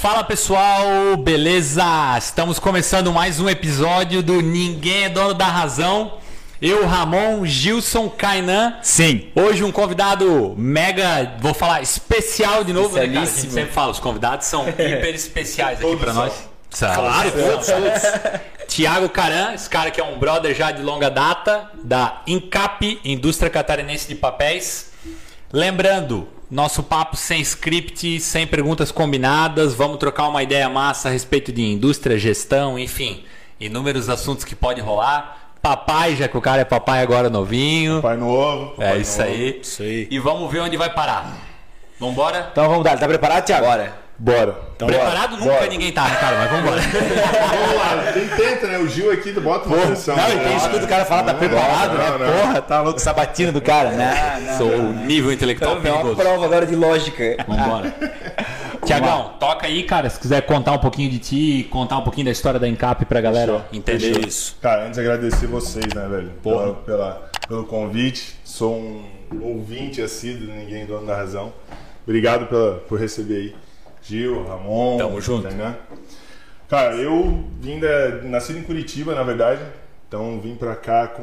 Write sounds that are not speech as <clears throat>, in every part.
Fala pessoal, beleza? Estamos começando mais um episódio do Ninguém é Dono da Razão. Eu, Ramon, Gilson, Kainan. Sim. Hoje um convidado mega, vou falar, especial de novo, né, cara? A gente sempre fala, os convidados são <laughs> hiper especiais aqui são. nós. Claro, todos, todos. Tiago Caran, esse cara que é um brother já de longa data, da Incap, Indústria Catarinense de Papéis. Lembrando, nosso papo sem script, sem perguntas combinadas, vamos trocar uma ideia massa a respeito de indústria, gestão, enfim, inúmeros assuntos que podem rolar. Papai, já que o cara é papai agora novinho. Pai novo. É papai isso novo. aí. Isso aí. E vamos ver onde vai parar. Vambora? Então vamos dar. Tá preparado, Thiago? Bora. Bora. Então, Preparado bora. nunca Bora. ninguém tá, né, cara? Mas vambora. <laughs> Vamos lá. Quem tenta, né? O Gil aqui bota uma pressão. Não, e tem isso tudo o cara fala, tá Não, preparado, não, né? não. Porra, tá louco, sabatina do cara, né? Sou o nível intelectual É uma perigoso. prova agora de lógica. Vambora. <laughs> Tiagão, toca aí, cara. Se quiser contar um pouquinho de ti, contar um pouquinho da história da Encap pra galera Fechou. entender. Isso. Cara, antes agradecer vocês, né, velho? Porra. Pela, pela- pelo convite. Sou um ouvinte assíduo, ninguém dono da razão. Obrigado pela, por receber aí. Gil, Ramon. Tamo junto. Tainá. Cara, eu vim da. Nascido em Curitiba, na verdade. Então vim pra cá com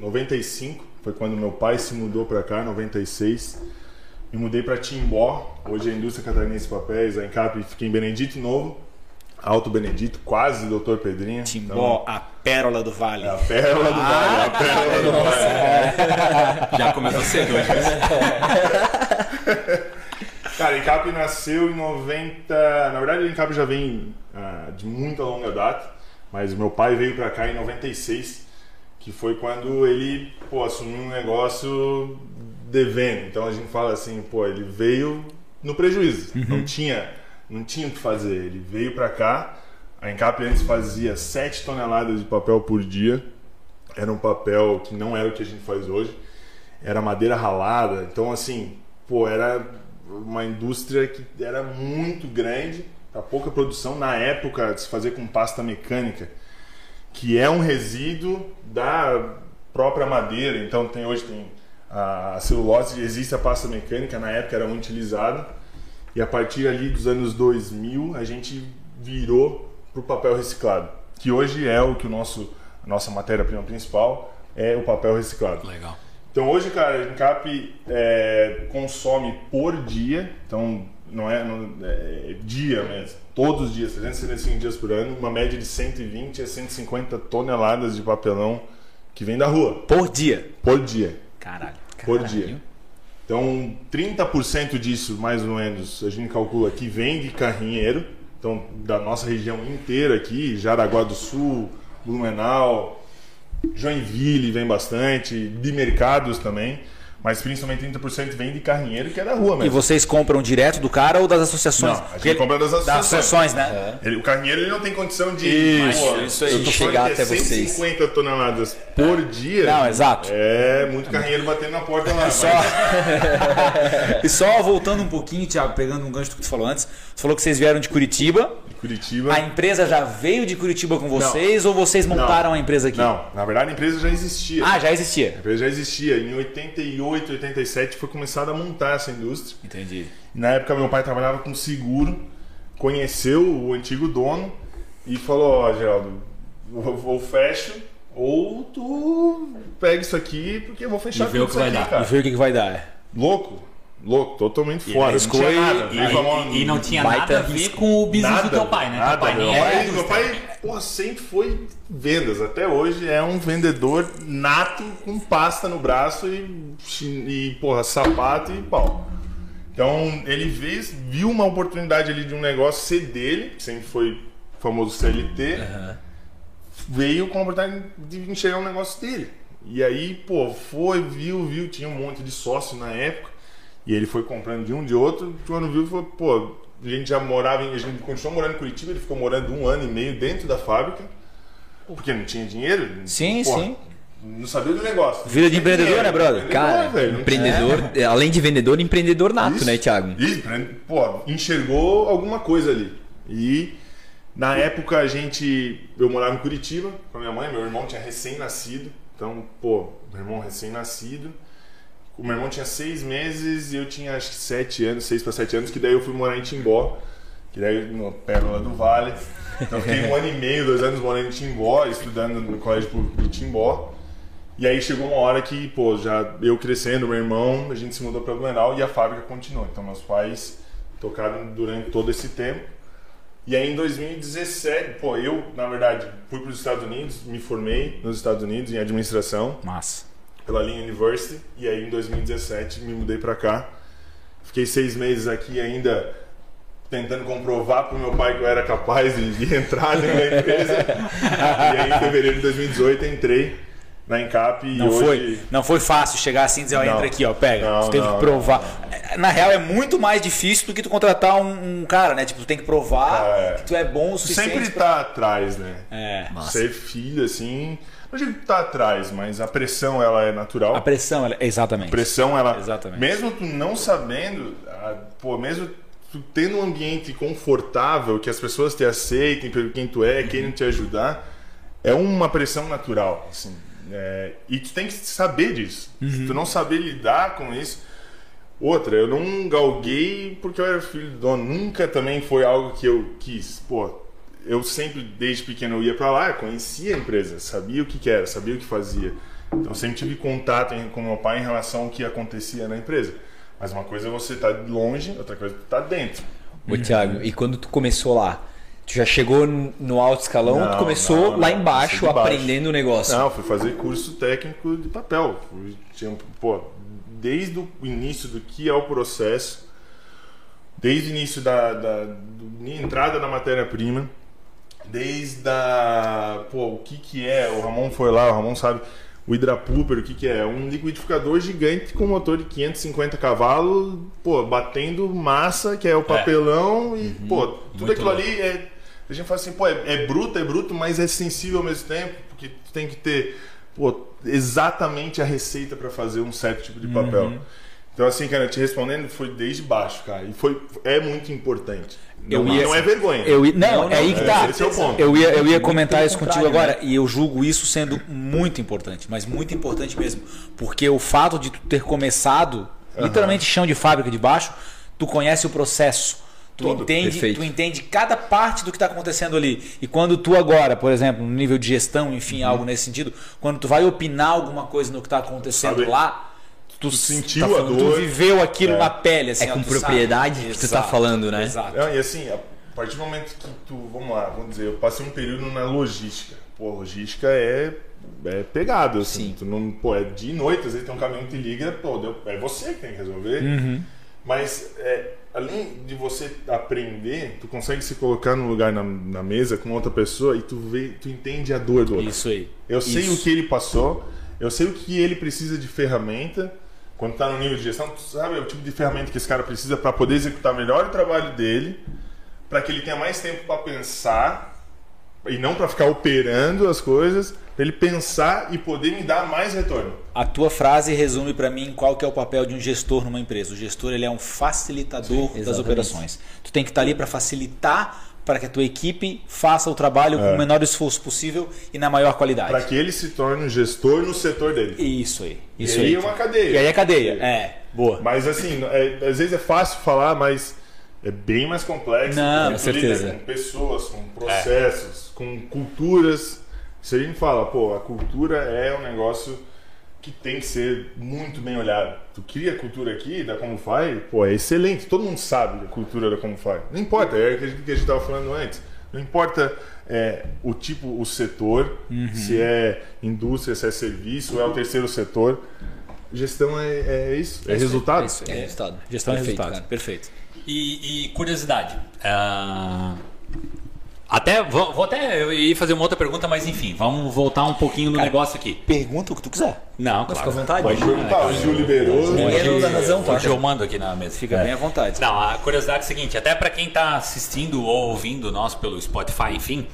95. Foi quando meu pai se mudou pra cá, 96. Me mudei pra Timbó. Hoje é a indústria catarinense de papéis, a Encap fiquei em Benedito Novo. Alto Benedito, quase Doutor Pedrinho. Timbó, a pérola do vale. Então, a pérola do vale, a pérola do vale. <laughs> Já começou cedo hoje. <laughs> Cara, a Encap nasceu em 90. Na verdade, a Encap já vem ah, de muita longa data, mas meu pai veio pra cá em 96, que foi quando ele pô, assumiu um negócio devendo. Então a gente fala assim, pô, ele veio no prejuízo, não tinha, não tinha o que fazer. Ele veio pra cá. A Encap antes fazia 7 toneladas de papel por dia. Era um papel que não era o que a gente faz hoje. Era madeira ralada. Então, assim, pô, era uma indústria que era muito grande, para pouca produção na época de se fazer com pasta mecânica, que é um resíduo da própria madeira. Então, tem hoje tem a celulose, existe a pasta mecânica, na época era muito utilizada. E a partir ali dos anos 2000, a gente virou para o papel reciclado, que hoje é o que o nosso a nossa matéria-prima principal é o papel reciclado. Legal. Então hoje, cara, a Encap é, consome por dia, então não é, não- é dia mesmo, todos os dias, 365 dias por ano, uma média de 120 a 150 toneladas de papelão que vem da rua, Por dia. por dia. Caralho. Por dia. Então, 30% disso, mais ou menos, a gente calcula que vem de carrinheiro, então da nossa região inteira aqui, Jaraguá do Sul, Blumenau, Joinville vem bastante, de mercados também, mas principalmente 30% vem de carrinheiro que é da rua E mesmo. vocês compram direto do cara ou das associações? Não, a gente ele- compra das Das associações. associações, né? Ele- o carrinheiro ele não tem condição de Isso, Pô, isso aí, chegar é até vocês. 150 toneladas por dia. Não, exato. É muito carrinheiro batendo na porta lá. <laughs> Só... mas- <laughs> e só voltando um pouquinho, Thiago, pegando um gancho do que tu falou antes. Você falou que vocês vieram de Curitiba. Curitiba. A empresa já veio de Curitiba com vocês ou vocês montaram a empresa aqui? Não, na verdade a empresa já existia. Ah, já A existia. empresa já existia. Em 88, 87 foi começada a montar essa indústria. Entendi. E na época meu pai trabalhava com seguro, conheceu o antigo dono e falou, ó, Geraldo, ou, fecho ou tu pega isso aqui porque eu vou fechar E vê o tudo que vai aqui, dar. E cara. ver o que, que vai dar. é. Louco, louco, totalmente fora. Não arriscou tinha e- nada. E, e- e não tinha nada a ver com o business Nada, do teu pai, né? Nada. teu pai meu, nem pai, meu pai, porra, sempre foi vendas. Até hoje é um vendedor nato com pasta no braço e, e porra, sapato e pau. Então ele vê, viu uma oportunidade ali de um negócio ser dele, que sempre foi famoso CLT, veio com a oportunidade de enxergar um negócio dele. E aí, pô, foi, viu, viu, tinha um monte de sócio na época. E ele foi comprando de um de outro. Quando viu, falou, pô, a gente já morava, em, a gente continuou morando em Curitiba, ele ficou morando um ano e meio dentro da fábrica. Porque não tinha dinheiro. Sim, Pô, sim. Não sabia do negócio. Vida de empreendedor, né, brother? Empreendedor, Cara, velho, não tinha- empreendedor, além de vendedor, empreendedor nato, Isso. né, Thiago? Isso, pô, enxergou alguma coisa ali. E na época a gente. Eu morava em Curitiba com a minha mãe, meu irmão tinha recém-nascido. Então, pô, meu irmão recém-nascido. O meu irmão tinha seis meses e eu tinha acho que sete anos, seis para sete anos, que daí eu fui morar em Timbó. que daí no Pérola do Vale. Então fiquei um ano e meio, dois anos morando em Timbó, estudando no colégio público de Timbó. E aí chegou uma hora que, pô, já eu crescendo, meu irmão, a gente se mudou para Blumenau e a fábrica continuou. Então meus pais tocaram durante todo esse tempo. E aí em 2017, pô, eu, na verdade, fui para os Estados Unidos, me formei nos Estados Unidos em administração Massa. Pela Linha University e aí em 2017 me mudei para cá. Fiquei seis meses aqui ainda tentando comprovar para o meu pai que eu era capaz de, de entrar da empresa. e aí em fevereiro de 2018 entrei na Encap e Não hoje... foi, não foi fácil chegar assim e dizer, ó, Não. entra aqui, ó, pega. Não, tu teve não, que provar. Na real, é muito mais difícil do que tu contratar um, um cara, né? Tipo, tu tem que provar É. que tu é bom o suficiente. sempre pra- tá atrás, né? É. Ser filho, assim... Não digo que tá atrás, mas a pressão, ela é natural. A pressão, ela... exatamente. pressão ela Exatamente. mesmo tu não sabendo ah, pô mesmo tu tendo um ambiente confortável que as pessoas te aceitem pelo quem tu é querem te ajudar é uma pressão natural assim É, e tu tem que saber disso se tu não saber lidar com isso outra eu não galguei porque eu era filho do dono nunca também foi algo que eu quis pô eu sempre desde pequeno eu ia para lá conhecia a empresa sabia o que, que era sabia o que fazia então sempre tive contato em- com meu pai em relação ao que acontecia na empresa mas uma coisa é você estar longe outra coisa é tu tá dentro Ô, Thiago, e quando tu começou lá? Tu já chegou no alto escalão, Não, tu começou não, lá não, embaixo, aprendendo o negócio. Não, fui fazer curso técnico de papel. Fui, tinha, pô, desde o início do que é o processo, desde o início da, da do- entrada na matéria-prima, desde a, pô, o que que é, o Ramon foi lá, o Ramon sabe, o Hidrapooper, o que que é? Um liquidificador gigante com motor de 550 cavalos, pô, batendo massa, que é o papelão, e, pô, tudo Muito aquilo louco. ali é... A gente fala assim, pô, é, é bruto, é bruto, mas é sensível ao mesmo tempo, porque tem que ter, pô, exatamente a receita para fazer um certo tipo de papel. Então, assim, cara, te respondendo, foi desde baixo, cara. E foi, é muito importante. Eu não, ia- não é vergonha. Eu ia- não, Não, é aí que é, tá. esse é o ponto. Eu ia, eu ia Muito comentar isso contigo agora e eu julgo isso sendo muito importante, mas muito importante mesmo, porque o fato de tu ter começado literalmente chão de fábrica de baixo, tu conhece o processo. Tu Todo. entende, Perfeito. tu entende cada parte do que está acontecendo ali. E quando tu agora, por exemplo, no nível de gestão, enfim, Uhum. algo nesse sentido, quando tu vai opinar alguma coisa no que está acontecendo Sabe- lá, tu, sentiu tá a falando, dor. Tu viveu aquilo É. na pele, assim, É com tu sabe. propriedade que tu tá falando, né? Exato. Não, e assim, a partir do momento que tu, vamos lá, vamos dizer, eu passei um período na logística. Pô, logística é, é pegado, assim. Sim. Tu não, pô, é de noite, às vezes tem um caminhão que te liga, pô, deu- é você que tem que resolver. Mas é, além de você aprender, tu consegue se colocar no lugar na, na mesa com outra pessoa e tu vê, tu entende a dor do outro. Isso aí. Eu sei Isso. o que ele passou, eu sei o que ele precisa de ferramenta. Quando tá no nível de gestão, tu sabe o tipo de ferramenta que esse cara precisa para poder executar melhor o trabalho dele, para que ele tenha mais tempo para pensar e não para ficar operando as coisas, para ele pensar e poder me dar mais retorno. A tua frase resume para mim qual que é o papel de um gestor numa empresa. O gestor ele é um facilitador das exatamente. operações. Tu tem que estar ali para facilitar para que a tua equipe faça o trabalho com o menor esforço possível e na maior qualidade. Para que ele se torne um gestor no setor dele. Isso aí. Isso e aí aí. é uma cadeia. E aí é cadeia. É, boa. Mas assim, é- às vezes é fácil falar, mas é bem mais complexo. Não, com certeza. Com pessoas, com processos, com culturas. Se a gente fala, pô, a cultura é um negócio que tem que ser muito bem olhado. Tu cria a cultura aqui da Como Faz, pô, é excelente. Todo mundo sabe a cultura da Como Faz. Não importa, é o que a gente- estava falando antes. Não importa é, o tipo, o setor, se é indústria, se é serviço, ou é o terceiro setor. Gestão é, é isso, é, resultado. É isso aí. É resultado. Gestão Perfeito, é resultado. cara. Perfeito. E, e curiosidade. ah, até vou, vou até eu ia fazer uma outra pergunta, mas enfim, vamos voltar um pouquinho no negócio aqui. Pergunta o que tu quiser. Não, Fica à claro. vontade. Pode perguntar, o Gil liberou. Não dá razão, tá? Hoje eu mando aqui na mesa. Fica bem à vontade. Não, a curiosidade é a seguinte, até para quem está assistindo ou ouvindo nós pelo Spotify, enfim,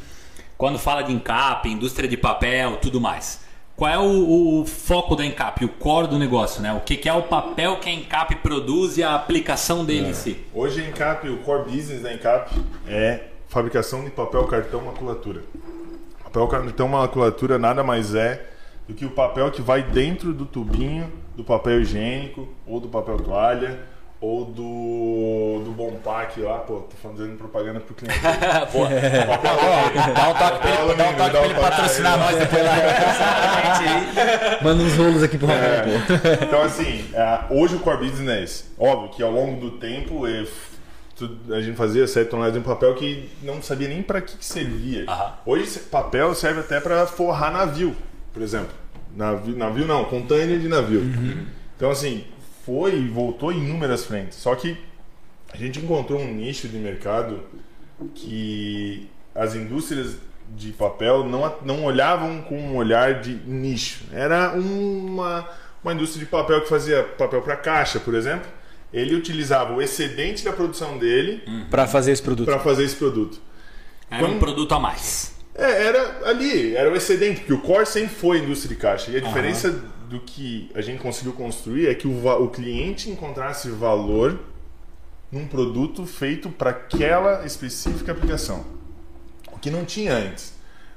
quando fala de Encap, indústria de papel, tudo mais, qual é o, o foco da Encap, o core do negócio, né? O que, que é o papel que a Encap produz e a aplicação dele em si? Hoje a Encap, o core business da Encap é fabricação de papel, cartão, maculatura. Papel, cartão, maculatura nada mais é do que o papel que vai dentro do tubinho do papel higiênico ou do papel toalha ou do, do Bompac lá, pô, tô fazendo propaganda pro cliente. <laughs> Pô, dá um toque pra ele, dá um toque pra ele patrocinar nós depois lá. Manda uns rolos aqui pro Ramon, pô. Então, assim, é, hoje o core business é. Óbvio que ao longo do tempo eh, a gente fazia 7 toneladas de um papel que não sabia nem para que, que servia. Aham. Hoje papel serve até para forrar navio, por exemplo. Navio, navio não, container de navio. Então, assim, foi e voltou em inúmeras frentes. Só que a gente encontrou um nicho de mercado que as indústrias de papel não, não olhavam com um olhar de nicho. Era uma, uma indústria de papel que fazia papel para caixa, por exemplo. Ele utilizava o excedente da produção dele Pra fazer esse produto. para fazer esse produto. Era um produto a mais. É, era ali, era o excedente, porque o core sempre foi indústria de caixa. E a diferença do que a gente conseguiu construir é que o, o cliente encontrasse valor num produto feito para aquela específica aplicação. O que não tinha antes.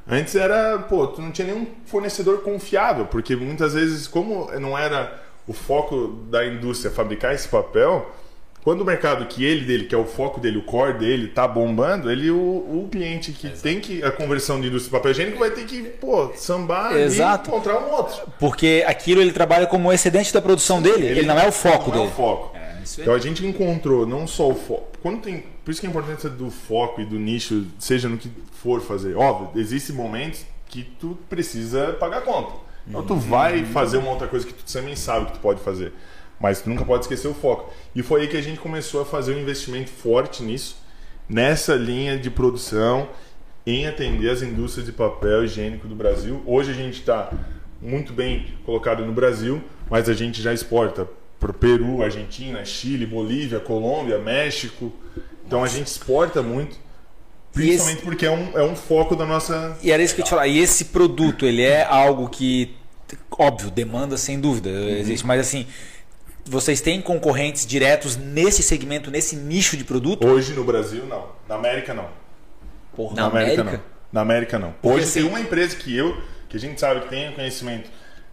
Antes era, pô, tu não tinha nenhum fornecedor confiável, porque muitas vezes, como não era o foco da indústria fabricar esse papel, quando o mercado que ele dele, que é o foco dele, o core dele, tá bombando, ele, o, o cliente que tem que a conversão de indústria de papel higiênico vai ter que, pô, sambar Exato. e encontrar um outro. Porque aquilo ele trabalha como excedente da produção dele, ele, não é o foco não dele. É o foco. isso aí. Então a gente encontrou não só o foco. Quando tem, por isso que a importância do foco e do nicho, seja no que for fazer. Óbvio, existem momentos que tu precisa pagar a conta. Então tu vai fazer uma outra coisa que tu também sabe que tu pode fazer. Mas tu nunca pode esquecer o foco. E foi aí que a gente começou a fazer um investimento forte nisso, nessa linha de produção, em atender as indústrias de papel higiênico do Brasil. Hoje a gente está muito bem colocado no Brasil, mas a gente já exporta para o Peru, Argentina, Chile, Bolívia, Colômbia, México. Então a gente exporta muito, principalmente porque é um, é um foco da nossa. E era isso que eu ia te falar. E esse produto, ele é algo que, óbvio, demanda sem dúvida, existe, mas assim, vocês têm concorrentes diretos nesse segmento, nesse nicho de produto? Hoje no Brasil, não. Na América, não. Porra, Na América, América? não. Na América, não. Porque, Hoje tem assim- uma empresa que eu, que a gente sabe que tem conhecimento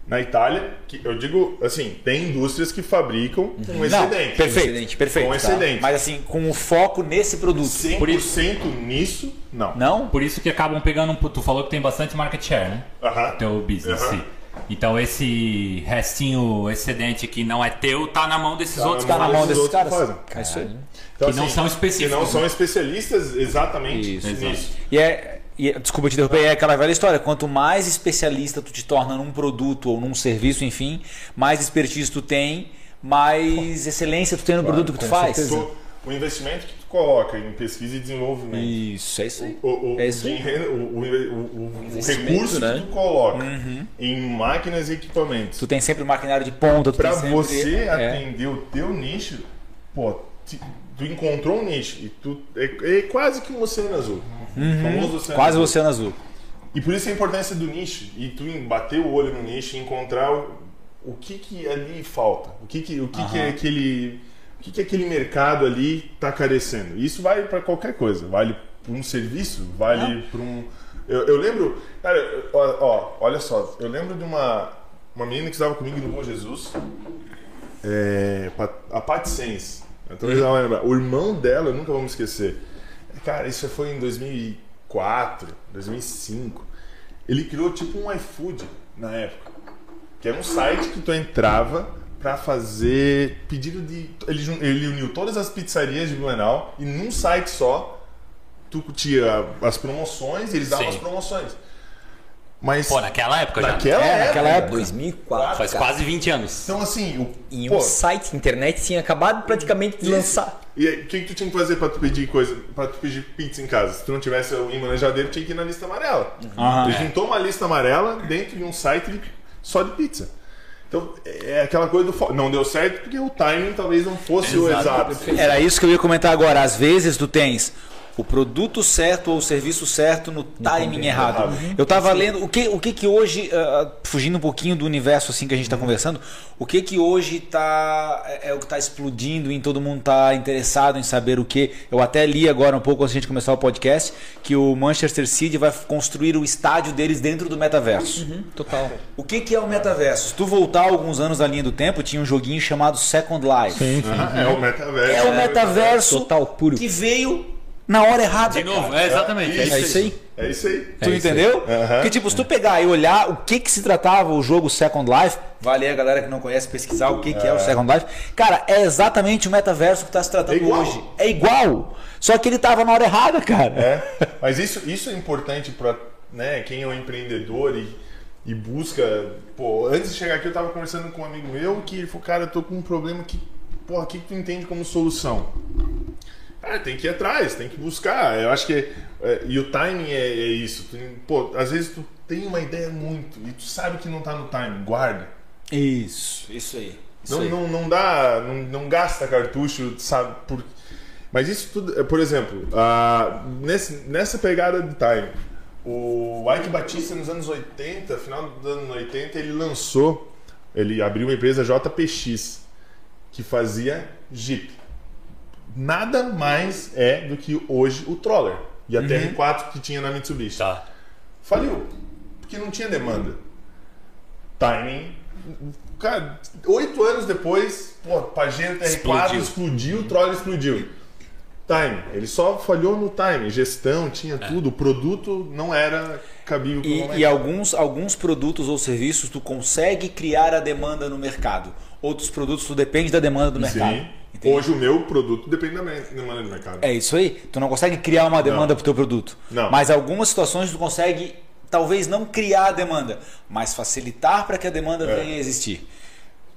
na Itália, que eu digo assim, tem indústrias que fabricam com Não, excedente. perfeito, Excedente. perfeito. Com tá? excedente. Mas assim, com o foco nesse produto. 100% nisso, não. Não? Por isso que acabam pegando um. Tu falou que tem bastante market share, né? Aham. Teu business. Aham. sim. Então esse restinho excedente que não é teu tá na mão desses outros Tá na mão desses caras? fazem. É isso aí. Então, Que não são específicos, Que não são né? especialistas exatamente Isso, nisso. E é, e é- desculpa te interromper, é aquela velha história. Quanto mais especialista tu te torna num produto ou num serviço, enfim, mais expertise tu tem, mais excelência tu tem no produto que tu faz. Tu- o investimento que tu coloca em pesquisa e desenvolvimento. Isso, é isso aí. O, o, É isso aí. o, o, o- recurso né? que tu coloca em máquinas e equipamentos Tu tem sempre maquinário de ponta, para sempre... você é. atender o teu nicho, pô, ti- tu encontrou um nicho e tu é, é quase que um oceano azul. Famoso oceano Quase o. Oceano Azul. E por isso a importância do nicho e tu bater o olho no nicho e encontrar o, o que que ali falta, o que que o que, que é aquele que que aquele mercado ali está carecendo. Isso vale para qualquer coisa, vale para um serviço, vale para um eu, eu lembro, cara, ó, ó, olha só, eu lembro de uma uma menina que estava comigo no Bom Jesus, é, a Paty Sens. Ela vai lembrar. O irmão dela, eu nunca vou me esquecer. Cara, isso foi em 2004, 2005. Ele criou tipo um iFood na época. Que era um site que tu entrava pra fazer pedido de. Ele, ele uniu todas as pizzarias de Blumenau e num site só tu tinha as promoções e eles davam Sim. as promoções. Mas Pô, naquela época já. naquela É, época. naquela época. 2004. Faz cara. quase 20 anos. Então assim, o, Em pô, um site internet tinha acabado praticamente de Isso. lançar. E o que, que tu tinha que fazer pra tu pedir coisa, para tu pedir pizza em casa? Se tu não tivesse o geladeira, tinha que ir na lista amarela. Aham. Ele juntou uma lista amarela dentro de um site de- só de pizza. Então, é aquela coisa do não deu certo porque o timing talvez não fosse o Exato. exato. Era isso que eu ia comentar agora. Às vezes tu tens O produto certo ou o serviço certo no timing errado. errado. Eu tava lendo o que o que, que hoje, ah, fugindo um pouquinho do universo assim que a gente está conversando, o que que hoje tá é, é o que está explodindo em todo mundo tá interessado em saber o que. Eu até li agora um pouco antes de a gente começar o podcast que o Manchester City vai construir o estádio deles dentro do metaverso. Total. O que, que é o metaverso? Se tu voltar alguns anos na linha do tempo, tinha um joguinho chamado Second Life. Ah, é o metaverso. É o metaverso Total, puro. que veio na hora errada. De novo, cara. é exatamente. É É isso aí. É isso aí. Tu É isso entendeu? Aham. Porque, tipo, se tu pegar e olhar o que que se tratava o jogo Second Life, vale aí a galera que não conhece pesquisar o que, que é o Second Life. Cara, é exatamente o metaverso que tá se tratando É hoje. É igual. Só que ele tava na hora errada, cara. É, mas isso, isso é importante para né, quem é um empreendedor e, e busca. Pô, antes de chegar aqui, eu tava conversando com um amigo meu que ele falou: Cara, eu tô com um problema que. Pô, o que que tu entende como solução? Cara, tem que ir atrás, tem que buscar. Eu acho que. é, e o timing é, é isso. Tu- pô, às vezes tu tem uma ideia muito e tu sabe que não tá no timing, guarda. Isso, isso aí. Isso Não, aí. não, não dá, não, não gasta cartucho, sabe? Por... Mas isso tudo, é, por exemplo, ah, nesse, nessa pegada de time, o Ike Batista nos anos 80, final dos anos 80, ele lançou, ele abriu uma empresa JPX, que fazia Jeep. Nada mais é do que hoje o Troller e a TR4 que tinha na Mitsubishi. Tá. Faliu, porque não tinha demanda. Timing. Cara, oito anos depois, pô, Pajero TR4 Explodiu. explodiu, o Troller explodiu. Time. Ele só falhou no time. Gestão, tinha tudo. O produto não era cabível E, e alguns, alguns produtos ou serviços tu consegue criar a demanda no mercado. Outros produtos tu depende da demanda do mercado. Sim. Entende? Hoje o meu produto depende da demanda do mercado. É isso aí. Tu não consegue criar uma demanda Não. pro teu produto. Não. Mas algumas situações tu consegue, talvez não criar a demanda, mas facilitar para que a demanda É. venha a existir.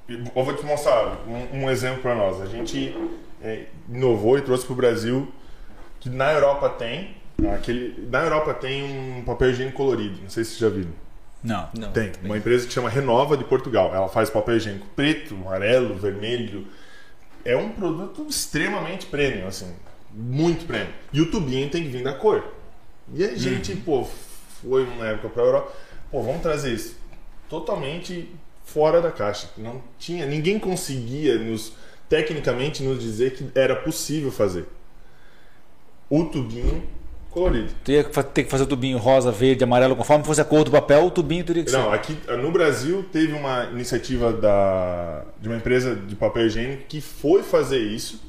Eu vou te mostrar um, um exemplo para nós. A gente é, inovou e trouxe para o Brasil que na Europa tem aquele, na Europa tem um papel higiênico colorido. Não sei se vocês já viram. Não. Não. Tem. Uma empresa que chama Renova de Portugal. Ela faz papel higiênico preto, amarelo, vermelho. É um produto extremamente premium, assim. Muito premium. E o tubinho tem que vir da cor. E a gente, pô, foi uma época pra Europa. Pô, vamos trazer isso. Totalmente fora da caixa. Não tinha. Ninguém conseguia nos. Tecnicamente nos dizer que era possível fazer. O tubinho colorido. Tu ia ter que fazer o tubinho rosa, verde, amarelo, conforme fosse a cor do papel, o tubinho teria que ser. Não, aqui no Brasil teve uma iniciativa da, de uma empresa de papel higiênico que foi fazer isso,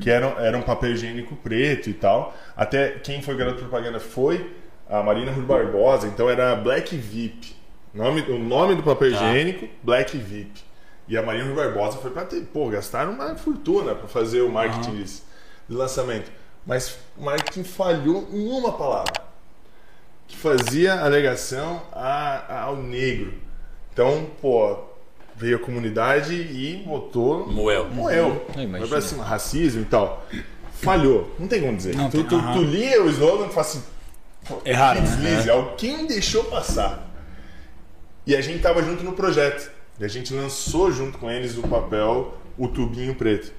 que era, era um papel higiênico preto e tal. Até quem foi garoto propaganda foi a Marina Rui Barbosa, então era Black VIP. Nome, o nome do papel Tá. higiênico, Black VIP. E a Marina Rui Barbosa foi para ter. Pô, gastaram uma fortuna para fazer o marketing de lançamento. Mas o marketing falhou em uma palavra que fazia alegação a- ao negro. Então, pô, veio a comunidade e botou. Moel. Moel. Foi pra cima, racismo e tal. Falhou. Não tem como dizer. Não tu, tem- tu, tu lia o slogan e fala assim. Errado, Que né? deslize. Alguém deixou passar. E a gente tava junto no projeto. E a gente lançou junto com eles o papel, o tubinho preto.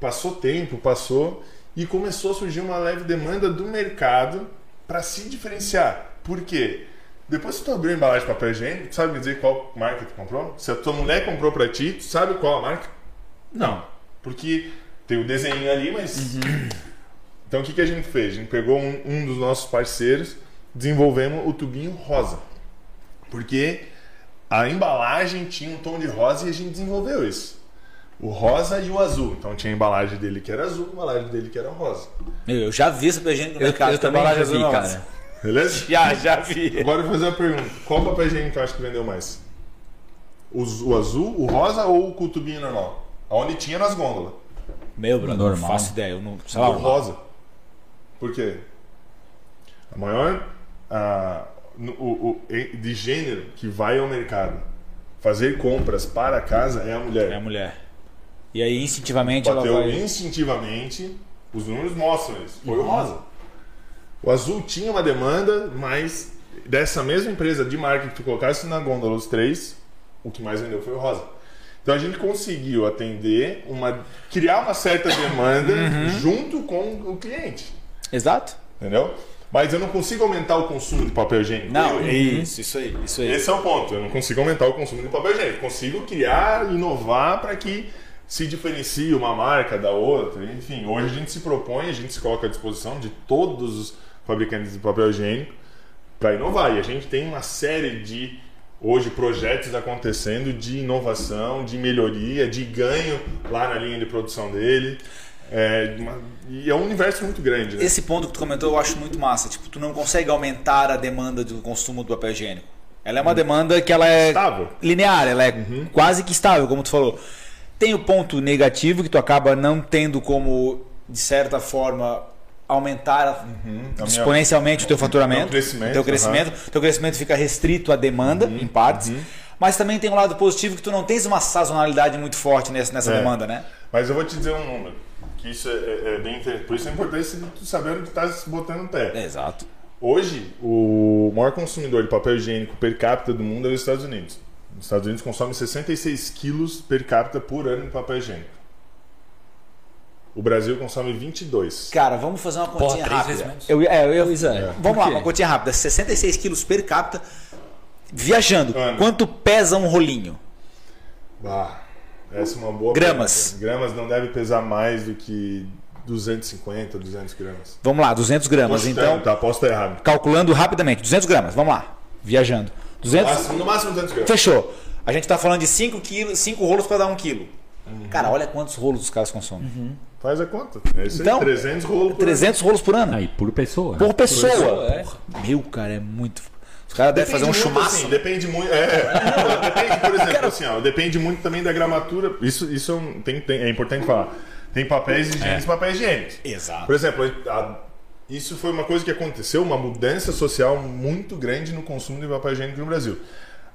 Passou tempo, passou e começou a surgir uma leve demanda do mercado para se diferenciar. Por quê? Depois que tu abriu a embalagem de papel higiênico, tu sabe me dizer qual marca tu comprou? Se a tua mulher comprou para ti, tu sabe qual a marca? Não. Porque tem o desenho ali, mas. <clears throat> Então o que, que a gente fez? A gente pegou um, um dos nossos parceiros, desenvolvemos o tubinho rosa. Porque a embalagem tinha um tom de rosa e a gente desenvolveu isso. O rosa e o azul. Então tinha a embalagem dele que era azul, a embalagem dele que era rosa. Meu, eu já vi esse papel higiênico no Eu, mercado. eu também embalagem já vi, cara. Beleza? Já, já vi. Agora eu vou fazer uma pergunta. Qual papel higiênico tu acha que vendeu mais? O, o azul, o rosa ou o com o tubinho normal? Onde tinha nas gôndolas. Meu, brother, Normal. não faço ideia. Eu não, sei o lá, rosa. Por quê? A maior no- o, o- de gênero que vai ao mercado fazer compras para casa é a mulher. é a mulher. E aí, instintivamente, ela Bateu vai... instintivamente, os números mostram isso. Foi o rosa. O azul tinha uma demanda, mas dessa mesma empresa de marketing que tu colocasse na gôndola os três, o que mais vendeu foi o rosa. Então a gente conseguiu atender uma. criar uma certa demanda junto com o cliente. Exato. Entendeu? Mas eu não consigo aumentar o consumo de papel higiênico. Não, Eu- isso, isso aí, isso aí. esse é o ponto. Eu não consigo aumentar o consumo de papel higiênico. Consigo criar, inovar para que se diferencie uma marca da outra. Enfim, hoje a gente se propõe, a gente se coloca à disposição de todos os fabricantes de papel higiênico para inovar. E a gente tem uma série de hoje projetos acontecendo de inovação, de melhoria, de ganho lá na linha de produção dele. É, uma- e é um universo muito grande. Né? Esse ponto que tu comentou eu acho muito massa. Tipo, tu não consegue aumentar a demanda do consumo do papel higiênico. Ela é uma demanda que ela é Estável. linear, ela é quase que estável, como tu falou. Tem o ponto negativo que tu acaba não tendo como, de certa forma, aumentar minha- exponencialmente o teu faturamento, Teu crescimento, o teu crescimento, teu crescimento fica restrito à demanda Uhum, em partes. Mas também tem um lado positivo que tu não tens uma sazonalidade muito forte nessa, nessa É. demanda, né? Mas eu vou te dizer um número, que isso é, é- é bem interessante. Por isso é importante tu saber onde tu tá se botando o pé. Exato. Hoje, o maior consumidor de papel higiênico per capita do mundo é os Estados Unidos. Os Estados Unidos consomem 66 quilos per capita por ano de papel higiênico. O Brasil consome 22. Cara, vamos fazer uma continha rápida. Eu, é, eu, Pois é. Vamos lá, uma continha rápida. 66 quilos per capita. Viajando, Ano. quanto pesa um rolinho? Ah, essa é uma boa Gramas. pergunta. Gramas não deve pesar mais do que 250, 200 gramas. Vamos lá, 200 gramas. Posso então, tá, posso estar errado. calculando rapidamente, 200 gramas. Vamos lá, viajando. 200, Máximo- no máximo 200 gramas. Fechou. A gente tá falando de 5 quilos, 5 rolos para dar 1 quilo. Cara, olha quantos rolos os caras consomem. Faz a conta. É isso Então, aí, 300 rolos por 300 rolos por ano. Aí, por pessoa. Por pessoa. pessoa, é. Meu, cara, é muito. Os caras devem fazer um muito, chumaço. assim, depende muito. É, não, depende, por exemplo, assim, ó, depende muito também da gramatura. Isso, isso é, um- tem, tem- é importante falar. Tem papéis higiênicos e papéis higiênicos. Exato. Por exemplo, a- isso foi uma coisa que aconteceu, uma mudança social muito grande no consumo de papel higiênico no Brasil.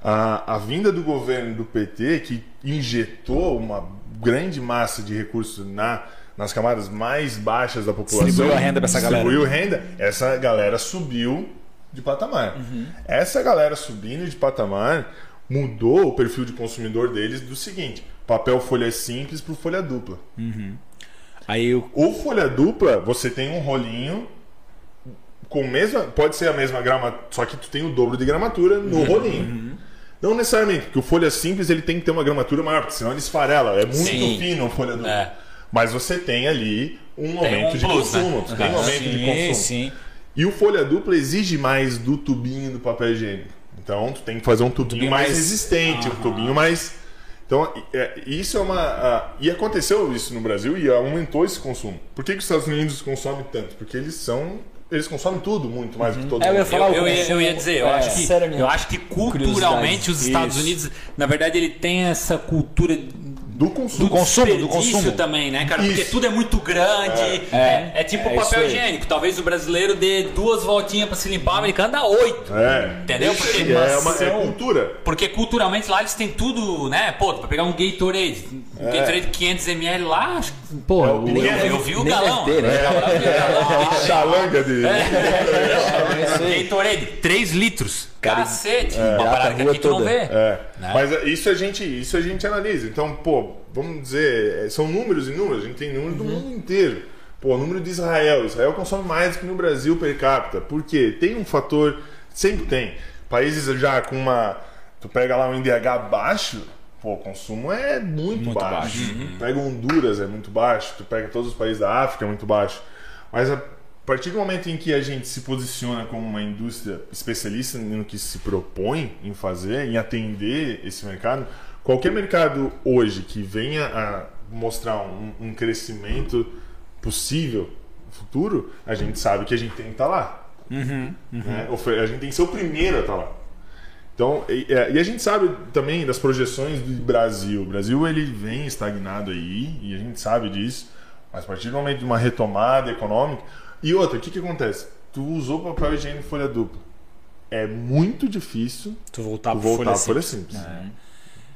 A, a vinda do governo do PT, que injetou uma grande massa de recursos na, nas camadas mais baixas da população, Distribuiu a renda pra essa galera. distribuiu renda, essa galera subiu de patamar. Essa galera subindo de patamar mudou o perfil de consumidor deles do seguinte: papel folha simples para folha dupla. Aí o O folha dupla, você tem um rolinho com mesma, pode ser a mesma grama, só que tu tem o dobro de gramatura no rolinho. Não necessariamente, porque o folha simples ele tem que ter uma gramatura maior, porque senão ele esfarela, é muito Sim. fino o folha dupla. É. Mas você tem ali um aumento um de plus, né? consumo, tu tem um aumento de sim, consumo. sim. E o folha dupla exige mais do tubinho do papel higiênico. Então tu tem que fazer um tubinho, tubinho mais, mais- resistente, um tubinho mais. Então, é, isso é uma. e aconteceu isso no Brasil e aumentou esse consumo. Por que, que os Estados Unidos consomem tanto? Porque eles são. Eles consomem tudo muito mais do que todo É, eu ia mundo. falar Eu, eu, ia, eu ia dizer, eu, é, acho que, sinceramente, eu acho que culturalmente os Estados Isso. Unidos, na verdade, ele tem essa cultura Do consumo. Do consumo, do consumo. também, né, cara? Porque Isso. tudo é muito grande. É, é tipo é isso papel aí. higiênico. Talvez o brasileiro dê duas voltinhas pra se limpar, o americano dá oito. É. Entendeu? Isso Porque- é, uma, é cultura. Porque culturalmente lá eles têm tudo, né? Pô, pra pegar um Gatorade, um Gatorade 500ml lá, acho que- pô, É o eu, eu vi o galão. ter, né? Eu vi o galão lá. Xalanga de. Gatorade, 3 litros. Cara, Cacete. é, uma parada a que aqui tu não vê. É, Né? mas isso a gente isso a gente analisa. Então, pô, vamos dizer, é, são números e números. A gente tem números do mundo inteiro. Pô, o número de Israel. Israel consome mais do que no Brasil per capita. Por quê? Tem um fator, sempre tem. Países já com uma, tu pega lá um IDH baixo, pô, o consumo é muito, Muito baixo. baixo. Tu pega Honduras é muito baixo. Tu pega todos os países da África é muito baixo. Mas a partir do momento em que a gente se posiciona como uma indústria especialista no que se propõe em fazer, em atender esse mercado, qualquer mercado hoje que venha a mostrar um, um crescimento possível futuro, a gente sabe que a gente tem que estar lá. Né? Ofe- A gente tem que ser o primeiro a estar lá. Então, e, é, e a gente sabe também das projeções do Brasil. O Brasil ele vem estagnado aí, e a gente sabe disso. Mas a partir do momento de uma retomada econômica. E outra, o que, que acontece? Tu usou papel higiênico folha dupla. É muito difícil Tu voltar tu voltar folha folha simples. simples.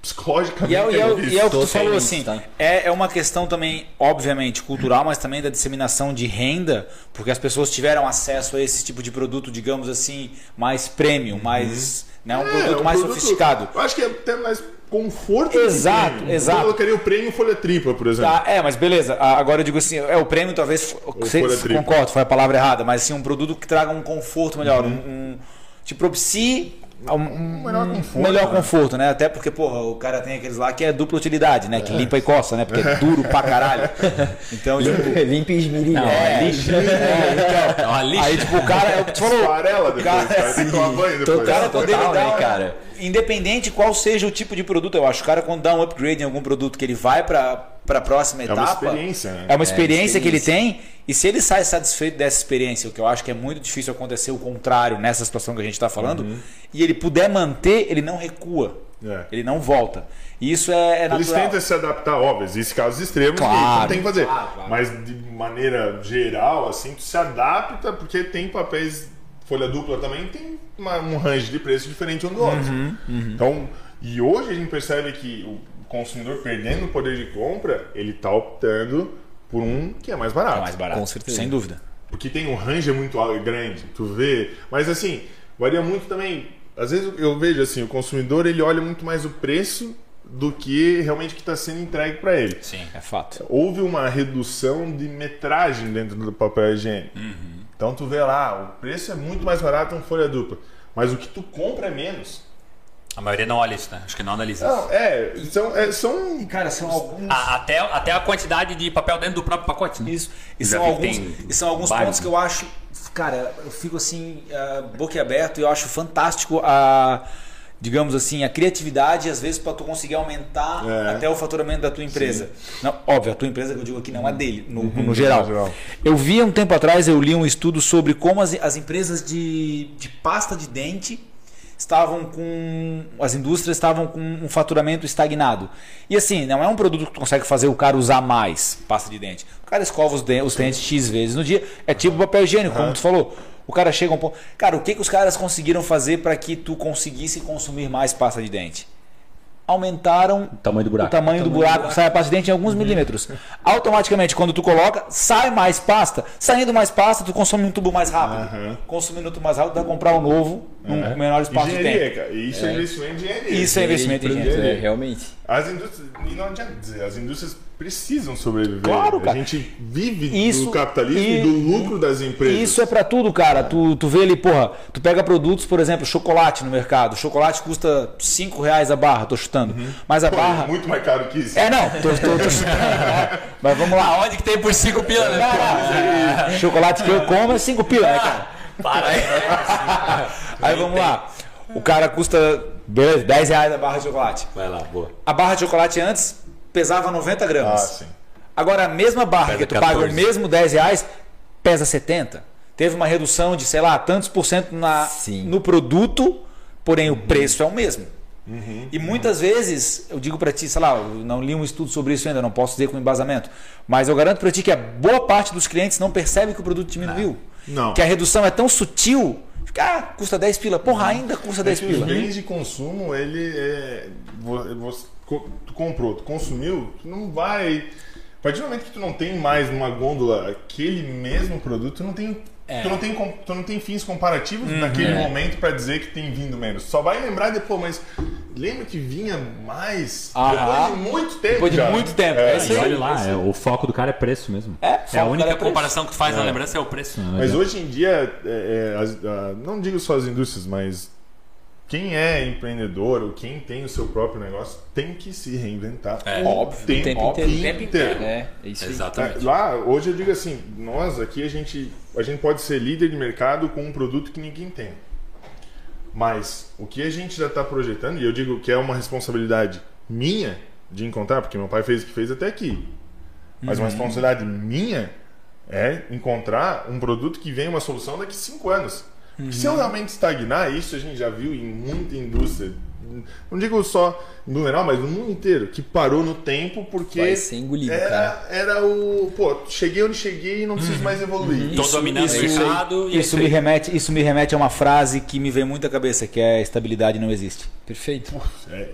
psicologicamente E é, o- e é o- e é o que tu falou assim, tá? é, é uma questão também, obviamente, cultural, mas também da disseminação de renda, porque as pessoas tiveram acesso a esse tipo de produto, digamos assim, mais premium, mais. Né, um É, produto um mais produto- sofisticado. Eu acho que é até mais conforto. Exato, prêmio. exato. Eu colocaria o prêmio folha tripla, por exemplo. Tá, é, mas beleza. A- Agora eu digo assim, é o prêmio talvez você concordo, foi a palavra errada, mas assim um produto que traga um conforto melhor, um, um te propicie um, um melhor conforto, melhor né? conforto, né? Até porque, porra, o cara tem aqueles lá que é dupla utilidade, né? Que limpa e coça, né? Porque é duro pra caralho. <laughs> Então, tipo, <laughs> Limpa e esmirilha. Não, é, é lixo. é, É uma lixa. Aí, tipo, o cara, é o que tu falou. Esfarela depois, cara- cara. Tem que tomar banho depois. O cara, quando Total, ele dá né, cara? Independente qual seja o tipo de produto, eu acho. O cara, quando dá um upgrade em algum produto que ele vai pra, pra próxima É uma etapa. experiência, né? É uma experiência que ele tem. E se ele sai satisfeito dessa experiência, o que eu acho que é muito difícil acontecer o contrário nessa situação que a gente está falando, Uhum. e ele puder manter, ele não recua. É. Ele não volta. E isso é, é Eles natural. tentam se adaptar, óbvio, existem casos extremos que Claro, não tem que fazer. claro, claro. Mas de maneira geral, assim, tu se adapta porque tem papéis folha dupla também, tem uma- um range de preço diferente um do outro. Uhum, Então, e hoje a gente percebe que o consumidor perdendo o poder de compra, ele tá optando por um que é mais barato. É mais barato. Com certeza. Sem dúvida. Porque tem um range muito al- grande, tu vê. Mas assim, varia muito também. Às vezes eu vejo assim, o consumidor ele olha muito mais o preço do que realmente que está sendo entregue para ele. Sim. É fato. Houve uma redução de metragem dentro do papel higiênico. Então tu vê lá, o preço é muito mais barato em folha dupla. Mas o que tu compra é menos. A maioria não olha isso, né? Acho que não analisa isso. Não, é, são, é, são Cara, são alguns. A- até, até a quantidade de papel dentro do próprio pacote, né? Isso. E são alguns, e são alguns vários, pontos que né? eu acho. Cara, eu fico assim, uh, boquiaberto e eu acho fantástico a. Digamos assim, a criatividade, às vezes, para tu conseguir aumentar É. até o faturamento da tua empresa. Não, óbvio, a tua empresa que eu digo aqui não é dele, no, no geral. no geral. Eu vi um tempo atrás, eu li um estudo sobre como as, as empresas de, de pasta de dente estavam com. As indústrias estavam com um faturamento estagnado. E assim, não é um produto que tu consegue fazer o cara usar mais pasta de dente. O cara escova os, de- os dentes X vezes no dia. É tipo papel higiênico, como tu falou. O cara chega um ponto. Cara, o que, que os caras conseguiram fazer para que tu conseguisse consumir mais pasta de dente? Aumentaram O tamanho do buraco. o tamanho do buraco, sai a pasta de dente em alguns milímetros. Automaticamente, quando tu coloca, sai mais pasta. Saindo mais pasta, tu consome um tubo mais rápido. Aham. Consumindo um tubo mais rápido, dá comprar um novo num menor espaço de engenharia, tempo. cara. E isso é, investimento em engenharia. Isso é investimento em Engenharia. engenharia. É, realmente. As indústrias, e não adianta dizer, as indústrias precisam sobreviver. Claro, cara. A gente vive Isso- do capitalismo e, e- do lucro das empresas. Isso é pra tudo, cara. Tu, tu vê ali, porra, tu pega produtos, por exemplo, chocolate no mercado. Chocolate custa 5 reais a barra, tô chutando. Mas a Pô, barra. é muito mais caro que isso. É, não, tô, tô, tô <laughs> chutando. né? Mas vamos lá. Aonde que tem por 5 pila, né? Chocolate que eu como é 5 pila, né, cara? Para aí. <laughs> Aí vamos lá. O cara custa beleza, 10 reais a barra de chocolate. Vai lá, boa. A barra de chocolate antes pesava 90 Ah, gramas. sim. Agora a mesma barra Pesa que tu paga o 14. mesmo 10 reais pesa 70. Teve uma redução de, sei lá, tantos por cento na, Sim. no produto, porém o preço é o mesmo. E muitas vezes, eu digo pra ti, sei lá, eu não li um estudo sobre isso ainda, não posso dizer com embasamento, mas eu garanto pra ti que a boa parte dos clientes não percebe que o produto diminuiu. Não. Que a redução é tão sutil, ah, custa 10 pila. Porra, ainda custa É 10 que os pila. bens de consumo, ele é. vo- você- co- tu comprou, tu consumiu, tu não vai. A partir do momento que tu não tem mais numa gôndola aquele mesmo produto, tu não tem. É. Tu, não tem, tu não tem fins comparativos Uhum. naquele momento pra dizer que tem vindo menos. Só vai lembrar depois, mas lembra que vinha mais Aham. depois de muito tempo. Depois de cara. muito tempo, é E aí. olha lá, é, o foco do cara é preço mesmo. É, É a única preço. comparação que tu faz na lembrança é o preço. Mas hoje em dia, é, é, as- a- não digo só as indústrias, mas quem é empreendedor ou quem tem o seu próprio negócio tem que se reinventar. É. Óbvio, O tempo óbvio, inteiro. o tempo inteiro. É, é isso. Exatamente. É, Lá, hoje eu digo assim, nós aqui a gente, a gente pode ser líder de mercado com um produto que ninguém tem. Mas o que a gente já está projetando, e eu digo que é uma responsabilidade minha de encontrar, porque meu pai fez o que fez até aqui. Mas uma responsabilidade minha é encontrar um produto que venha uma solução daqui a cinco anos. Porque Se eu realmente estagnar, isso a gente já viu em muita indústria. Não digo só no geral, mas no mundo inteiro, que parou no tempo porque Vai ser engolido, era, cara. era o. Pô, cheguei onde cheguei e não preciso mais evoluir. Tô dominando o mercado e é Isso isso me, aí. remete, isso me remete a uma frase que me vem muito à cabeça, que é estabilidade não existe. Perfeito. É,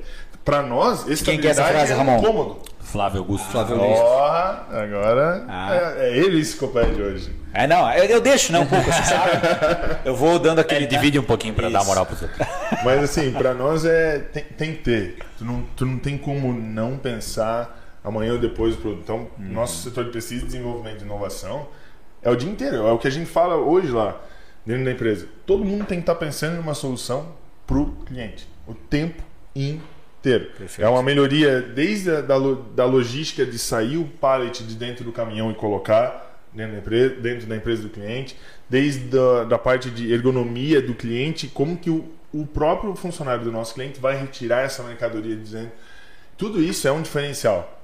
para nós, Quem que é essa frase, é um Ramon? cômodo. Flávio Augusto. Flávio Augusto. Porra, agora Ah. é, é ele esse copete hoje. É, não, eu, eu deixo, né, um pouco, assim, sabe? Eu vou dando aquele... Ele divide um pouquinho pra dar Isso. moral pros outros. Mas assim, pra nós é tem, tem que ter. Tu não, tu não tem como não pensar amanhã ou depois do produto. Então, nosso setor de pesquisa, desenvolvimento e inovação é o dia inteiro. É o que a gente fala hoje lá dentro da empresa. Todo mundo tem que estar pensando em uma solução pro cliente. O tempo inteiro. É uma melhoria desde a da, da logística de sair o pallet de dentro do caminhão e colocar dentro da empresa, dentro da empresa do cliente, desde a, da parte de ergonomia do cliente, como que o, o próprio funcionário do nosso cliente vai retirar essa mercadoria dizendo tudo isso é um diferencial.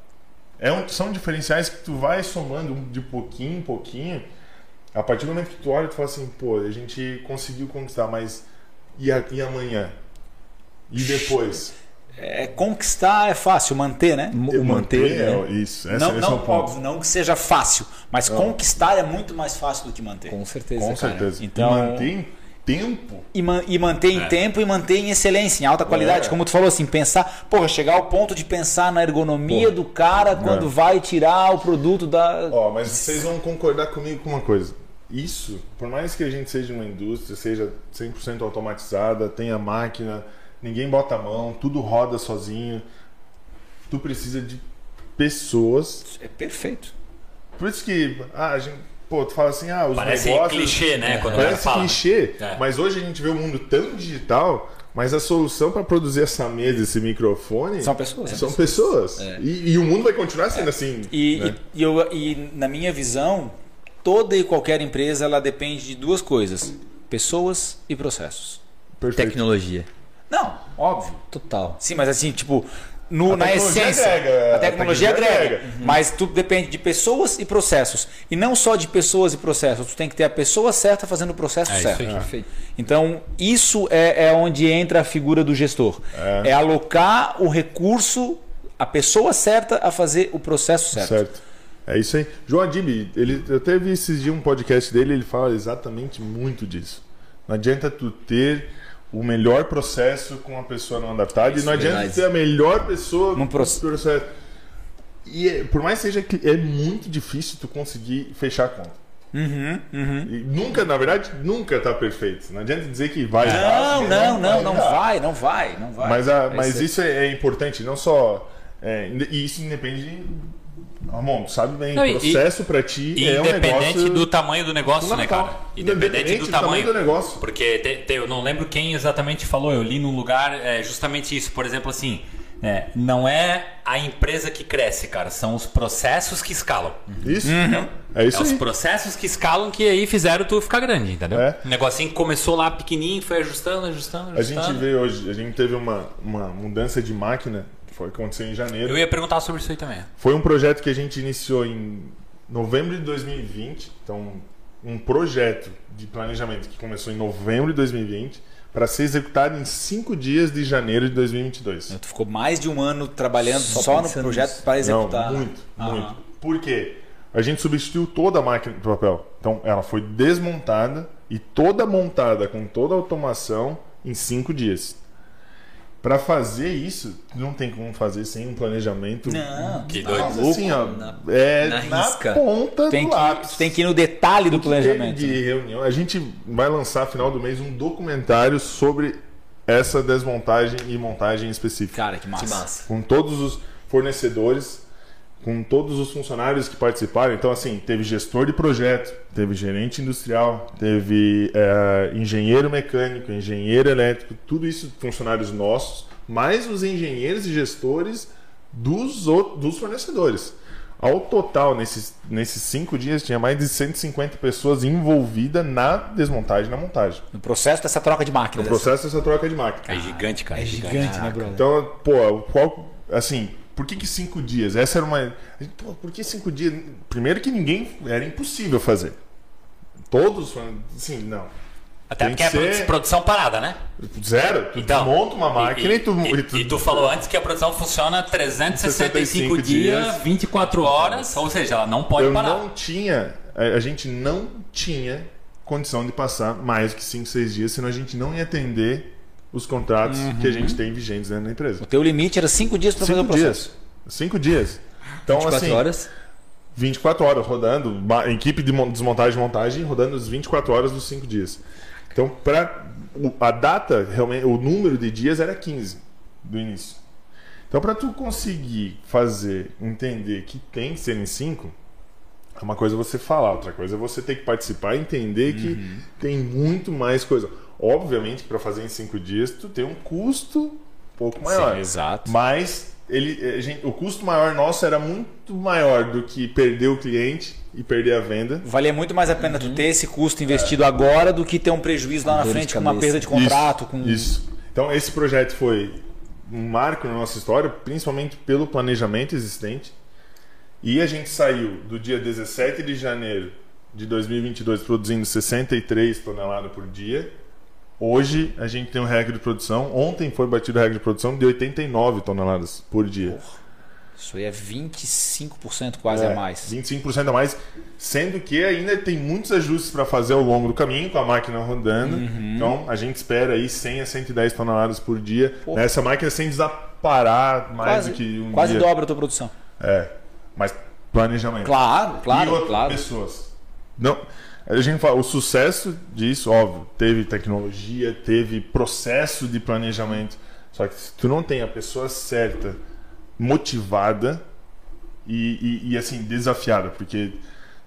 É um- são diferenciais que tu vai somando de pouquinho em pouquinho. A partir do momento que tu olha, tu fala assim, pô, a gente conseguiu conquistar, mas e, a- e amanhã? E <sniffs> depois? É, conquistar é fácil, manter, né? O manter, é, né? isso. Esse, não, esse é não o ponto. óbvio, não que seja fácil, mas conquistar é muito mais fácil do que manter. Com certeza. Com certeza. Então- E manter em tempo. E, man- e manter em É. tempo e manter em excelência, em alta qualidade. É. Como tu falou assim, pensar, porra, chegar ao ponto de pensar na ergonomia Pô. do cara quando É. vai tirar o produto da. Ó, mas vocês vão concordar comigo com uma coisa. Isso, por mais que a gente seja uma indústria, seja 100% automatizada, tenha máquina, ninguém bota a mão, tudo roda sozinho, tu precisa de pessoas. É perfeito. Por isso que, ah, a gente, pô, tu fala assim, ah, os Parece negócios... clichê, né? Quando o Parece clichê, É. mas hoje a gente vê um mundo tão digital, mas a solução para produzir essa mesa, esse microfone, São pessoas. são pessoas. E, e o mundo vai continuar sendo assim. E, né? e, e eu, e na minha visão, toda e qualquer empresa ela depende de duas coisas: pessoas e processos. Perfeito. Tecnologia. Não, óbvio. Total. Sim, mas assim, tipo, no, A na essência. agrega, a tecnologia a tecnologia agrega. agrega. Mas tudo depende de pessoas e processos. E não só de pessoas e processos. Tu tem que ter a pessoa certa fazendo o processo É isso certo. aí. Perfeito. Então, isso é, é onde entra a figura do gestor. É. alocar o recurso, a pessoa certa a fazer o processo certo. Certo. É isso aí. João Adib, ele, eu vi esses dias um podcast dele, ele fala exatamente muito disso. Não adianta tu ter o melhor processo com uma pessoa não adaptada e não adianta verdade. ter a melhor pessoa Num com proce- processo. E é- por mais que seja que é muito difícil tu conseguir fechar a conta. Uhum, uhum. E nunca, na verdade, nunca tá perfeito. Não adianta dizer que vai. Não, não, não, não vai, não vai, não vai. Mas, a- mas ser- isso é, é importante, não só. é, e isso independe de. Ramon, tu sabe bem, o processo pra ti E é um independente negócio do tamanho do negócio, né, cara? Independente do tamanho. do negócio. Porque te- te- eu não lembro quem exatamente falou, eu li num lugar é, justamente isso. Por exemplo, assim, é, não é a empresa que cresce, cara, são os processos que escalam. Isso. Uhum. É isso é os aí. processos que escalam que aí fizeram tu ficar grande, entendeu? É. O negocinho que começou lá pequenininho, foi ajustando, ajustando, A ajustando. gente vê hoje, a gente teve uma, uma mudança de máquina, foi aconteceu em janeiro. Eu ia perguntar sobre isso aí também. Foi um projeto que a gente iniciou em novembro de 2020. Então, um projeto de planejamento que começou em novembro de 2020 para ser executado em cinco dias de janeiro de 2022. Tu ficou mais de um ano trabalhando Só só, no projeto nisso. para executar. Não, muito, Aham. muito. Por quê? A gente substituiu toda a máquina de papel. Então, ela foi desmontada e toda montada com toda a automação em cinco dias. Para fazer isso, não tem como fazer sem um planejamento. Não, Que doido. assim, ó, Na- é na na, risca. ponta tem do que, lápis. tem que ir no detalhe do planejamento. De reunião. A gente vai lançar final do mês um documentário sobre essa desmontagem e montagem específica. Cara, que massa. Que massa. Com todos os fornecedores, com todos os funcionários que participaram. Então, assim, teve gestor de projeto, teve gerente industrial, teve eh, engenheiro mecânico, engenheiro elétrico, tudo isso funcionários nossos, mais os engenheiros e gestores dos, outros, dos fornecedores. Ao total, nesses, nesses cinco dias, tinha mais de 150 pessoas envolvidas na desmontagem e na montagem. No processo dessa troca de máquina. No processo dessa troca de máquina. É gigante, cara. É gigante, né, brother? Então, pô, qual. Assim, por que, que cinco dias? Essa era uma. Pô, por que cinco dias? Primeiro que ninguém. Era impossível fazer. Todos foram. Assim, não. Até Tem porque é que produ- ser- produção parada, né? Zero. Tu Então, monta uma máquina e, tu. e, e tu- e tu falou antes que a produção funciona 365 65 dias, dias. 24 horas, ou seja, ela não pode eu parar. não tinha. A, a gente não tinha condição de passar mais que 5, 6 dias, senão a gente não ia atender os contratos que a gente tem vigentes dentro da empresa. O teu limite era cinco dias para fazer o Cinco processo. dias. Cinco dias. Então, 24 assim, horas. 24 horas rodando, ma- equipe de mon- desmontagem e montagem rodando as 24 horas dos 5 dias. Então, para a data, realmente, o número de dias era 15 do início. Então, para tu conseguir fazer, entender que tem que ser em 5, é uma coisa você falar, outra coisa é você ter que participar e entender que tem muito mais coisa. Obviamente, para fazer em 5 dias, tu tem um custo um pouco maior. exato. Mas ele, a gente- o custo maior nosso era muito maior do que perder o cliente e perder a venda. Valia muito mais a pena tu ter esse custo investido agora do que ter um prejuízo lá na frente com uma perda de contrato. Isso, com... isso. Então esse projeto foi um marco na nossa história, principalmente pelo planejamento existente. E a gente saiu do dia 17 de janeiro de 2022 produzindo 63 toneladas por dia. Hoje a gente tem um recorde de produção. Ontem foi batido o recorde de produção de 89 toneladas por dia. Isso aí é 25% quase É, a mais. 25% a mais, sendo que ainda tem muitos ajustes para fazer ao longo do caminho, com a máquina rodando. Uhum. Então a gente espera aí 100 a 110 toneladas por dia nessa máquina sem desaparar mais Quase, do que um quase dia. dobra a tua produção. É, mas planejamento. Claro, e claro, outra, claro. pessoas. Não, a gente fala, o sucesso disso, óbvio, teve tecnologia, teve processo de planejamento. Só que se tu não tem a pessoa certa, motivada e, e, e, assim, desafiada, porque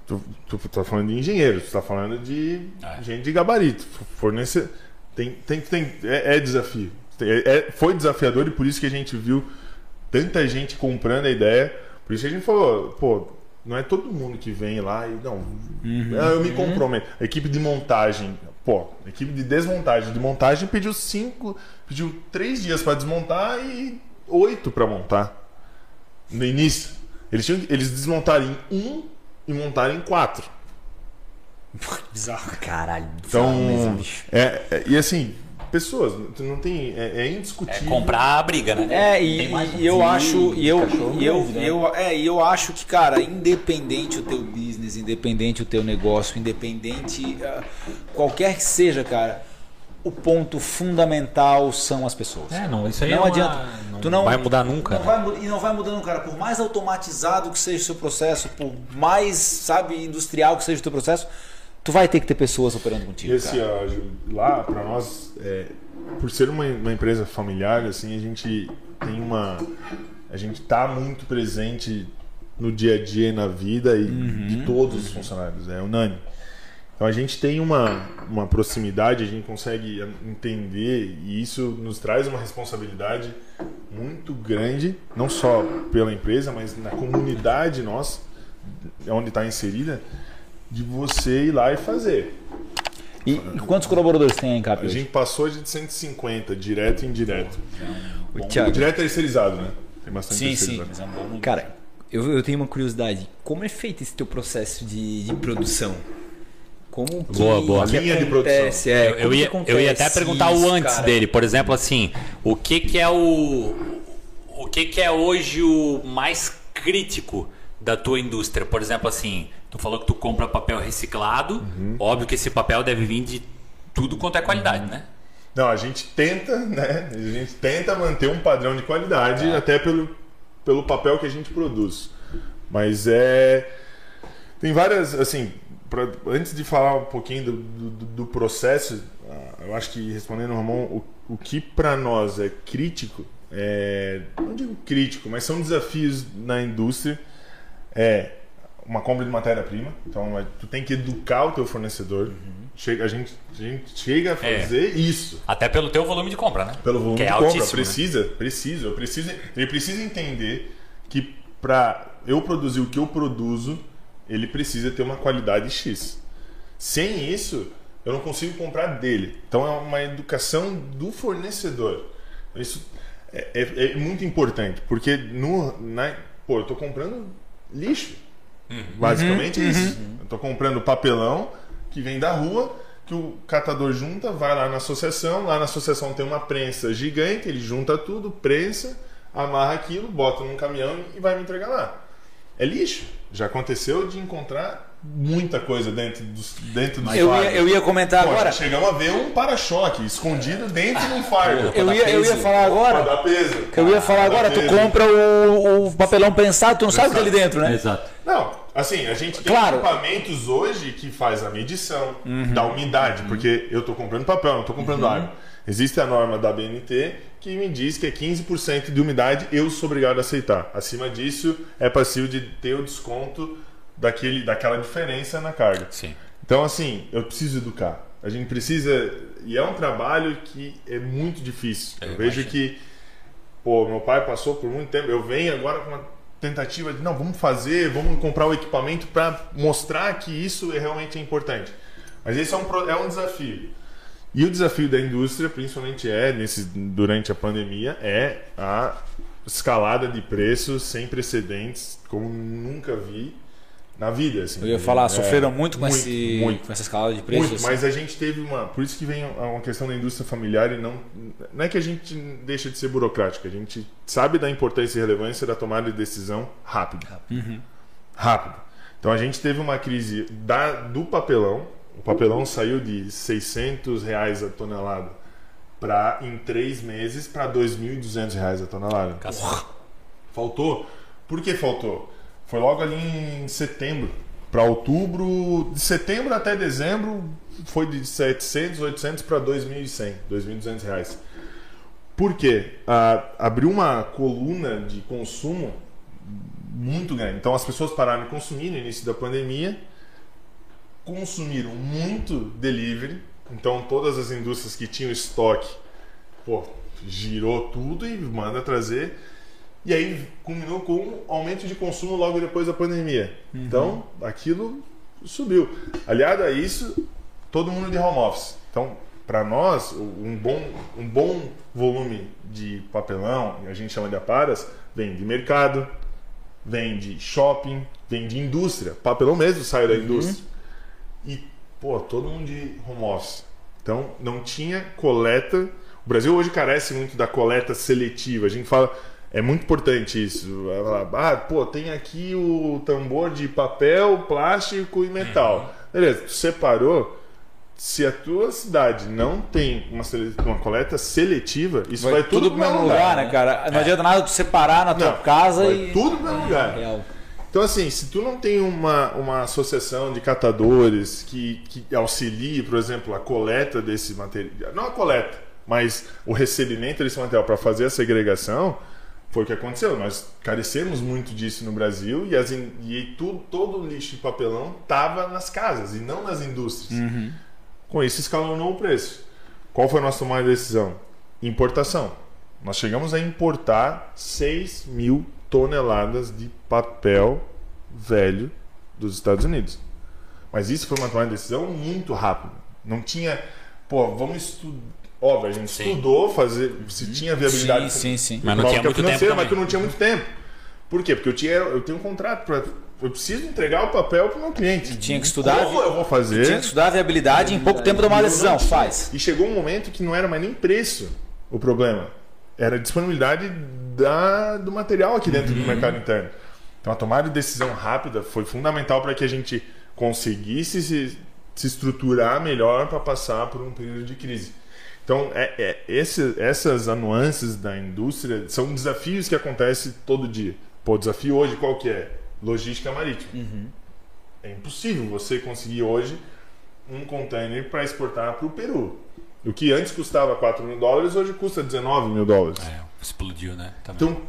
tu, tu tá falando de engenheiro, tu tá falando de É. gente de gabarito, fornecer. Tem, tem, tem, é, é desafio. É- é- foi desafiador e por isso que a gente viu tanta gente comprando a ideia. Por isso que a gente falou, pô, não é todo mundo que vem lá e não. ah, eu me comprometo. A equipe de montagem, pô, a equipe de desmontagem, de montagem pediu cinco, pediu três dias para desmontar e oito para montar. No início. Eles, tinham, eles desmontaram em um e montaram em quatro. Bizarro. Caralho, bizarro Então, mesmo, bicho. é, é- e assim, pessoas, tu não tem, é, é É indiscutível. comprar a briga, né? É, e, e eu acho, e eu, e eu, grande, né? eu, é, e eu acho que, cara, independente o teu business, independente o teu negócio, independente ah, qualquer que seja, cara, o ponto fundamental são as pessoas. É, não, isso aí Não é uma- adianta. Não, Tu não- vai mudar nunca. Não né? vai, e não vai mudando, cara. Por mais automatizado que seja o seu processo, por mais, sabe, industrial que seja o teu processo, tu vai ter que ter pessoas operando contigo. E assim, ó, lá para nós, é, por ser uma, uma empresa familiar, assim, a gente tem uma, a gente tá muito presente no dia a dia e na vida e de todos os funcionários, é unânime. Então a gente tem uma, uma proximidade, a gente consegue entender e isso nos traz uma responsabilidade muito grande, não só pela empresa, mas na comunidade nossa, onde está inserida, de você ir lá e fazer. E, e quantos colaboradores tem aí Cap A gente passou de 150, direto e indireto. O O Thiago, direto é terceirizado, né? Tem bastante Sim, sim. terceirizado. Mas é bom número. cara, eu, eu tenho uma curiosidade. Como é feito esse teu processo de, de produção? Como que, Boa, boa. que Linha de acontece? É, Eu, ia, eu ia até acontece perguntar o isso, antes cara? dele. Por exemplo, assim, o que que é o o que que é hoje o mais crítico da tua indústria? Por exemplo, assim, tu falou que tu compra papel reciclado. Óbvio que esse papel deve vir de tudo quanto é qualidade, né? Não, a gente tenta, né? A gente tenta manter um padrão de qualidade É. até pelo, pelo papel que a gente produz. Mas é. Tem várias, assim, pra- antes de falar um pouquinho do, do, do processo, ah, eu acho que respondendo ao Ramon, o, o que para nós é crítico, é, não digo crítico, mas são desafios na indústria, é uma compra de matéria-prima, então é- tu tem que educar o teu fornecedor. Chega, a, gente, a gente chega a É. fazer isso Até pelo teu volume de compra, né? pelo volume que é de compra. altíssimo. né? Precisa, precisa. Ele precisa entender que para eu produzir o que eu produzo, ele precisa ter uma qualidade X. Sem isso, eu não consigo comprar dele. Então é uma educação do fornecedor. Isso é, é- é muito importante, porque no, na, pô, eu tô comprando lixo. Basicamente é isso. Eu tô comprando papelão que vem da rua, que o catador junta, vai lá na associação, lá na associação tem uma prensa gigante, ele junta tudo, prensa, amarra aquilo, bota num caminhão e vai me entregar lá. É lixo. Já aconteceu de encontrar muita coisa dentro do, dentro do Eu ia, eu ia comentar Pô, agora. chegamos a ver um para-choque escondido dentro de um fardo. Eu ia, eu ia falar Pra agora. dar peso. Eu ia falar agora, tu compra o, o papelão pensado, tu não sabe o que tem ali dentro, né? Exato. Não, assim, a gente tem Claro. equipamentos hoje que faz a medição da umidade, porque eu estou comprando papel, não estou comprando água. Existe a norma da BNT que me diz que é 15% de umidade, eu sou obrigado a aceitar. Acima disso, é passível de ter o desconto daquele, daquela diferença na carga. Sim. Então, assim, eu preciso educar. A gente precisa. E é um trabalho que é muito difícil. Eu, Eu vejo que. Pô, meu pai passou por muito tempo. Eu venho agora com uma tentativa de. Não, vamos fazer, vamos comprar o equipamento para mostrar que isso é realmente importante. Mas esse é um, é um desafio. E o desafio da indústria, principalmente é, nesse, durante a pandemia, é a escalada de preços sem precedentes, como nunca vi na vida. Assim. Eu ia falar, É, sofreram muito com, muito, esse, muito. com essa escala de preços. Muito, mas a gente teve uma. Por isso que vem uma questão da indústria familiar e não. Não é que a gente deixa de ser burocrática, a gente sabe da importância e relevância da tomada de decisão rápida. Rápido. Então a gente teve uma crise da, do papelão. O papelão saiu de 600 reais a tonelada para em três meses para 2.200 reais a tonelada. Faltou. Por que faltou? Foi logo ali em setembro. Para outubro, de setembro até dezembro, foi de 700, 800 para 2.100, 2.200 reais. Por quê? Ah, abriu uma coluna de consumo muito grande. Então as pessoas pararam de consumir no início da pandemia, consumiram muito delivery. Então todas as indústrias que tinham estoque, pô, girou tudo e manda trazer. E aí culminou com um aumento de consumo logo depois da pandemia. Então, aquilo subiu. Aliado a isso, todo mundo de home office. Então, para nós, um bom, um bom volume de papelão, a gente chama de aparas, vem de mercado, vem de shopping, vem de indústria. Papelão mesmo sai da indústria. E, pô, todo mundo de home office. Então, não tinha coleta. O Brasil hoje carece muito da coleta seletiva. A gente fala, é muito importante isso. Ah, pô, tem aqui o tambor de papel, plástico e metal. Beleza, tu separou. Se a tua cidade não tem uma, uma coleta seletiva, isso vai, vai tudo tudo pro mesmo lugar, né, cara? Não adianta nada tu separar na tua Não, casa vai e. tudo pro mesmo lugar. Real. Então, assim, se tu não tem uma, uma associação de catadores que, que auxilie, por exemplo, a coleta desse material, não a coleta, mas o recebimento desse material para fazer a segregação, foi o que aconteceu. Nós carecemos muito disso no Brasil e, as, in- e tudo, todo o lixo de papelão estava nas casas e não nas indústrias. Com isso, escalonou o preço. Qual foi a nossa tomada de decisão? Importação. Nós chegamos a importar 6 mil toneladas de papel velho dos Estados Unidos. Mas isso foi uma tomada de decisão muito rápida. Não tinha. Pô, vamos estudar. Óbvio, a gente Sim. estudou fazer se tinha viabilidade Sim, sim, sim. Mas não tinha muito tempo financeira, mas também. que eu não tinha muito tempo. Por quê? Porque eu, tinha, eu tenho um contrato para. Eu preciso entregar o papel para o meu cliente. Tinha que estudar. Como eu vou fazer? Tinha que estudar a viabilidade e em pouco tempo tomar uma decisão. Faz. E chegou um momento que não era mais nem preço o problema. Era a disponibilidade da, do material aqui dentro Uhum. do mercado interno. Então a tomada de decisão rápida foi fundamental para que a gente conseguisse se, se estruturar melhor para passar por um período de crise. Então, é, é, esse, essas nuances da indústria são desafios que acontecem todo dia. Pô, o desafio hoje qual que é? Logística marítima. É impossível você conseguir hoje um container para exportar para o Peru. O que antes custava 4 mil dólares, hoje custa 19 mil dólares. É, explodiu, né? Também. Então,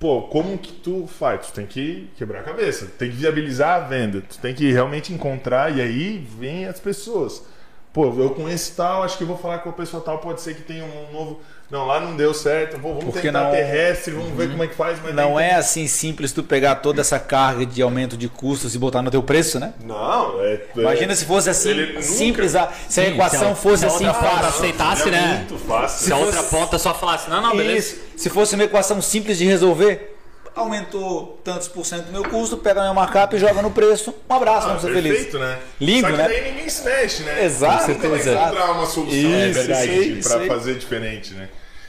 pô, como que tu faz? Tu tem que quebrar a cabeça, tem que viabilizar a venda, tu tem que realmente encontrar e aí vem as pessoas. Pô, eu com esse tal, acho que vou falar com a pessoa tal, pode ser que tenha um novo. Não, lá não deu certo, pô, vamos Porque tentar não- terrestre, vamos ver como é que faz. Mas Não é assim simples tu pegar toda essa carga de aumento de custos e botar no teu preço, né? Não, é. Imagina se fosse assim Ele simples, a- se a Sim, equação se a- fosse se a assim outra ponta fácil. aceitasse, é né? muito fácil. Se a outra ponta só falasse, não, não, beleza. Isso. Se fosse uma equação simples de resolver, aumentou tantos por cento do meu custo, pega minha markup e joga no preço. Um abraço, Ah, vamos ser felizes. perfeito, né? Lindo, Só que né? daí ninguém se mexe, né? Exato, Você tem que encontrar uma solução Isso, para fazer diferente, né?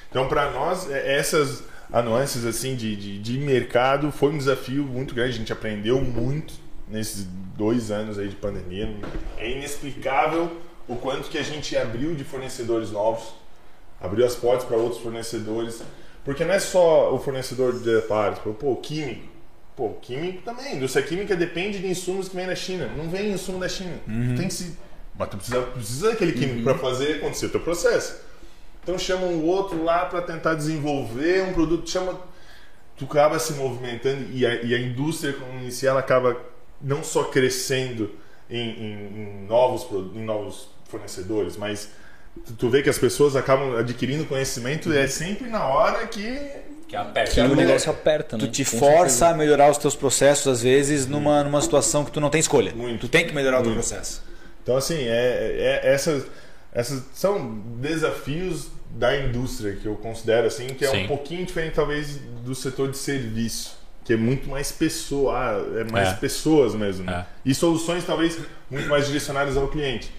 Então, para nós, é- essas nuances assim de, de, de mercado foi um desafio muito grande. A gente aprendeu muito, nesses dois anos aí de pandemia. É inexplicável o quanto que a gente abriu de fornecedores novos, abriu as portas para outros fornecedores, porque não é só o fornecedor de aparelhos, pô, o químico. Pô, o químico também. A indústria química depende de insumos que vêm da China. Não vem insumo da China. Tu tem que se. Mas tu precisa, precisa daquele químico para fazer acontecer o teu processo. Então chama um outro lá para tentar desenvolver um produto, chama tu acaba se movimentando e a, e a indústria como si ela acaba não só crescendo em, em- em novos em novos fornecedores, mas tu, vê que as pessoas acabam adquirindo conhecimento e é sempre na hora que Que aperta. Que o negócio aperta, né? Tu te Com força a melhorar os teus processos, às vezes, numa, numa situação que tu não tem escolha. Muito. Tu tem que melhorar o teu Muito. processo. Então, assim, é, é- essas, essas são desafios da indústria que eu considero assim, que é Sim. um pouquinho diferente, talvez, do setor de serviço, que é muito mais pessoa, é mais É. pessoas mesmo. né? É. E soluções, talvez, muito mais direcionadas ao cliente.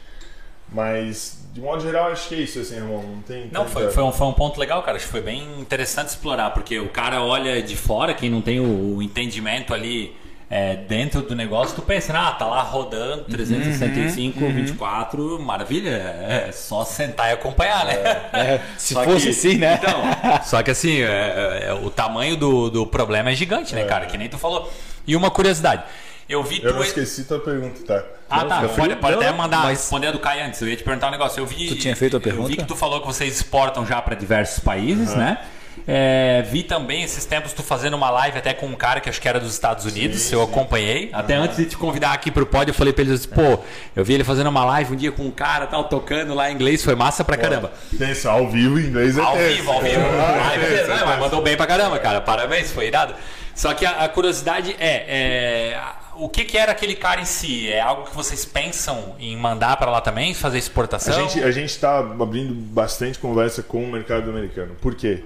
Mas, de modo geral, acho que é isso, assim, irmão. Não tem. Não, foi, foi, um, foi um ponto legal, cara. Acho que foi bem interessante explorar, porque o cara olha de fora, quem não tem o, o entendimento ali é, dentro do negócio, tu pensa, ah, tá lá rodando 365, 24, maravilha, é só sentar e acompanhar, né? É, <laughs> se Só fosse que- assim, né? Então, <laughs> só que assim, é, é, o tamanho do, do problema é gigante, né, cara? Que nem tu falou. E uma curiosidade, eu vi Eu esqueci tua pergunta, tá? Ah, tá. Pode, pode Não, até mandar mas- responder a do Caio antes. Eu ia te perguntar um negócio. Eu vi. Tu tinha feito a Eu vi pergunta? que tu falou que vocês exportam já para diversos países, né? É, vi também esses tempos tu fazendo uma live até com um cara que acho que era dos Estados Unidos, Sim, eu sim. acompanhei. Até antes de te convidar aqui pro pódio, eu falei pra eles, pô, eu vi ele fazendo uma live um dia com um cara tal, tocando lá em inglês, foi massa pra caramba. Isso, ao vivo em inglês é Ao tenso. vivo, ao vivo. <laughs> Ah, Ai, é é mandou bem pra caramba, cara. Parabéns, foi irado. Só que a, a curiosidade é, é, o que, que era aquele cara em si? É algo que vocês pensam em mandar pra lá também, fazer A exportação? gente, a gente está abrindo bastante conversa com o mercado americano. Por quê?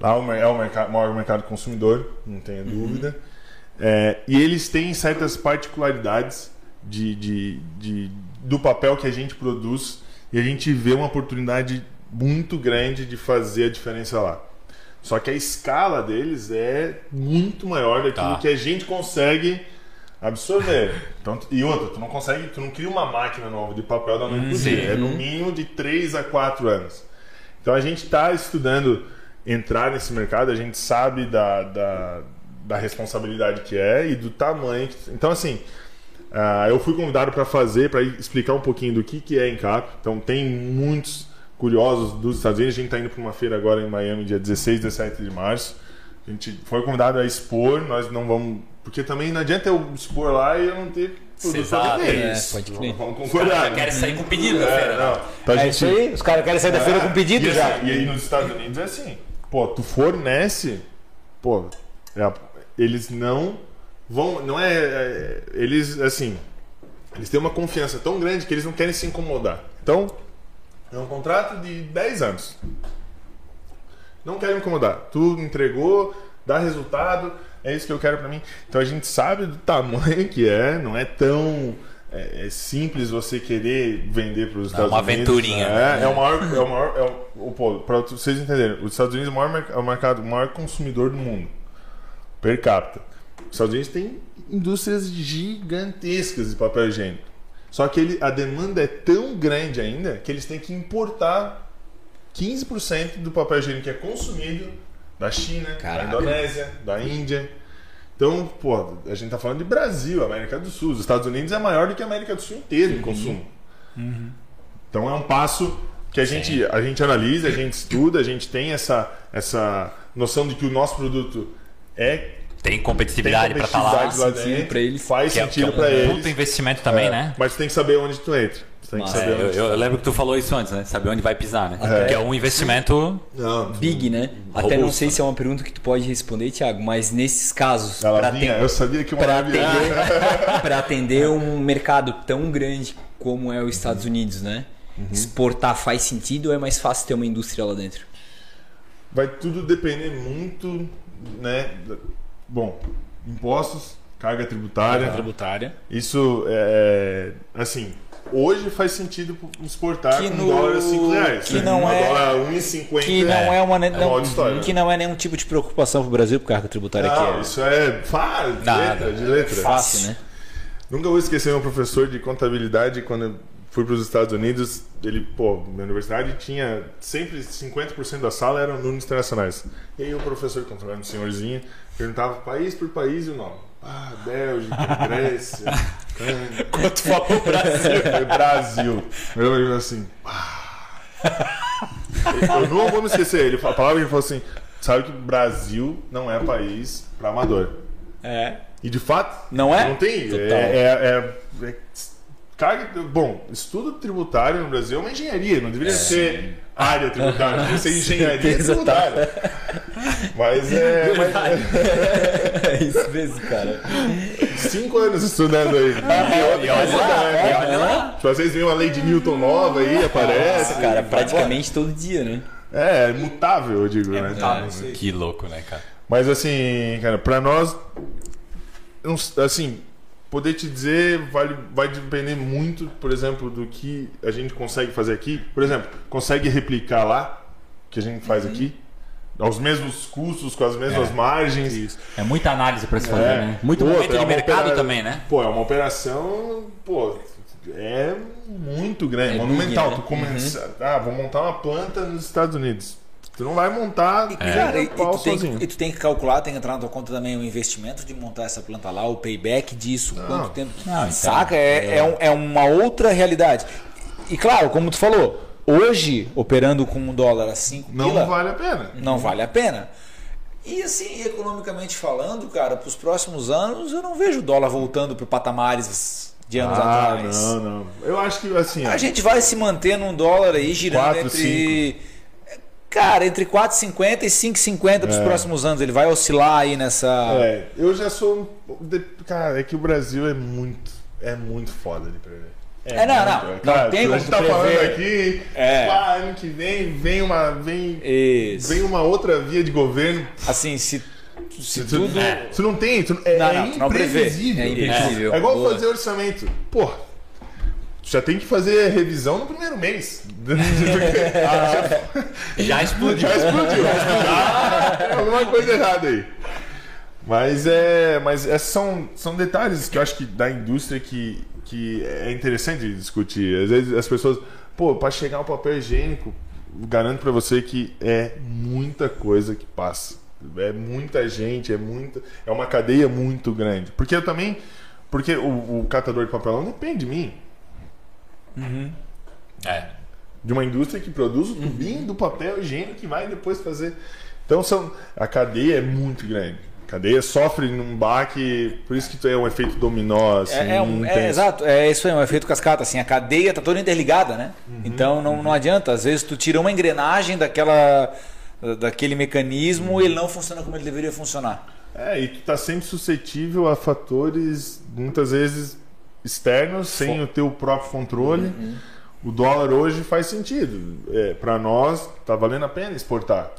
Lá é o é mercado, maior mercado consumidor, não tenha dúvida. É, e eles têm certas particularidades de, de, de- do papel que a gente produz e a gente vê uma oportunidade muito grande de fazer a diferença lá. Só que a escala deles é muito maior daquilo Tá. que a gente consegue absorver. Então, e outra, tu não consegue, tu não cria uma máquina nova de papel da noite pro sim. dia. É no mínimo de 3 a 4 anos. Então a gente está estudando entrar nesse mercado, a gente sabe da, da, da responsabilidade que é e do tamanho. que- Então, assim, ah, eu fui convidado para fazer, para explicar um pouquinho do que, que é Encap. Então, tem muitos curiosos dos Estados Unidos. A gente está indo para uma feira agora em Miami, dia 16, 17 de março. A gente foi convidado a expor, nós não vamos. Porque também não adianta eu expor lá e eu não ter produto pra Exato, vender. é, pode crer. Vamos Os caras concordar. já né? querem sair com pedido da É, feira. não. Então, a É gente- isso aí, os caras querem sair da feira com pedido e, já. assim, e aí nos Estados Unidos é assim, pô, tu fornece, pô, é, eles não vão, não é, é, eles assim, eles têm uma confiança tão grande que eles não querem se incomodar. Então, é um contrato de 10 anos. Não quero me incomodar. Tu entregou, dá resultado, é isso que eu quero pra mim. Então a gente sabe do tamanho que é, não é tão é, é simples você querer vender para os Estados uma Unidos. aventurinha, É, né? é o maior, é o maior, é o, pô, para vocês entenderem, os Estados Unidos é o maior, é o mercado, o maior consumidor do mundo per capita. Os Estados Unidos tem indústrias gigantescas de papel higiênico. Só que ele, a demanda é tão grande ainda que eles têm que importar 15% do papel higiênico que é consumido da China, Caraca. da Indonésia, da Índia. Então, pô, a gente tá falando de Brasil, América do Sul. Os Estados Unidos é maior do que a América do Sul inteira em consumo. Então é um passo que a gente, a gente analisa, a gente estuda, a gente tem essa, essa noção de que o nosso produto é Tem competitividade pra estar lá. competitividade lá sentido dentro, pra eles. faz Que é, sentido é pra um eles. puto investimento também, É, né? Mas tu tem que saber onde tu entra. Tem que saber É, eu, eu lembro que tu falou isso antes, né? Saber onde vai pisar, né? Que é um investimento. Não, Big, né? Até não sei se é uma pergunta que tu pode responder, Thiago, mas nesses casos, ten- eu sabia que uma vinha. atender, <laughs> pra atender um mercado tão grande como é os Estados Unidos, né? Exportar faz sentido ou é mais fácil ter uma indústria lá dentro? Vai tudo depender muito, né? Bom, impostos, carga tributária. tributária. Isso é assim. Hoje faz sentido exportar Que no- dólar a 5 reais. que né? não Uma é- dólar 1,50 Que não é, uma, é uma não, outra história. que não é nenhum tipo de preocupação pro Brasil, porque a carga tributária Não, aqui é isso é fácil, de letra, de letra. Fácil, né? Nunca vou esquecer meu professor de contabilidade quando eu fui para os Estados Unidos. Ele, pô, minha universidade tinha sempre 50% da sala eram alunos internacionais. E aí o professor contabilidade, um senhorzinho, perguntava país por país e o nome. Ah, Bélgica, <laughs> Grécia. Quanto falou Brasil? <laughs> É Brasil. Eu falei assim. "Ah." Eu não vou me esquecer. Ele, a palavra que ele falou assim: sabe que Brasil não é país para amador. É. E de fato. Não é? Não tem. É, é, é- é- carga- bom, estudo tributário no Brasil é uma engenharia, não deveria ser área tributária, deveria ser <laughs> engenharia certeza, tributária. Mas é. <laughs> mas é <laughs> É isso mesmo, cara. cinco anos estudando aí. E olha lá, e olha lá. Tipo, vocês veem uma lei de Newton nova aí, aparece. Nossa, cara, praticamente todo dia, né? É, é mutável, eu digo, né? Que louco, né, cara? Mas assim, cara, pra nós, assim, poder te dizer vale, vai depender muito, por exemplo, do que a gente consegue fazer aqui. Por exemplo, consegue replicar lá, que a gente faz aqui, aos mesmos custos, com as mesmas margens. É muita análise pra se fazer, É. né? Muito Outra, momento de é uma mercado opera- também, né? Pô, é uma operação, pô, é muito grande, É monumental. big, né? Tu começa, ah, vou montar uma planta nos Estados Unidos. Tu não vai montar E, é. cara, e, e tu tem, sozinho. e tu tem que calcular, tem que entrar na tua conta também o investimento de montar essa planta lá, o payback disso, quanto tempo. Não, então, Saca? É, é, um- é uma outra realidade. E claro, como tu falou, hoje, operando com um dólar a 5 Não pila, vale a pena. não vale a pena. E assim, economicamente falando, cara, para os próximos anos, eu não vejo o dólar voltando para patamares de anos Ah, atrás. não, não. Eu acho que assim, ó, A gente vai se manter num dólar aí girando Quatro, entre. Cara, entre 4,50 e 5,50 para os É. próximos anos. Ele vai oscilar aí nessa. É, eu já sou um. Cara, é que o Brasil é muito. É muito foda de prever. É, não, não. muito, Não cara, tem a como gente tu tá falando prever. aqui. É. pá, ano que vem, vem uma. Vem, Isso. vem uma outra via de governo. Assim, se, se Tu, tudo. tu não tem. Tu, é, Não, é não, não prevê. imprevisível. É imprevisível. É igual Boa. fazer orçamento. Pô, tu já tem que fazer revisão no primeiro mês. <laughs> Já explodiu. Já explodiu. Já, tem alguma coisa errada aí. Mas é. Mas esses são, são detalhes que eu acho que da indústria que, que é interessante discutir. Às vezes as pessoas. Pô, para chegar ao papel higiênico, garanto para você que é muita coisa que passa. É muita gente, é muita. É uma cadeia muito grande. Porque eu também. Porque o, o catador de papelão depende de mim. É. de uma indústria que produz o tubinho do papel higiênico que vai depois fazer. Então são, a cadeia é muito grande. A cadeia sofre num baque, por isso que é um efeito dominó. Assim, É, é um- é, exato, é isso aí, um efeito cascata. Assim, a cadeia tá toda interligada, né? Uhum. Então não, não adianta. Às vezes tu tira uma engrenagem daquela, daquele mecanismo Uhum. e ele não funciona como ele deveria funcionar. É, e tu tá sempre suscetível a fatores, muitas vezes, externos, sem o teu próprio controle. Uhum. O dólar hoje faz sentido. É, para nós, tá valendo a pena exportar.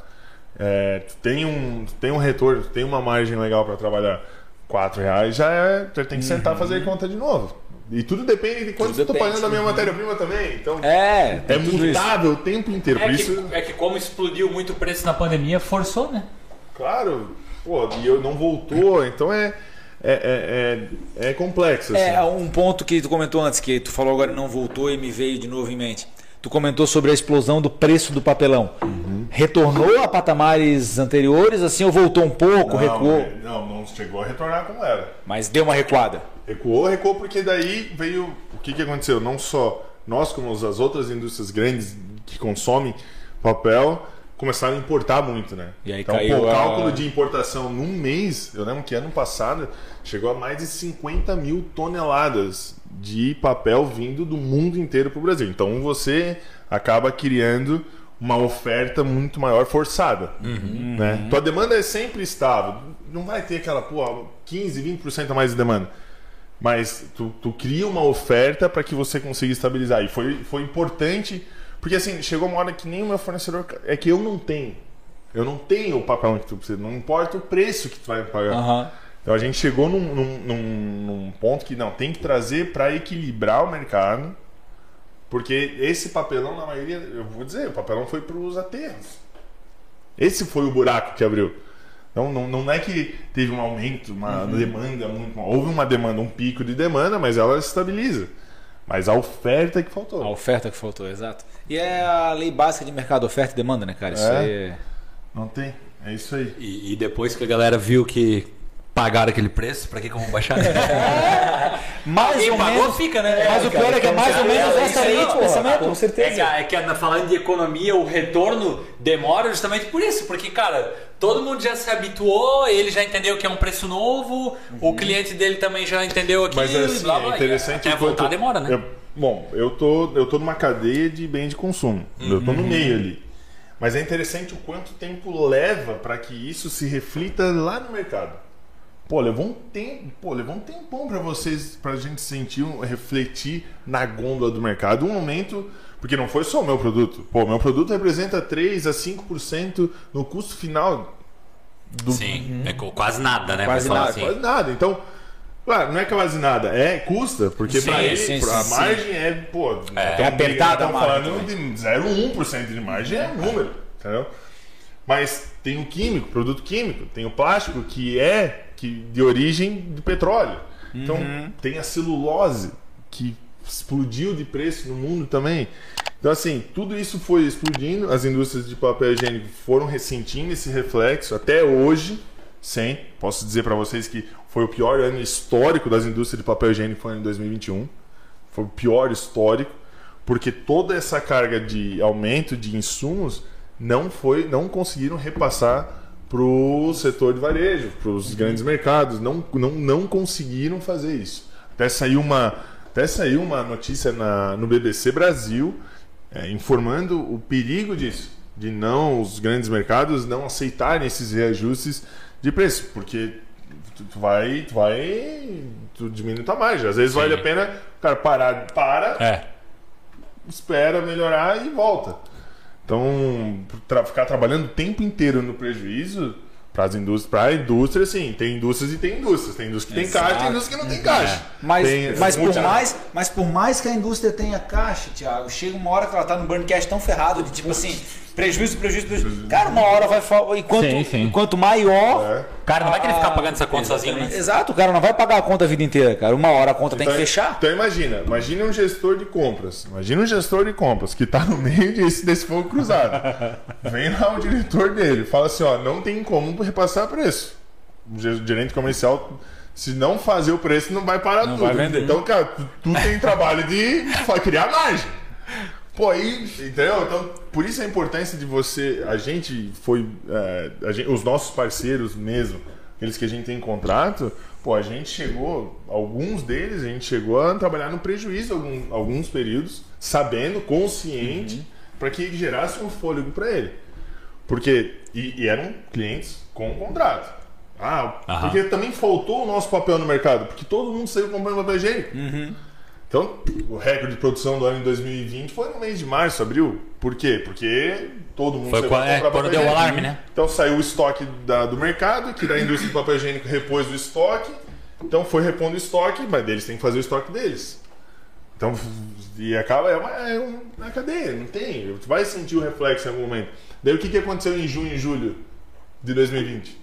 É, tu tem um, tu tem um retorno, tu tem uma margem legal para trabalhar. quatro reais já é. Tu tem que sentar e fazer conta de novo. E tudo depende de quanto Uhum. Tô depende. pagando da minha matéria-prima também. Então, É, é isso. mutável o tempo inteiro. Por É isso, que, é que como explodiu muito o preço na pandemia, forçou, né? claro, pô, e eu não voltou, então é. É, é, é, é complexo. Assim. É um ponto que tu comentou antes, que tu falou agora não voltou e me veio de novo em mente. Tu comentou sobre a explosão do preço do papelão. Uhum. Retornou a patamares anteriores, assim, ou voltou um pouco, não, recuou, é, Não, não chegou a retornar como era. mas deu uma recuada. Recuou, recuou porque daí veio. O que, que aconteceu? Não só nós, como as outras indústrias grandes que consomem papel, começaram a importar muito, né? E aí então, caiu pô, o a- cálculo de importação num mês, eu lembro que ano passado chegou a mais de 50 mil toneladas de papel vindo do mundo inteiro para o Brasil. Então você acaba criando uma oferta muito maior forçada. Né? Tua demanda é sempre estável. Não vai ter aquela, pô, 15, 20% a mais de demanda. Mas tu, tu cria uma oferta para que você consiga estabilizar. E foi, foi importante, porque assim, chegou uma hora que nem o meu fornecedor. É que eu não tenho. Eu não tenho o papel que tu precisa. Não importa o preço que tu vai pagar. Aham. Então a gente chegou num, num, num- num ponto que não, tem que trazer para equilibrar o mercado. Porque esse papelão, na maioria, eu vou dizer, o papelão foi para os aterros. Esse foi o buraco que abriu. Então não, não é que teve um aumento, uma demanda muito. Houve uma demanda, um pico de demanda, mas ela se estabiliza. Mas a oferta é que faltou. A oferta que faltou, exato. E é a lei básica de mercado, oferta e demanda, né, cara? Isso É. aí é... Não tem. É isso aí. E, e depois que a galera viu que pagaram aquele preço, pra que que vão baixar? <laughs> Mais Quem ou pagou menos. fica, né? Mas o pior é que é mais ou menos essa linha de pensamento. Com É certeza. que, é que na- falando de economia, o retorno demora justamente por isso, porque, cara, todo mundo já se habituou, ele já entendeu que é um preço novo, o cliente dele também já entendeu aquilo, Mas assim, blá, blá, é interessante até voltar enquanto- demora, né? eu- bom, eu tô, eu tô numa cadeia de bem de consumo. Eu tô Uhum. no meio ali. Mas é interessante o quanto tempo leva para que isso se reflita lá no mercado. Pô, levou um tempo, pô, levou um tempão para vocês, pra gente sentir, um- refletir na gôndola do mercado. Um momento, porque não foi só o meu produto. Pô, meu produto representa 3 a 5% no custo final do, Sim, é co- quase nada, né? Quase nada, assim. Quase nada. Então, claro, não é quase nada, é custa, porque Sim, pra ele, sim, pra- a sim, margem é, pô, É. É apertada a estamos margem falando de 0,1% de margem é número, entendeu? Mas tem o químico, produto químico, tem o plástico que é que, de origem do petróleo. Então, tem a celulose que explodiu de preço no mundo também. Então, assim, tudo isso foi explodindo, as indústrias de papel higiênico foram ressentindo esse reflexo até hoje, sem. Posso dizer para vocês que foi o pior ano histórico das indústrias de papel higiênico foi em 2021. Foi o pior histórico, porque toda essa carga de aumento de insumos não foi, não conseguiram repassar para o setor de varejo, para os grandes mercados, não, não, não conseguiram fazer isso. Até saiu uma, até saiu uma notícia na, no BBC Brasil é, informando o perigo disso, de não os grandes mercados não aceitarem esses reajustes de preço, porque tu, tu vai, tu vai, tu diminui tua margem. Às vezes vale a pena o cara parar, para, É. espera melhorar e volta. Então, tra- ficar trabalhando o tempo inteiro no prejuízo para as indústrias, para a indústria, sim, tem indústrias e tem indústrias. Tem indústria que tem caixa, tem indústria que não tem caixa. Mas, Tem- mas, por mais, mas por mais que a indústria tenha caixa, Thiago, chega uma hora que ela tá no burn cash tão ferrado de tipo assim, prejuízo, prejuízo, prejuízo. Cara, uma hora vai fa- enquanto Sim, sim. enquanto maior, É. O cara não vai querer Ah, ficar pagando essa conta sozinho, né? exato, o cara não vai pagar a conta a vida inteira, cara. Uma hora a conta tem que Então, fechar. Então imagina, imagina um gestor de compras. Imagina um gestor de compras que está no meio desse, desse fogo cruzado. Vem lá o diretor dele, fala assim, ó, não tem como repassar preço. O ge- gerente comercial, se não fazer o preço, não vai parar tudo. vai. Então, cara, tu, tu tem trabalho de criar margem. Pô, aí, entendeu? Então, por isso a importância de você. A gente foi. é, a gente- os nossos parceiros mesmo, aqueles que a gente tem contrato, pô, a gente chegou. Alguns deles, a gente chegou a trabalhar no prejuízo algum- alguns períodos, sabendo, consciente, para que gerasse um fôlego para ele. Porque. E, e eram clientes com contrato. Ah, Aham. porque também faltou o nosso papel no mercado, porque todo mundo saiu comprando papel higiênico. Então, o recorde de produção do ano de 2020 foi no mês de março, abril. Por quê? Porque todo mundo Foi saiu quando- é, quando deu o alarme, né? Então saiu o estoque da- do mercado, que da indústria de papel higiênico repôs o estoque. Então foi repondo o estoque, mas eles têm que fazer o estoque deles. Então, e acaba, é uma, é uma cadeia, não tem. Tu vai sentir o reflexo em algum momento. Daí o que, que aconteceu em junho e julho de 2020?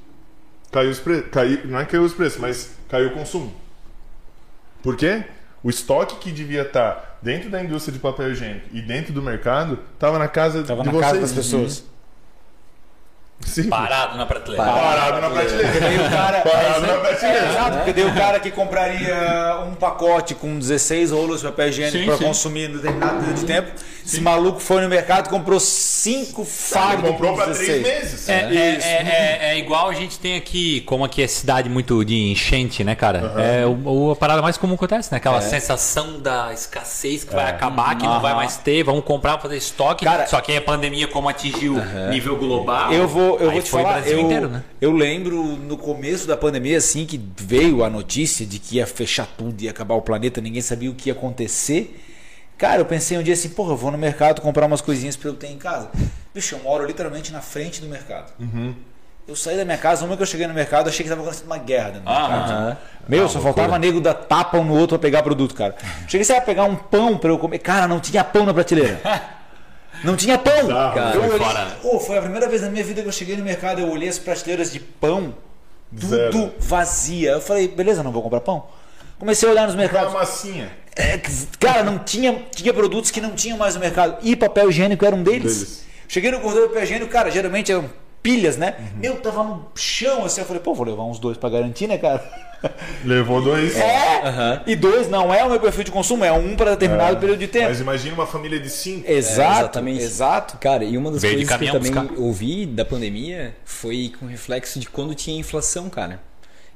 Caiu os preços. Caiu, não é que caiu os preços, mas caiu o consumo. Por quê? O estoque que devia estar dentro da indústria de papel higiênico e dentro do mercado estava na casa Tava de na vocês. casa das pessoas. Sim. Parado na prateleira. Parado na prateleira. Daí o cara. Parado na prateleira. Exato, porque daí o cara que compraria um pacote com 16 rolos de papel higiênico Sim, para sim. consumir em determinado período de tempo, esse maluco foi no mercado e comprou 5 Ele fardos comprou para três 16. meses. É, é, é, é- é igual a gente tem aqui, como aqui é cidade muito de enchente, né, cara? É o, o- a parada mais comum que acontece, né? Aquela sensação da escassez que vai acabar, que não vai mais ter, vamos comprar pra fazer estoque. Cara- Só que aí a pandemia, como atingiu nível global. Eu vou, eu vou te foi o falar, Brasil eu, inteiro, né? eu lembro no começo da pandemia, assim, que veio a notícia de que ia fechar tudo, ia acabar o planeta, ninguém sabia o que ia acontecer. Cara, eu pensei um dia assim, porra, eu vou no mercado comprar umas coisinhas para eu ter em casa. Bicho, eu moro literalmente na frente do mercado. Eu saí da minha casa, uma que eu cheguei no mercado, achei que estava acontecendo uma guerra dentro do mercado. Meu, só faltava nego dar tapa um no outro pra pegar produto, cara. Cheguei a pegar um pão pra eu comer. Cara, não tinha pão na prateleira. <laughs> Não tinha pão. Cara. eu Foi olhei, fora, né? Ô, foi a primeira vez na minha vida que eu cheguei no mercado, eu olhei as prateleiras de pão, tudo Zero. vazia. Eu falei, beleza, não vou comprar pão. Comecei a olhar nos mercados. massinha. É, cara, não tinha, tinha produtos que não tinham mais no mercado. E papel higiênico era um deles. Deles. Cheguei no corredor de papel higiênico, cara, geralmente eram pilhas, né? Uhum. Meu, tava no chão assim. Eu falei, pô, vou levar uns dois pra garantir, né, cara? <laughs> Levou dois. É! E dois não é o meu perfil de consumo, é um para determinado período de tempo. Mas imagina uma família de cinco. Exato, É, exatamente. exato. Cara, e uma das Veio coisas que eu também buscar. ouvi da pandemia foi com reflexo de quando tinha inflação, cara.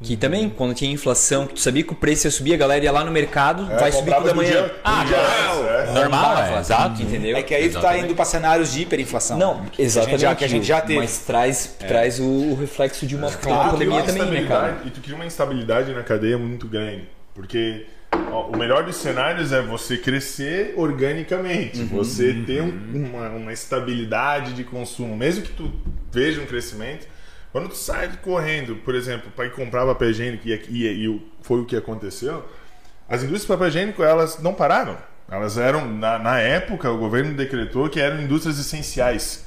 Uhum. Que também, quando tinha inflação, que tu sabia que o preço ia subir, a galera ia lá no mercado, É, vai subir do amanhã. dia- Ah, dia antes, é. Normal, é, exato. Entendeu? É que aí tu tá Exatamente. indo para cenários de hiperinflação. Não, que a gente exatamente. já- que a gente já teve. Mas traz, traz o, o reflexo de uma Tu pandemia uma também, né, cara? E tu cria uma instabilidade na cadeia muito grande. Porque ó, o melhor dos cenários é você crescer organicamente. Uhum, você ter um- uma, uma estabilidade de consumo. Mesmo que tu veja um crescimento, quando tu sai correndo, por exemplo, para ir comprar papel higiênico, e, e, e foi o que aconteceu, as indústrias de papel higiênico elas não pararam. Elas eram, na, na época, o governo decretou que eram indústrias essenciais.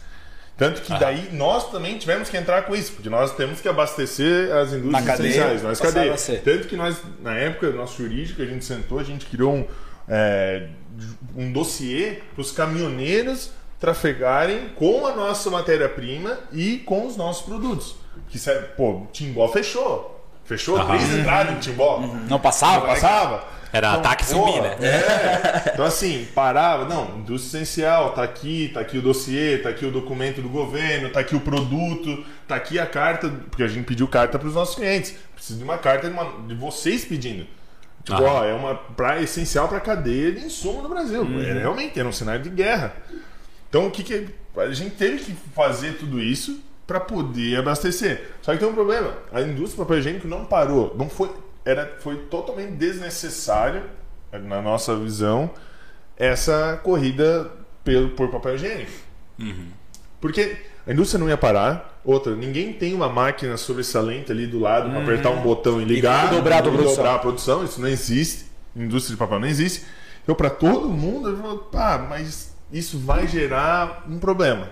Tanto que daí nós também tivemos que entrar com isso, porque nós temos que abastecer as indústrias Na cadeia, essenciais, nós cadeia. Tanto que nós, na época, nosso jurídico, a gente sentou, a gente criou um, é, um dossiê para os caminhoneiros trafegarem com a nossa matéria-prima e com os nossos produtos. Que, sério, pô, Timbó fechou. Fechou três entradas em Timbó. Não passava? Não passava. Era ataque e zumbi, né? É. Então, assim, parava. Não, indústria essencial, tá aqui, tá aqui o dossiê, tá aqui o documento do governo, tá aqui o produto, tá aqui a carta, porque a gente pediu carta para os nossos clientes. Precisa de uma carta de, uma- de vocês pedindo. Tipo, Aham. ó, é uma pra, essencial para a cadeia de insumo no Brasil. É, realmente, era um cenário de guerra. Então, o que, que a gente teve que fazer tudo isso para poder abastecer. Só que tem um problema. A indústria do papel higiênico não parou. Não foi, era, foi totalmente desnecessário, na nossa visão, essa corrida pelo, por papel higiênico. Porque a indústria não ia parar. Outra, ninguém tem uma máquina sobressalente ali do lado para apertar um botão e ligar dobrar a e produção. dobrar a produção. Isso não existe. Indústria de papel não existe. Então, para todo mundo, eu falo, pá, mas isso vai gerar um problema.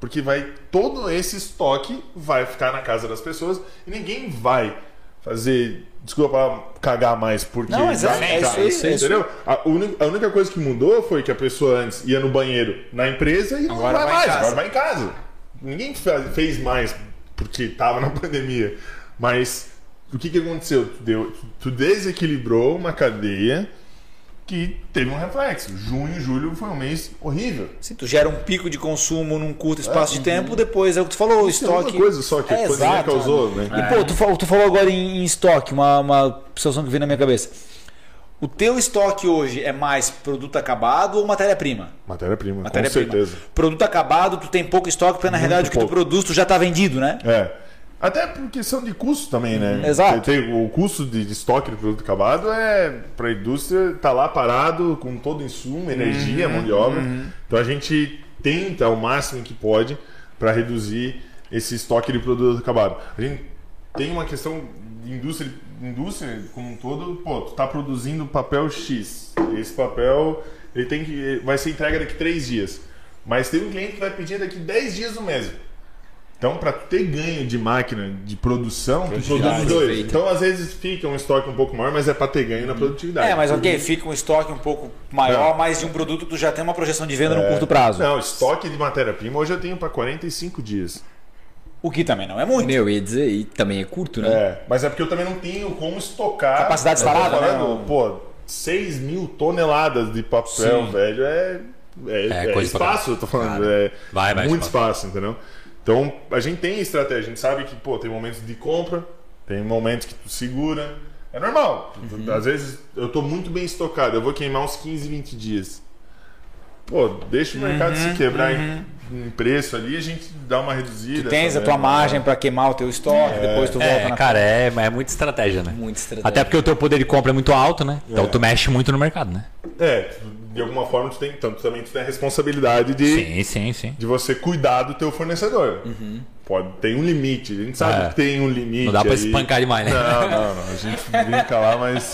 Porque vai todo esse estoque vai ficar na casa das pessoas e ninguém vai fazer, desculpa, cagar mais porque Não, mas é- vai é ficar, isso é entendeu? A única, a única coisa que mudou foi que a pessoa antes ia no banheiro na empresa e Agora não vai vai mais, casa. agora vai em casa. Ninguém fe- fez mais porque estava na <laughs> pandemia. Mas o que, que aconteceu? Tu, deu, tu desequilibrou uma cadeia que teve um reflexo. Junho e julho foi um mês horrível. Se tu gera um pico de consumo num curto espaço de tempo, depois é o que tu falou, o é uma estoque. coisa só que É, exato, causou, né? E pô, tu, tu falou agora em, em estoque, uma, uma situação que veio na minha cabeça. O teu estoque hoje é mais produto acabado ou matéria-prima? Matéria-prima, com Matéria-prima. certeza. Produto acabado, tu tem pouco estoque, porque na realidade o que tu pouco. produz tu já tá vendido, né? É. Até por questão de custo também, né? Exato. Tem- o custo de, de estoque de produto acabado é para a indústria tá lá parado com todo o insumo, energia, mão de obra. Então a gente tenta ao máximo que pode para reduzir esse estoque de produto acabado. A gente tem uma questão de indústria, indústria como um todo, pô, tu tá produzindo papel X. Esse papel ele tem que vai ser entregue daqui três dias. Mas tem um cliente que vai pedir daqui 10 dias o mesmo. Então, para ter ganho de máquina de produção, tu produz dois. Então, às vezes fica um estoque um pouco maior, mas é para ter ganho na produtividade. É, mas ok, fica um estoque um pouco maior, É. mas de um produto que tu já tem uma projeção de venda no curto prazo. Não, estoque de matéria-prima hoje eu tenho para 45 dias. O que também não é muito. Meu, ia dizer, e também é curto, né? É, mas é porque eu também não tenho como estocar. Capacidade instalada, né? falando, Pô, 6 mil toneladas de papel, Sim. velho, é. É, É é espaço, eu tô falando. Cara, é vai, vai, muito espaço. espaço, entendeu? Então, a gente tem estratégia, a gente sabe que, pô, tem momentos de compra, tem momentos que tu segura. É normal. Uhum. Às vezes eu tô muito bem estocado, eu vou queimar uns 15, 20 dias. Pô, deixa o mercado Uhum, se quebrar em, em preço ali, a gente dá uma reduzida. Tu tens a sabe? tua margem para queimar o teu estoque, depois tu volta É, na cara, é, é muita estratégia, né? Muita estratégia. Até porque o teu poder de compra é muito alto, né? Então tu mexe muito no mercado, né? É, de alguma forma, tu tem, então, tu também tu tem a responsabilidade de, Sim, sim, sim. de você cuidar do teu fornecedor. Pode, tem um limite, a gente sabe É. que tem um limite. Não dá pra aí. espancar demais, né? Não, não, não. A gente brinca lá, mas.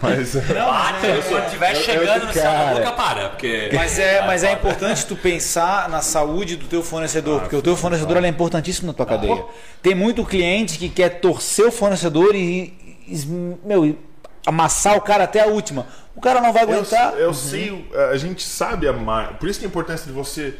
mas Bate, quando estiver chegando no cara. boca, para. Porque... Mas é, mas é importante tu pensar na saúde do teu fornecedor, porque o teu fornecedor é importantíssimo na tua cadeia. Tem muito cliente que quer torcer o fornecedor e, e- meu, amassar o cara até a última. O cara não vai eu, aguentar. eu sei, a gente sabe a margem. Por isso que a importância de você.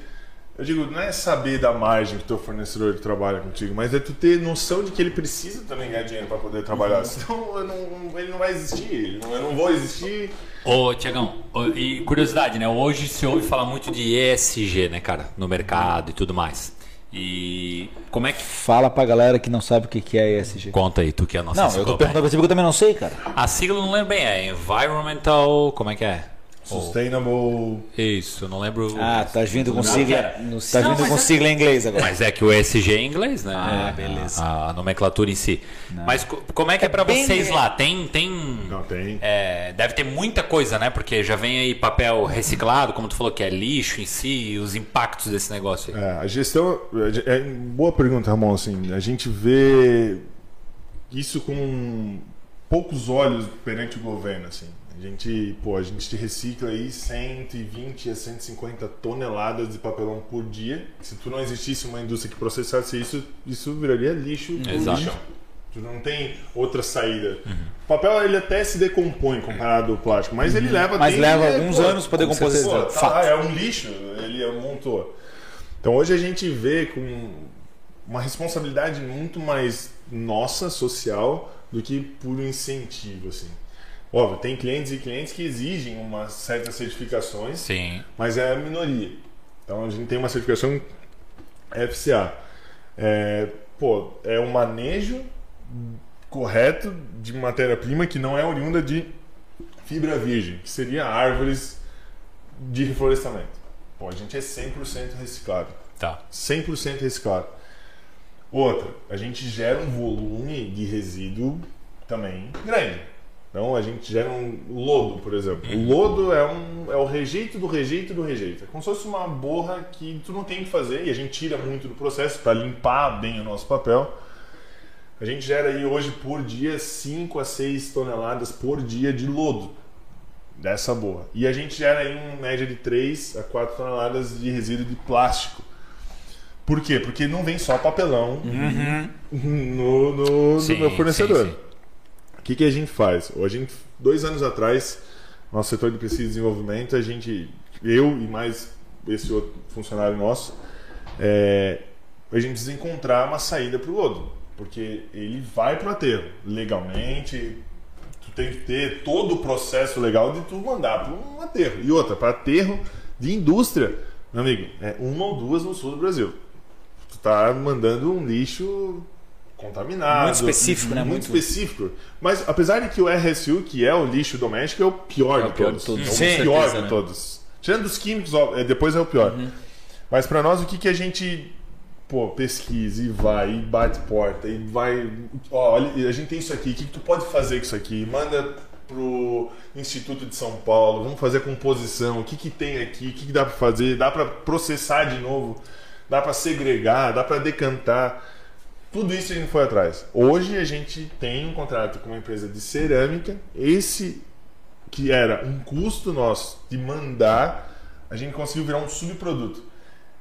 Eu digo, não é saber da margem que o teu fornecedor trabalha contigo, mas é tu ter noção de que ele precisa também ganhar dinheiro para poder trabalhar. Senão eu não- ele não vai existir. Eu não vou existir. Ô, Tiagão, e curiosidade, né? Hoje se ouve falar muito de ESG, né, cara? No mercado e tudo mais. E como é que. Fala pra galera que não sabe o que que é ESG. Conta aí, tu que é a nossa Não, eu tô perguntando pra você porque eu também não sei, cara. A sigla eu não lembro bem, é Environmental. Como é que é? Sustainable. Isso, não lembro. Ah, tá vindo com Não, sigla. cara. Tá Não, vindo mas com é- sigla em inglês agora. Mas é que o ESG é em inglês, né? Ah, beleza. A, a nomenclatura em si. Mas co- como é que é, pra bem vocês lá? Tem. tem Não tem. é, deve ter muita coisa, né? Porque já vem aí papel reciclado, como tu falou, que é lixo em si, e os impactos desse negócio aí. É, a gestão. É, boa pergunta, Ramon. Assim, a gente vê isso com poucos olhos perante o governo. Assim. A gente, pô, a gente recicla aí 120 a 150 toneladas de papelão por dia. Se tu não existisse uma indústria que processasse isso, isso viraria lixo. Exato. lixão. Tu não tem outra saída. O papel ele até se decompõe comparado ao plástico, mas ele leva Mas leva é, alguns pô, anos com decomposição. Tá é um lixo, ele montou. Então hoje a gente vê com uma responsabilidade muito mais nossa, social, do que por incentivo, assim. Óbvio, tem clientes e clientes que exigem umas certas certificações, Sim. mas é a minoria. Então a gente tem uma certificação FCA. É, pô, é um manejo correto de matéria-prima que não é oriunda de fibra virgem, que seria árvores de reflorestamento. Pô, a gente é 100% reciclado. Tá. 100% reciclado. Outra, a gente gera um volume de resíduo também grande. Então a gente gera um lodo, por exemplo. O lodo é, um, é o rejeito do rejeito do rejeito. É como se fosse uma borra que tu não tem que fazer e a gente tira muito do processo para limpar bem o nosso papel. A gente gera aí hoje por dia 5 a 6 toneladas por dia de lodo dessa borra. E a gente gera aí uma média de 3 a 4 toneladas de resíduo de plástico. Por quê? Porque não vem só papelão no, no, Sim, no meu fornecedor. sim, sim. Que, que a gente faz? Gente, dois anos atrás, nosso setor de pesquisa e desenvolvimento, a gente, eu e mais esse outro funcionário nosso, é, a gente precisa encontrar uma saída para o lodo, porque ele vai para o aterro legalmente. Tu tem que ter todo o processo legal de tu mandar para um aterro. E outra, para aterro de indústria, meu amigo, é uma ou duas no sul do Brasil. Tu tá mandando um lixo contaminado. Muito específico, né? Muito, Muito- específico. Mas apesar de que o RSU, que é o lixo doméstico, é o pior, É o de, pior todos. de todos, É o pior certeza, de né? todos. Tirando os químicos, ó, é, depois é o pior. Mas para nós, o que, que a gente pô, pesquisa e vai, e bate porta, e vai. Ó, olha, a gente tem isso aqui, o que, que tu pode fazer com isso aqui? Manda pro Instituto de São Paulo, vamos fazer a composição, o que, que tem aqui, o que, que dá para fazer, dá para processar de novo, dá para segregar, dá para decantar. Tudo isso a gente foi atrás. Hoje a gente tem um contrato com uma empresa de cerâmica. Esse que era um custo nosso de mandar, a gente conseguiu virar um subproduto.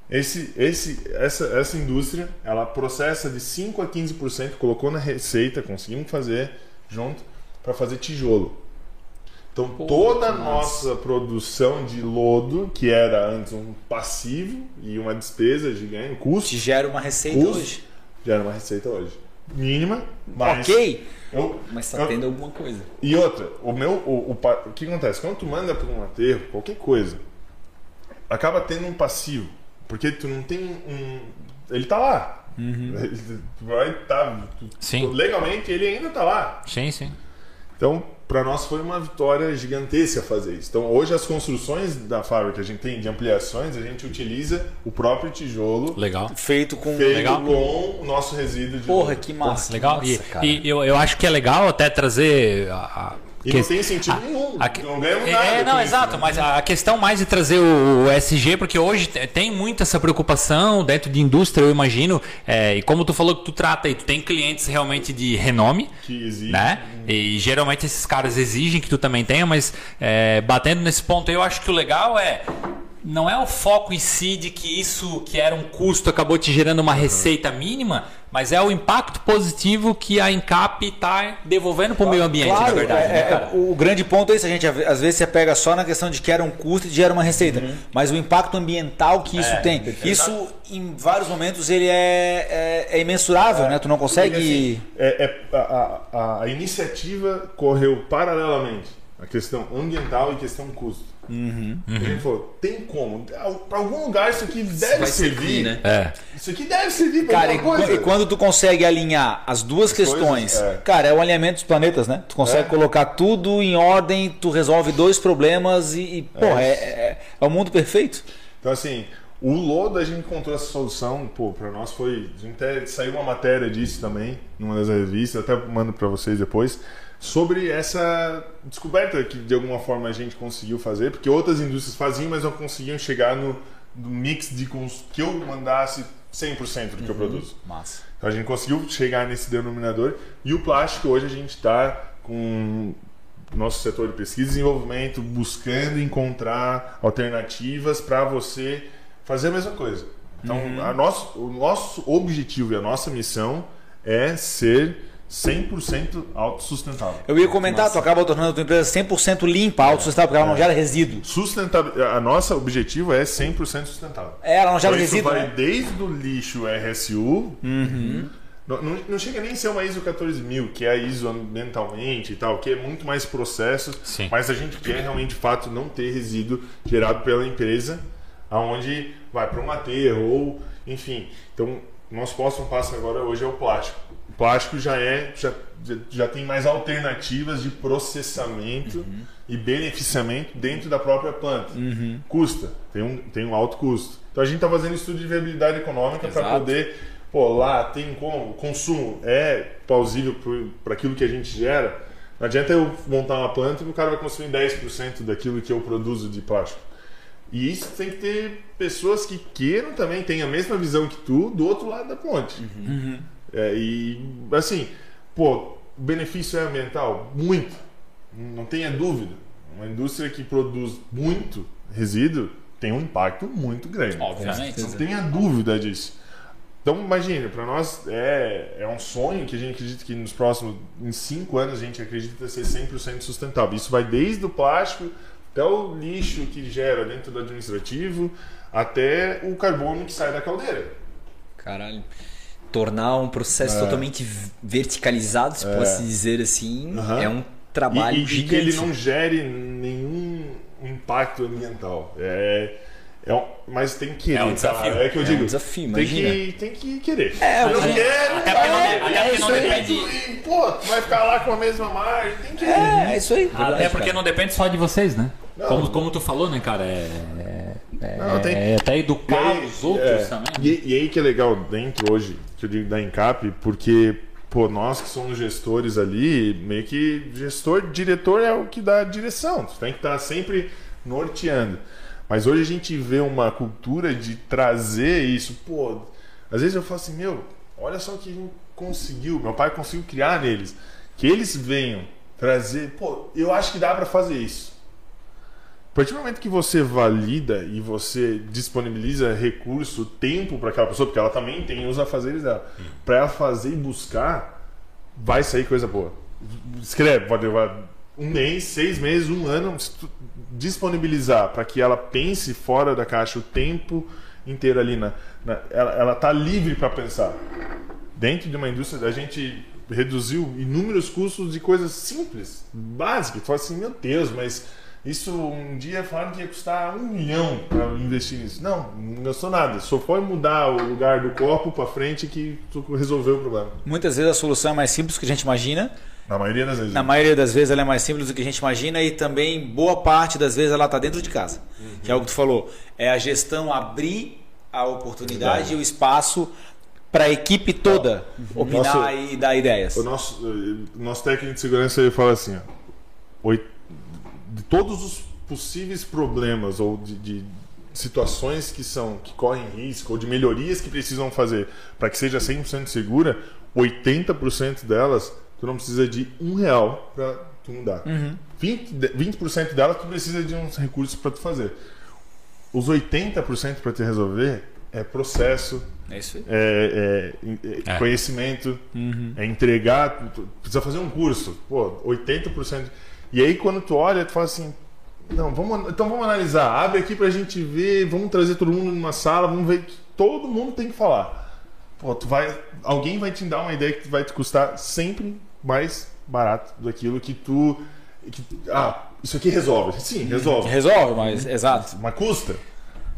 Esse, esse, essa, essa indústria, ela processa de 5 a 15%, colocou na receita, conseguimos fazer junto para fazer tijolo. Então toda a nossa produção de lodo, que era antes um passivo e uma despesa gigante, custo, Te gera uma receita Custo. hoje. Gera uma receita hoje. Mínima, mas. Ok. eu- Mas tá eu- tendo alguma coisa. E outra, o meu. O, o, o que acontece? Quando tu manda para um aterro, qualquer coisa, acaba tendo um passivo. Porque tu não tem um. Ele tá lá. Ele vai tá. Sim. Legalmente ele ainda tá lá. Sim, sim. Então, para nós foi uma vitória gigantesca fazer isso. Então, hoje as construções da fábrica que a gente tem de ampliações, a gente utiliza o próprio tijolo Legal. Feito com. feito Legal. com o nosso resíduo de Porra, que massa. Legal. que E, massa, cara. e eu, eu acho que é legal até trazer a- a- E Que- não tem sentido nenhum. A Não ganhamos é, nada. É, não, com isso, exato, né? mas a questão mais de trazer o, o SG, porque hoje te- tem muita essa preocupação dentro de indústria, eu imagino, é, e como tu falou que tu trata aí, tu tem clientes realmente de renome, Que existe. né? E geralmente esses caras exigem que tu também tenha, mas é, batendo nesse ponto aí, eu acho que o legal é não é o foco em si de que isso que era um custo acabou te gerando uma receita mínima, mas é o impacto positivo que a Encap está devolvendo para o meio ambiente, Claro, na verdade. é- né, é- cara? o grande ponto é isso. A gente às vezes você pega só na questão de que era um custo e gera uma receita, mas o impacto ambiental que isso tem, isso em vários momentos ele é, é- é imensurável, né? Tu não consegue. Assim, é- é- a, a- a iniciativa correu paralelamente. A questão ambiental e questão custo. Uhum. A gente falou, tem como? Para algum lugar isso aqui deve vai servir. servir, né? É. Isso aqui deve servir para Cara, e, alguma coisa. e quando tu consegue alinhar as duas questões, coisas, é. cara, é o alinhamento dos planetas, né? Tu consegue É. colocar tudo em ordem, tu resolve dois problemas e, e porra, é, é, é o mundo perfeito. Então, assim, o Lodo a gente encontrou essa solução, pô, pra nós foi. A gente até saiu uma matéria disso também, numa das revistas, até mando pra vocês depois, sobre essa descoberta que de alguma forma a gente conseguiu fazer, porque outras indústrias faziam, mas não conseguiam chegar no, no mix de que eu mandasse 100% do que eu produzo. Massa. Então a gente conseguiu chegar nesse denominador e o plástico hoje a gente está com nosso setor de pesquisa e desenvolvimento buscando encontrar alternativas para você fazer a mesma coisa. Então a nosso, o nosso objetivo e a nossa missão é ser 100% autossustentável. Eu ia comentar, tu acaba tornando a tua empresa 100% limpa, autossustentável, porque ela não gera resíduo. Sustentável, a nossa objetivo é 100% sustentável. É, ela não gera Então, isso resíduo. vai né? desde o lixo RSU. Não, não, não chega nem a ser uma ISO 14000, que é a ISO ambientalmente e tal, que é muito mais processos. Sim. Mas a gente quer realmente, de fato, não ter resíduo gerado pela empresa, aonde vai para um aterro ou, enfim. Então, nosso próximo passo agora hoje é o plástico. Plástico já é, já, já, tem mais alternativas de processamento e beneficiamento dentro da própria planta. Custa, tem um, tem um alto custo. Então a gente está fazendo estudo de viabilidade econômica para poder, pô, lá tem como, o consumo é plausível para aquilo que a gente gera. Não adianta eu montar uma planta e o cara vai consumir 10% daquilo que eu produzo de plástico. E isso tem que ter pessoas que queiram também, tenham a mesma visão que tu, do outro lado da ponte. É, e, assim, pô, o benefício é ambiental? Muito. Não tenha dúvida. Uma indústria que produz muito resíduo tem um impacto muito grande. Obviamente. Não tenha dúvida disso. Então, imagine, para nós é, é um sonho que a gente acredita que nos próximos em cinco anos a gente acredita ser 100% sustentável. Isso vai desde o plástico até o lixo que gera dentro do administrativo até o carbono que sai da caldeira. Caralho. Tornar um processo totalmente verticalizado, se posso dizer assim, Aham. é um trabalho e, e, e gigante. que ele não gere nenhum impacto ambiental. É, é um- mas tem que querer. É um desafio. cara. É que eu É um digo. desafio, tem imagina. que, tem que querer. É, eu quero. até porque não- é, até é porque não aí, depende- e, Pô, tu vai ficar lá com a mesma margem. Tem que É, é isso aí. Até porque não depende só de vocês, né? Não. Como, como tu falou, né, cara? É, é, Não, tem- é até E educar aí, os outros é, também. E, e aí que é legal dentro hoje, que eu digo da Encap, porque pô, nós que somos gestores ali, meio que gestor, diretor é o que dá a direção. Tu tem que estar sempre norteando. Mas hoje a gente vê uma cultura de trazer isso, pô, às vezes eu falo assim, meu, olha só o que a gente conseguiu, meu pai conseguiu criar neles, que eles venham trazer, pô, eu acho que dá para fazer isso. Partir do momento que você valida e você disponibiliza recurso, tempo para aquela pessoa, porque ela também tem os afazeres dela, para ela fazer e buscar, vai sair coisa boa. Escreve, pode levar um mês, seis meses, um ano, tu disponibilizar para que ela pense fora da caixa o tempo inteiro ali na, na- ela, ela tá livre para pensar. Dentro de uma indústria a gente reduziu inúmeros custos de coisas simples, básicas. Fala assim, meu Deus, mas isso um dia falaram que ia custar um milhão para investir nisso. Não, não gastou nada. Só foi mudar o lugar do copo para frente que tu resolveu o problema. Muitas vezes a solução é mais simples do que a gente imagina. Na maioria das vezes. Na maioria das vezes ela é mais simples do que a gente imagina e também boa parte das vezes ela está dentro de casa. Que é o que tu falou. É a gestão abrir a oportunidade e o espaço para a equipe toda opinar Nosso- e dar ideias. O nosso, eh, o nosso técnico de segurança ele fala assim: ó, de todos os possíveis problemas ou de, de situações que são que correm risco ou de melhorias que precisam fazer para que seja 100% segura, 80% delas tu não precisa de um real para tu mudar. 20, de- 20% delas tu precisa de uns recursos para tu fazer. Os 80% para te resolver é processo, É isso aí. é, é- é É. conhecimento, é entregar, precisa fazer um curso, pô, 80%. E aí quando tu olha, tu fala assim, não, vamos, então vamos analisar, abre aqui pra gente ver, vamos trazer todo mundo numa sala, vamos ver que todo mundo tem que falar. Pô, tu vai, alguém vai te dar uma ideia que vai te custar sempre mais barato daquilo que tu que- ah, isso aqui resolve. Sim, resolve. Resolve, mas exato. Mas custa.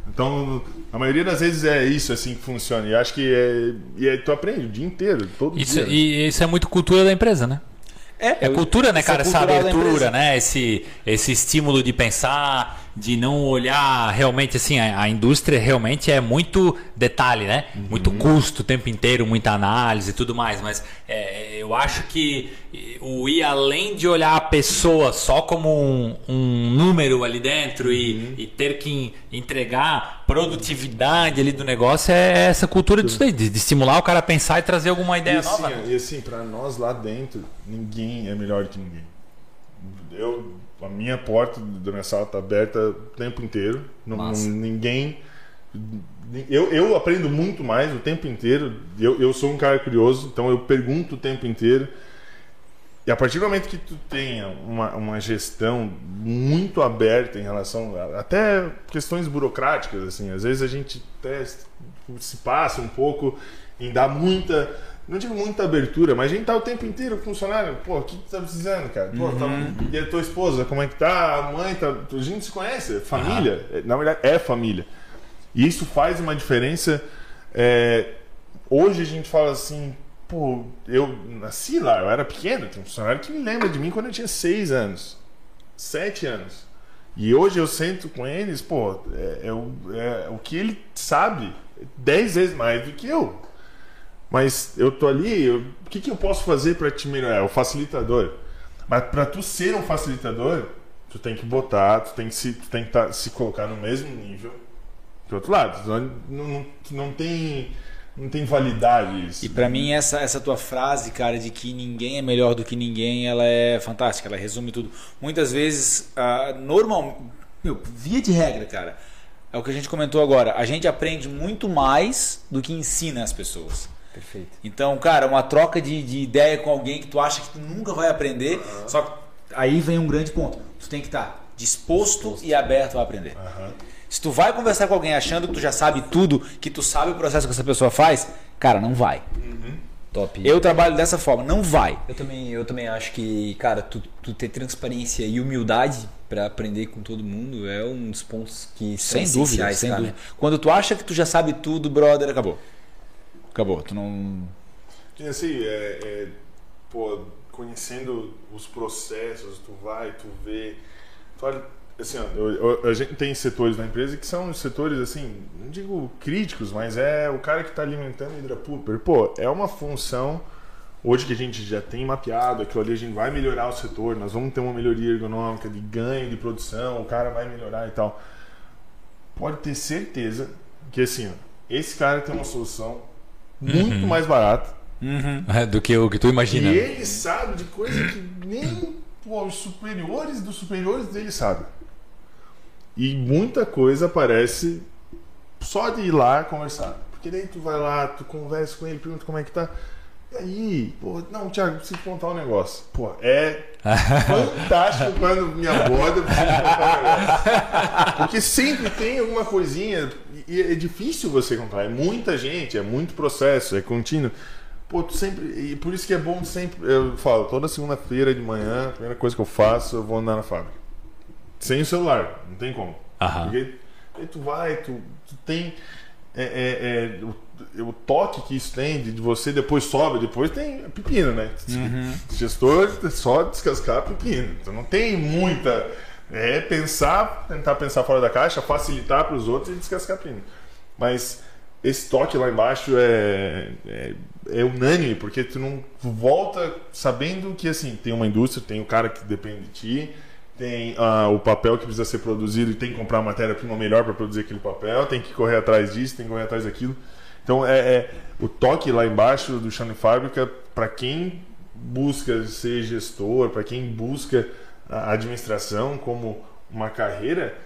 Então, a maioria das vezes é isso assim que funciona. E acho que é, e aí tu aprende o dia inteiro, todo Isso, dia. e isso é muito cultura da empresa, né? É, É cultura, né, é cara? Essa da abertura, né? Esse, esse estímulo de pensar, de não olhar realmente assim. A, a indústria realmente é muito detalhe, né? Muito custo o tempo inteiro, muita análise e tudo mais. Mas é, eu acho que o ir além de olhar a pessoa só como um, um número ali dentro e, e ter que entregar produtividade ali do negócio é essa cultura disso daí, de, de estimular o cara a pensar e trazer alguma E ideia assim, nova. e assim, pra nós lá dentro, ninguém é melhor que ninguém. Eu, a minha porta da minha sala tá aberta o tempo inteiro. Não, não- ninguém. Eu, eu aprendo muito mais o tempo inteiro. Eu, eu sou um cara curioso, então eu pergunto o tempo inteiro. E a partir do momento que tu tenha uma, uma gestão muito aberta em relação a, até questões burocráticas, assim, às vezes a gente até se passa um pouco em dar muita, não digo muita abertura, mas a gente tá o tempo inteiro com o funcionário, pô, o que tu tá precisando, cara? Pô, tá, e a tua esposa, como é que tá? A mãe, tá, a gente se conhece, é família, É, na verdade é família. E isso faz uma diferença. é, hoje a gente fala assim, pô, eu nasci lá, eu era pequeno, tem um funcionário que me lembra de mim quando eu tinha seis anos, sete anos. E hoje eu sento com eles, pô, é, é é o que ele sabe dez vezes mais do que eu. Mas eu tô ali, o que, que eu posso fazer para te melhorar? É o facilitador. Mas para tu ser um facilitador, tu tem que botar, tu tem que se, tu tem que tá- se colocar no mesmo nível do outro lado. Não, não, não tem não tem validade isso. E pra mim essa essa tua frase, cara, de que ninguém é melhor do que ninguém, ela é fantástica, ela resume tudo. Muitas vezes, normal, meu, via de regra, cara, é o que a gente comentou agora. A gente aprende muito mais do que ensina as pessoas. Perfeito. Então, cara, uma troca de, de ideia com alguém que tu acha que tu nunca vai aprender, só que aí vem um grande ponto. Tu tem que estar disposto e aberto a aprender. Se tu vai conversar com alguém achando que tu já sabe tudo, que tu sabe o processo que essa pessoa faz, cara, não vai. Top. Eu trabalho dessa forma, não vai. Eu também, eu também acho que, cara, tu, tu ter transparência e humildade pra aprender com todo mundo é um dos pontos que são Sem dúvida, essenciais, sem cara. dúvida. Quando tu acha que tu já sabe tudo, brother, acabou. Acabou. Tu não. E assim, é, é, pô, conhecendo os processos, tu vai, tu vê. Tu olha, assim, ó, a gente tem setores na empresa que são setores, assim, não digo críticos, mas é o cara que está alimentando o Hidrapooper. Pô, é uma função. Hoje que a gente já tem mapeado aquilo ali, a gente vai melhorar o setor, nós vamos ter uma melhoria ergonômica de ganho de produção, o cara vai melhorar e tal. Pode ter certeza que assim, ó, esse cara tem uma solução muito mais barata Do que o que tu imagina. e ele sabe de coisa que nem pô, os superiores dos superiores dele sabem. E muita coisa aparece só de ir lá conversar. Porque daí tu vai lá, tu conversa com ele, pergunta como é que tá. E aí, pô, não, Thiago, preciso contar um negócio. Pô, é fantástico quando me aborda. Porque sempre tem alguma coisinha, e é difícil você contar. É muita gente, é muito processo, é contínuo. Pô, tu sempre. E por isso que é bom sempre. Eu falo, toda segunda-feira de manhã, a primeira coisa que eu faço, eu vou andar na fábrica. Sem o celular, não tem como. Aham. Porque aí tu vai, tu, tu tem. é, é, é, o, toque que isso tem de, você depois sobe, depois tem pepino, né? Gestor é só descascar pepino. Então não tem muita. É pensar, tentar pensar fora da caixa, facilitar para os outros e descascar pepino. Mas esse toque lá embaixo é, é, é unânime, porque tu não volta sabendo que assim tem uma indústria, tem o cara que depende de ti, tem ah, o papel que precisa ser produzido e tem que comprar matéria-prima melhor para produzir aquele papel, tem que correr atrás disso, tem que correr atrás daquilo. Então é, é o toque lá embaixo do chão de fábrica para quem busca ser gestor, para quem busca a administração como uma carreira,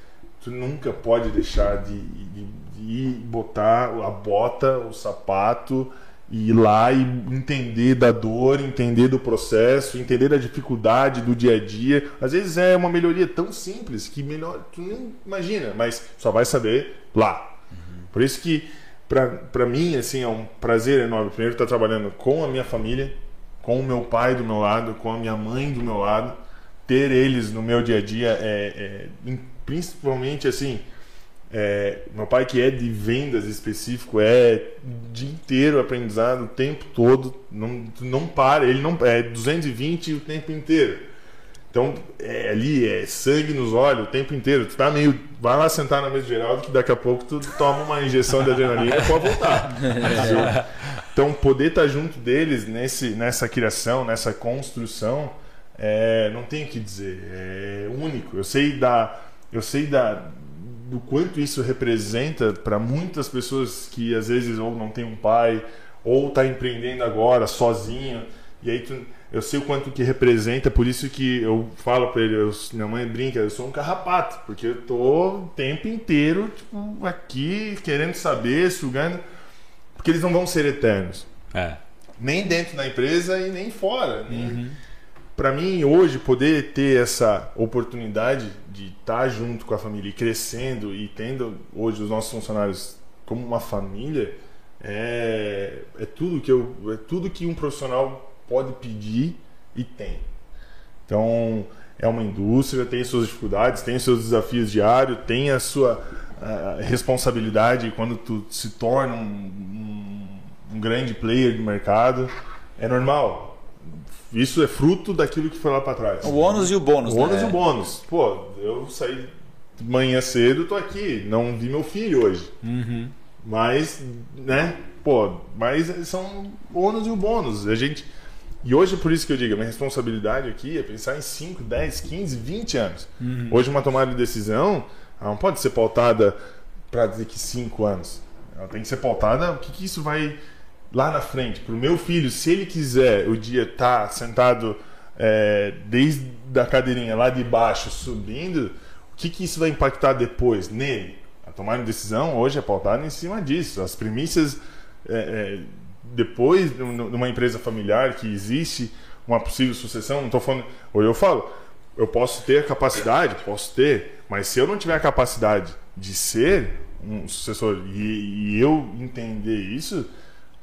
tu nunca pode deixar de, de, de botar a bota, o sapato e ir lá e entender da dor, entender do processo, entender da dificuldade do dia a dia. Às vezes é uma melhoria tão simples que melhor tu nem imagina, mas só vai saber lá. Por isso que para mim assim é um prazer enorme. Primeiro estar trabalhando com a minha família, com o meu pai do meu lado, com a minha mãe do meu lado, ter eles no meu dia a dia é, é principalmente assim é, meu pai que é de vendas específico é o dia inteiro aprendizado o tempo todo não não para ele não é 220 o tempo inteiro então é, ali é sangue nos olhos o tempo inteiro. Tu tá meio vai lá sentar na mesa de Geraldo que daqui a pouco tu toma uma injeção de adrenalina e pode voltar. <laughs> Então poder estar tá junto deles nesse nessa criação nessa construção é, não tenho o que dizer. É único. Eu sei da eu sei da do quanto isso representa para muitas pessoas que às vezes ou não tem um pai ou está empreendendo agora sozinho. E aí tu, eu sei o quanto que representa por isso que eu falo para ele eu, minha mãe brinca eu sou um carrapato porque eu tô o tempo inteiro tipo, aqui querendo saber sugando porque eles não vão ser eternos. É. nem dentro da empresa e nem fora nem, para mim hoje poder ter essa oportunidade de estar junto com a família e crescendo e tendo hoje os nossos funcionários como uma família é, é tudo que eu é tudo que um profissional pode pedir e tem então é uma indústria tem suas dificuldades tem seus desafios diários tem a sua a responsabilidade quando tu se torna um, um, um grande player do mercado é normal isso é fruto daquilo que foi lá para trás. O ônus e o bônus. O ônus né? e o bônus. Pô, eu saí de manhã cedo, tô aqui. Não vi meu filho hoje. Mas, né? Pô, mas são o ônus e o bônus. A gente. E hoje por isso que eu digo, a minha responsabilidade aqui é pensar em 5, 10, 15, 20 anos. Hoje uma tomada de decisão não pode ser pautada para dizer que 5 anos. Ela tem que ser pautada, o que, que isso vai lá na frente, para o meu filho, se ele quiser o dia estar sentado é, desde a cadeirinha lá de baixo subindo, o que, que isso vai impactar depois nele? A tomar uma decisão hoje é pautada em cima disso. As premissas, é, é, depois numa empresa familiar que existe uma possível sucessão, não estou falando. Ou eu falo, eu posso ter a capacidade, posso ter, mas se eu não tiver a capacidade de ser um sucessor e, e eu entender isso,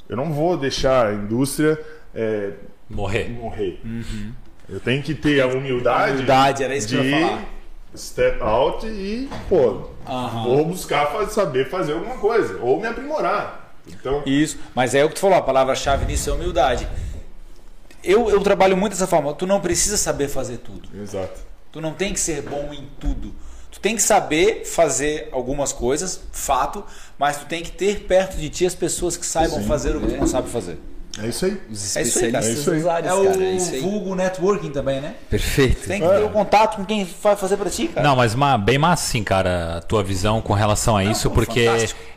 eu não vou deixar a indústria é, Morrer. morrer. Eu tenho que ter a humildade, Humildade, era isso que de eu ia falar. step out e, pô, vou buscar fa- saber fazer alguma coisa ou me aprimorar. Então, Isso, mas é o que tu falou, a palavra-chave nisso é humildade. Eu, eu trabalho muito dessa forma, tu não precisa saber fazer tudo. exato. Tu não tem que ser bom em tudo. Tu tem que saber fazer algumas coisas, fato, mas tu tem que ter perto de ti as pessoas que saibam Sim. fazer o que tu não sabe fazer. É isso aí. Os É isso aí, cara. especialistas É isso aí. das áreas, É o cara. É isso aí. vulgo networking também, né? Perfeito. Tem que ter o contato com quem vai fazer pra ti, cara. Não, mas ma- bem massa, sim, cara, a tua visão com relação a isso, porque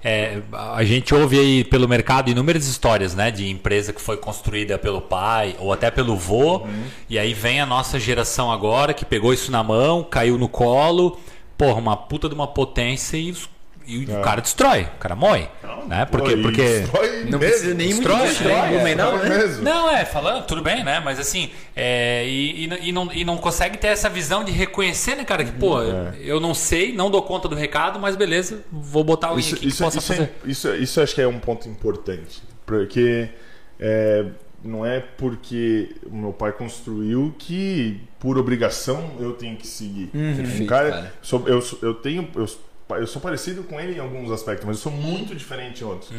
é, a gente ouve aí pelo mercado inúmeras histórias, né, de empresa que foi construída pelo pai ou até pelo vô, e aí vem a nossa geração agora que pegou isso na mão, caiu no colo, porra, uma puta de uma potência e, os- e o cara destrói, o cara morre, né? Porque, É. E porque destrói Não precisa nem muito Destrói, destrói, né? né? não, Destrói né? mesmo. Não, é, falando, tudo bem, né? Mas assim, é, e, e, e não, e não consegue ter essa visão de reconhecer, né, cara? Que, pô, eu não sei, não dou conta do recado, mas beleza, vou botar alguém Isso, aqui isso, que possa isso, fazer. é, isso, isso acho que é um ponto importante. Porque é, não é porque o meu pai construiu que, por obrigação, eu tenho que seguir. um Perfeito, cara, cara. sou- eu, eu tenho. Eu, eu sou parecido com ele em alguns aspectos, mas eu sou muito diferente em outros.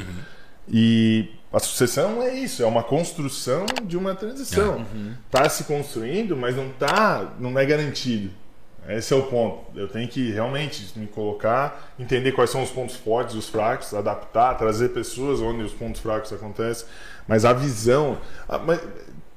E a sucessão é isso, é uma construção de uma transição. Tá se construindo, mas não tá, não é garantido. Esse é o ponto. Eu tenho que realmente me colocar, entender quais são os pontos fortes os fracos, adaptar, trazer pessoas onde os pontos fracos acontecem. Mas a visão. ah, mas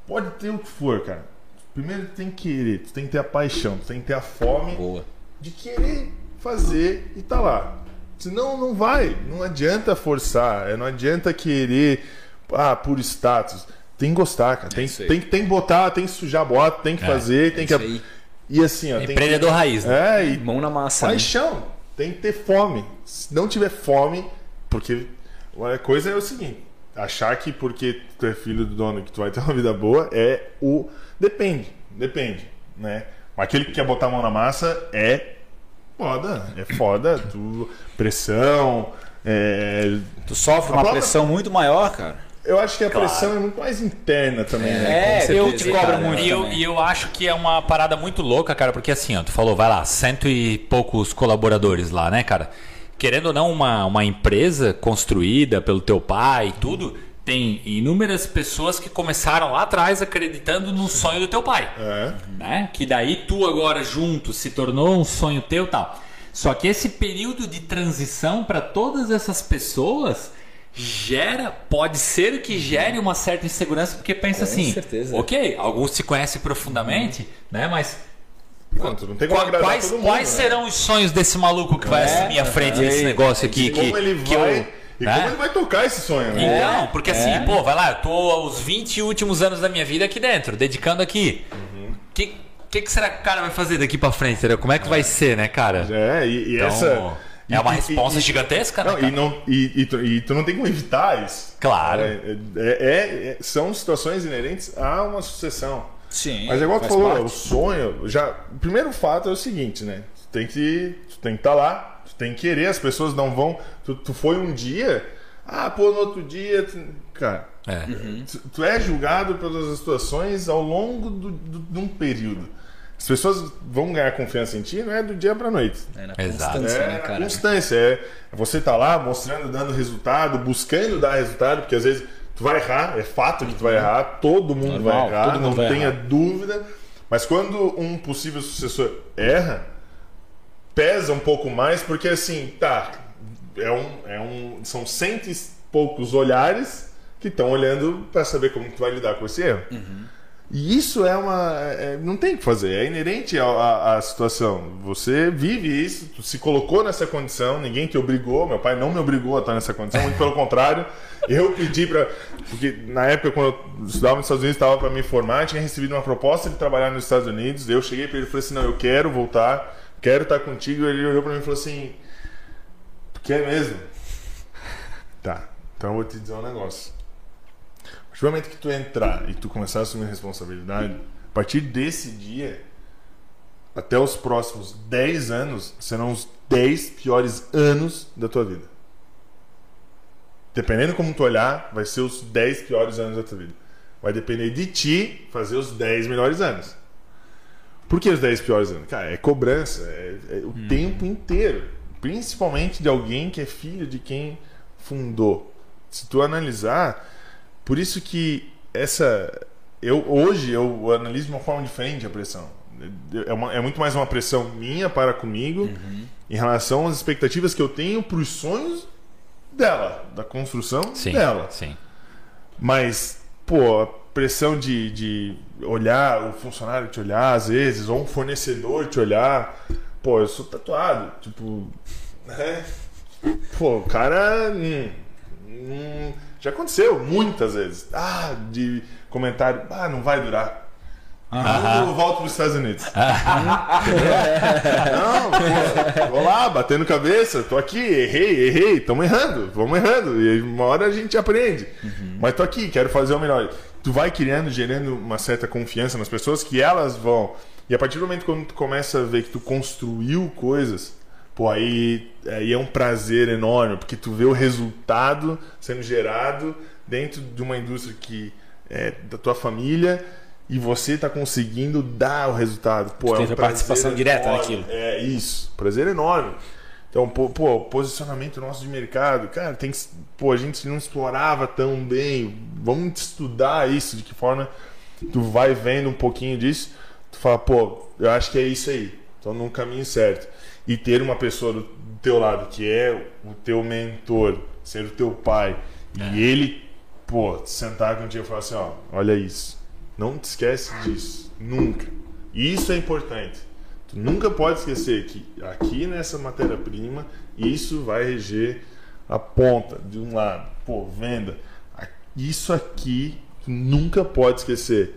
pode ter o que for, cara. Primeiro tu tem que querer, tu tem que ter a paixão, tu tem que ter a fome Boa. de querer fazer e tá lá. Senão não vai. Não adianta forçar, é, não adianta querer ah, por status. Tem que gostar, cara. Tem, aí. tem, tem que botar, tem que sujar a bota, tem que fazer, tem que. isso aí. E assim, ó. tem que- Empreendedor raiz, né? É, e Mão na massa. né? paixão. Tem que ter fome. Se não tiver fome, porque a coisa é o seguinte: achar que porque tu é filho do dono que tu vai ter uma vida boa é o. Depende, depende, né? Mas aquele que quer botar a mão na massa é foda, é foda. Tu, pressão, é, Tu sofre A uma própria- pressão muito maior, cara. eu acho que a pressão é muito mais interna também, né? É, eu te cobro cara. muito. E eu, e eu acho que é uma parada muito louca, cara, porque assim, ó, tu falou, vai lá, cento e poucos colaboradores lá, né, cara? Querendo ou não, uma, uma empresa construída pelo teu pai e tudo, tem inúmeras pessoas que começaram lá atrás acreditando no sonho do teu pai. É. né? Que daí tu agora junto se tornou um sonho teu e tal. Só que esse período de transição para todas essas pessoas gera, pode ser que gere uma certa insegurança, porque pensa assim, certeza. ok, alguns se conhecem profundamente, né? Mas Não, tem como quais, todo mundo, quais né? serão os sonhos desse maluco que vai assumir a frente desse negócio aqui? Que, como ele que vai. eu- e né? como ele vai tocar esse sonho, né? Então, porque assim, pô, vai lá, eu tô aos 20 últimos anos da minha vida aqui dentro, dedicando aqui. O que, que, que será que o cara vai fazer daqui pra frente? entendeu? Como é que vai ser, né, cara? É, e, e Então, essa. é uma e- resposta e- gigantesca, né? Não, cara? e, não, e, e, tu, e tu não tem como evitar isso. Claro. É, é- é- são situações inerentes a uma sucessão. Sim. Mas é igual tu falou, parte. o sonho. Já, o primeiro fato é o seguinte, né? Tu tem que tu tem que estar lá, tu tem que querer, as pessoas não vão. Tu, tu foi um dia, ah, pô, no outro dia. tu- cara, É. tu, tu é julgado pelas situações ao longo do, do- de um período. As pessoas vão ganhar confiança em ti, não é do dia pra noite. É na Exato. constância, É né, na cara? constância, é você tá lá mostrando, dando resultado, buscando dar resultado, porque às vezes tu vai errar, é fato que tu vai errar, todo mundo Normal, vai errar, todo mundo não vai tenha errar. dúvida. Mas quando um possível sucessor erra, pesa um pouco mais, porque assim, tá, é um, é um, são cento e poucos olhares que estão olhando para saber como tu vai lidar com esse erro. E isso é uma. é- não tem o que fazer, é inerente à, situação. Você vive isso, se colocou nessa condição, ninguém te obrigou, meu pai não me obrigou a estar nessa condição, muito pelo contrário. <laughs> Eu pedi para. Porque na época, quando eu estudava nos Estados Unidos, estava para me formar, tinha recebido uma proposta de trabalhar nos Estados Unidos. Eu cheguei para ele e falei assim: não, eu quero voltar, quero estar contigo. Ele olhou para mim e falou assim: quer mesmo? Tá, então eu vou te dizer um negócio. A partir do momento que tu entrar e tu começar a assumir responsabilidade, a partir desse dia, até os próximos 10 anos, serão os 10 piores anos da tua vida. Dependendo como tu olhar, vai ser os 10 piores anos da tua vida. Vai depender de ti fazer os 10 melhores anos. Por que os 10 piores anos? Cara, é cobrança, é, é o tempo inteiro. Principalmente de alguém que é filho de quem fundou. Se tu analisar, por isso que essa. Eu, hoje eu analiso de uma forma diferente a pressão. É, uma- é muito mais uma pressão minha para comigo em relação às expectativas que eu tenho para os sonhos dela, da construção Sim, dela. sim. Mas, pô, pressão de, de olhar, o funcionário te olhar às vezes, ou um fornecedor te olhar. Pô, eu sou tatuado. Tipo, né? Pô, o cara. hum, hum, já aconteceu muitas vezes. Ah, de comentário. Ah, não vai durar. Eu volto para os Estados Unidos. <laughs> Não, pô, vou lá, batendo cabeça, tô aqui, errei, errei, estamos errando, vamos errando. E uma hora a gente aprende. Mas tô aqui, quero fazer o melhor. Tu vai criando, gerando uma certa confiança nas pessoas que elas vão. E a partir do momento quando tu começa a ver que tu construiu coisas, pô, aí, aí é um prazer enorme, porque tu vê o resultado sendo gerado dentro de uma indústria que é da tua família e você está conseguindo dar o resultado. Pô, é teve um participação prazer direta enorme. naquilo. É isso, prazer enorme. Então, pô, posicionamento nosso de mercado, cara, tem que, pô, a gente não explorava tão bem. Vamos estudar isso, de que forma tu vai vendo um pouquinho disso, tu fala, pô, eu acho que é isso aí. estão no caminho certo. E ter uma pessoa do teu lado que é o teu mentor, ser o teu pai, e ele, pô, sentar contigo e falar assim: ó, olha isso, não te esquece disso, nunca. Isso é importante. Tu nunca pode esquecer que aqui nessa matéria-prima, isso vai reger a ponta de um lado. Pô, venda. Isso aqui tu nunca pode esquecer.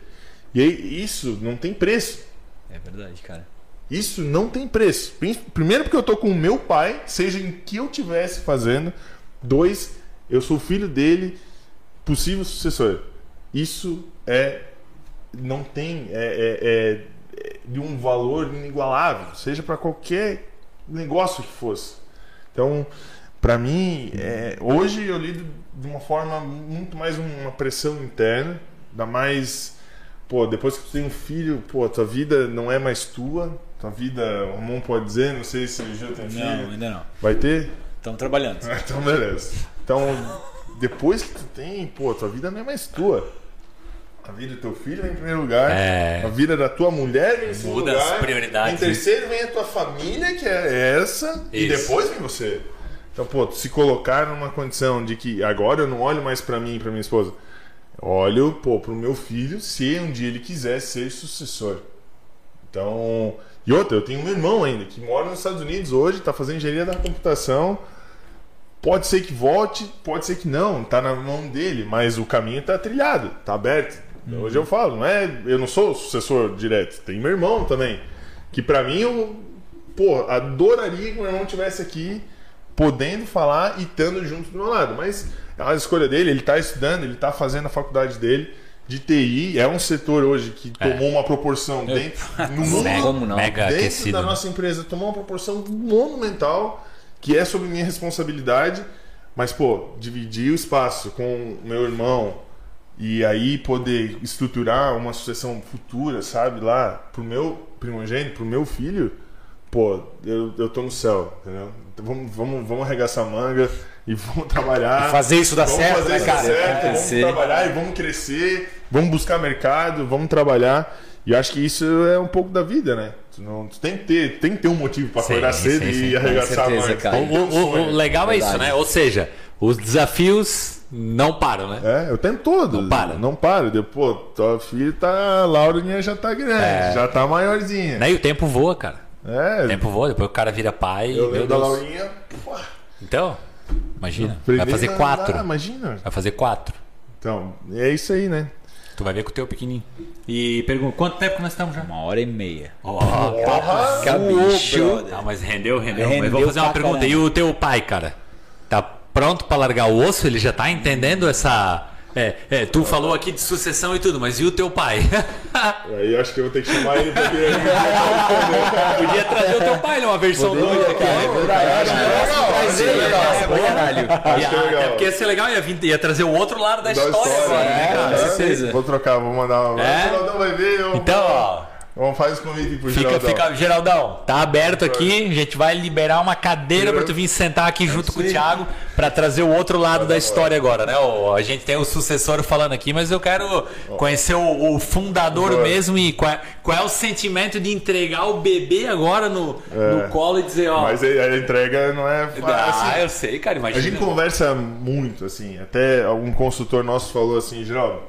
E aí, isso não tem preço. É verdade, cara. Isso não tem preço. Prim- Primeiro porque eu tô com o meu pai, seja em que eu tivesse fazendo. Dois, eu sou filho dele, possível sucessor. Isso é não tem é, é- é- é de um valor inigualável, seja para qualquer negócio que fosse. Então, para mim, é, hoje eu lido de uma forma muito mais uma pressão interna, ainda mais, pô, depois que tu tem um filho, pô, tua vida não é mais tua, tua vida, o Ramon pode dizer, não sei se o Gil tem Não, filho, ainda não. vai ter? Estamos trabalhando. <laughs> Então, beleza. Então, depois que tu tem, pô, tua vida não é mais tua. A vida do teu filho vem em primeiro lugar. É. A vida da tua mulher vem em segundo Muda lugar. as prioridades, Em terceiro vem a tua família, que é essa. E Isso. depois vem você. Então, pô, se colocar numa condição de que agora eu não olho mais pra mim e pra minha esposa. Olho, pô, pro meu filho, se um dia ele quiser ser sucessor. Então, e outra, eu tenho um irmão ainda que mora nos Estados Unidos hoje, tá fazendo engenharia da computação. Pode ser que volte, pode ser que não, tá na mão dele, mas o caminho tá trilhado, tá aberto. Hoje eu falo, não é, eu não sou sucessor direto, tem meu irmão também, que pra mim eu, pô, adoraria que meu irmão tivesse aqui podendo falar e estando junto do meu lado, mas é uma escolha dele, ele tá estudando, ele tá fazendo a faculdade dele de TI, é um setor hoje que tomou uma proporção dentro <laughs> no mundo Mega, não? mega dentro aquecido. da né? nossa empresa tomou uma proporção monumental que é sobre minha responsabilidade, mas pô, dividir o espaço com meu irmão e aí poder estruturar uma sucessão futura, sabe, lá pro meu primogênito, pro meu filho, pô, eu, eu tô no céu, entendeu? Então, vamos, vamos, vamos arregaçar a manga e <laughs> vamos trabalhar. E fazer isso dar vamos certo, fazer né, isso cara? dar certo, vamos Crescer. trabalhar e vamos crescer, vamos buscar mercado, vamos trabalhar. E acho que isso é um pouco da vida, né? Tu, não, tu tem, que ter, tem que ter um motivo para acordar cedo sim, e arregaçar certeza, a manga. Tem O, o- o legal é isso, Verdade. né? Ou seja, os desafios não param, né? É, o tempo todo. Não para. Não para. Depois, tua filha tá. A Laurinha já tá grande, É. já tá maiorzinha. Né? E o tempo voa, cara. É, O tempo voa, depois o cara vira pai. eu meu lembro da. Laurinha. pô, Então, imagina. Vai fazer quatro. Ah, imagina. Vai fazer quatro. Então, é isso aí, né? Tu vai ver com o teu pequenininho. E pergunta, quanto tempo que nós estamos já? Uma hora e meia. Ó, Porra! Cabicho. Ah, mas rendeu, rendeu. Rendeu mas vou fazer uma pergunta. caramba. E o teu pai, cara? Tá pronto pra largar o osso? Ele já tá entendendo essa. É, é, tu falou aqui de sucessão e tudo, mas e o teu pai? <laughs> Aí eu acho que eu vou ter que chamar ele porque. <laughs> Podia trazer o teu pai numa versão doida, cara. Acho que é legal. Acho que é legal. É porque ia ser legal, ia, vir, ia trazer o outro lado da Da história, né, é, cara? é. certeza. Vou trocar, vou mandar uma. É? O Geraldão vai ver. Eu... Então, ó. Vamos fazer esse convite pro Fica, Geraldão. fica, Geraldão, tá aberto aqui. A gente vai liberar uma cadeira pra tu vir sentar aqui junto com o. Thiago pra trazer o outro lado da história agora, né? O- a gente tem o sucessor falando aqui, mas eu quero conhecer o, o fundador Bora. mesmo e qual, é- qual é o sentimento de entregar o bebê agora no, no colo e dizer, ó. Mas a entrega não é fácil. ah, assim, eu sei, cara, A imagina. gente conversa muito, assim. Até algum consultor nosso falou assim, Geraldo,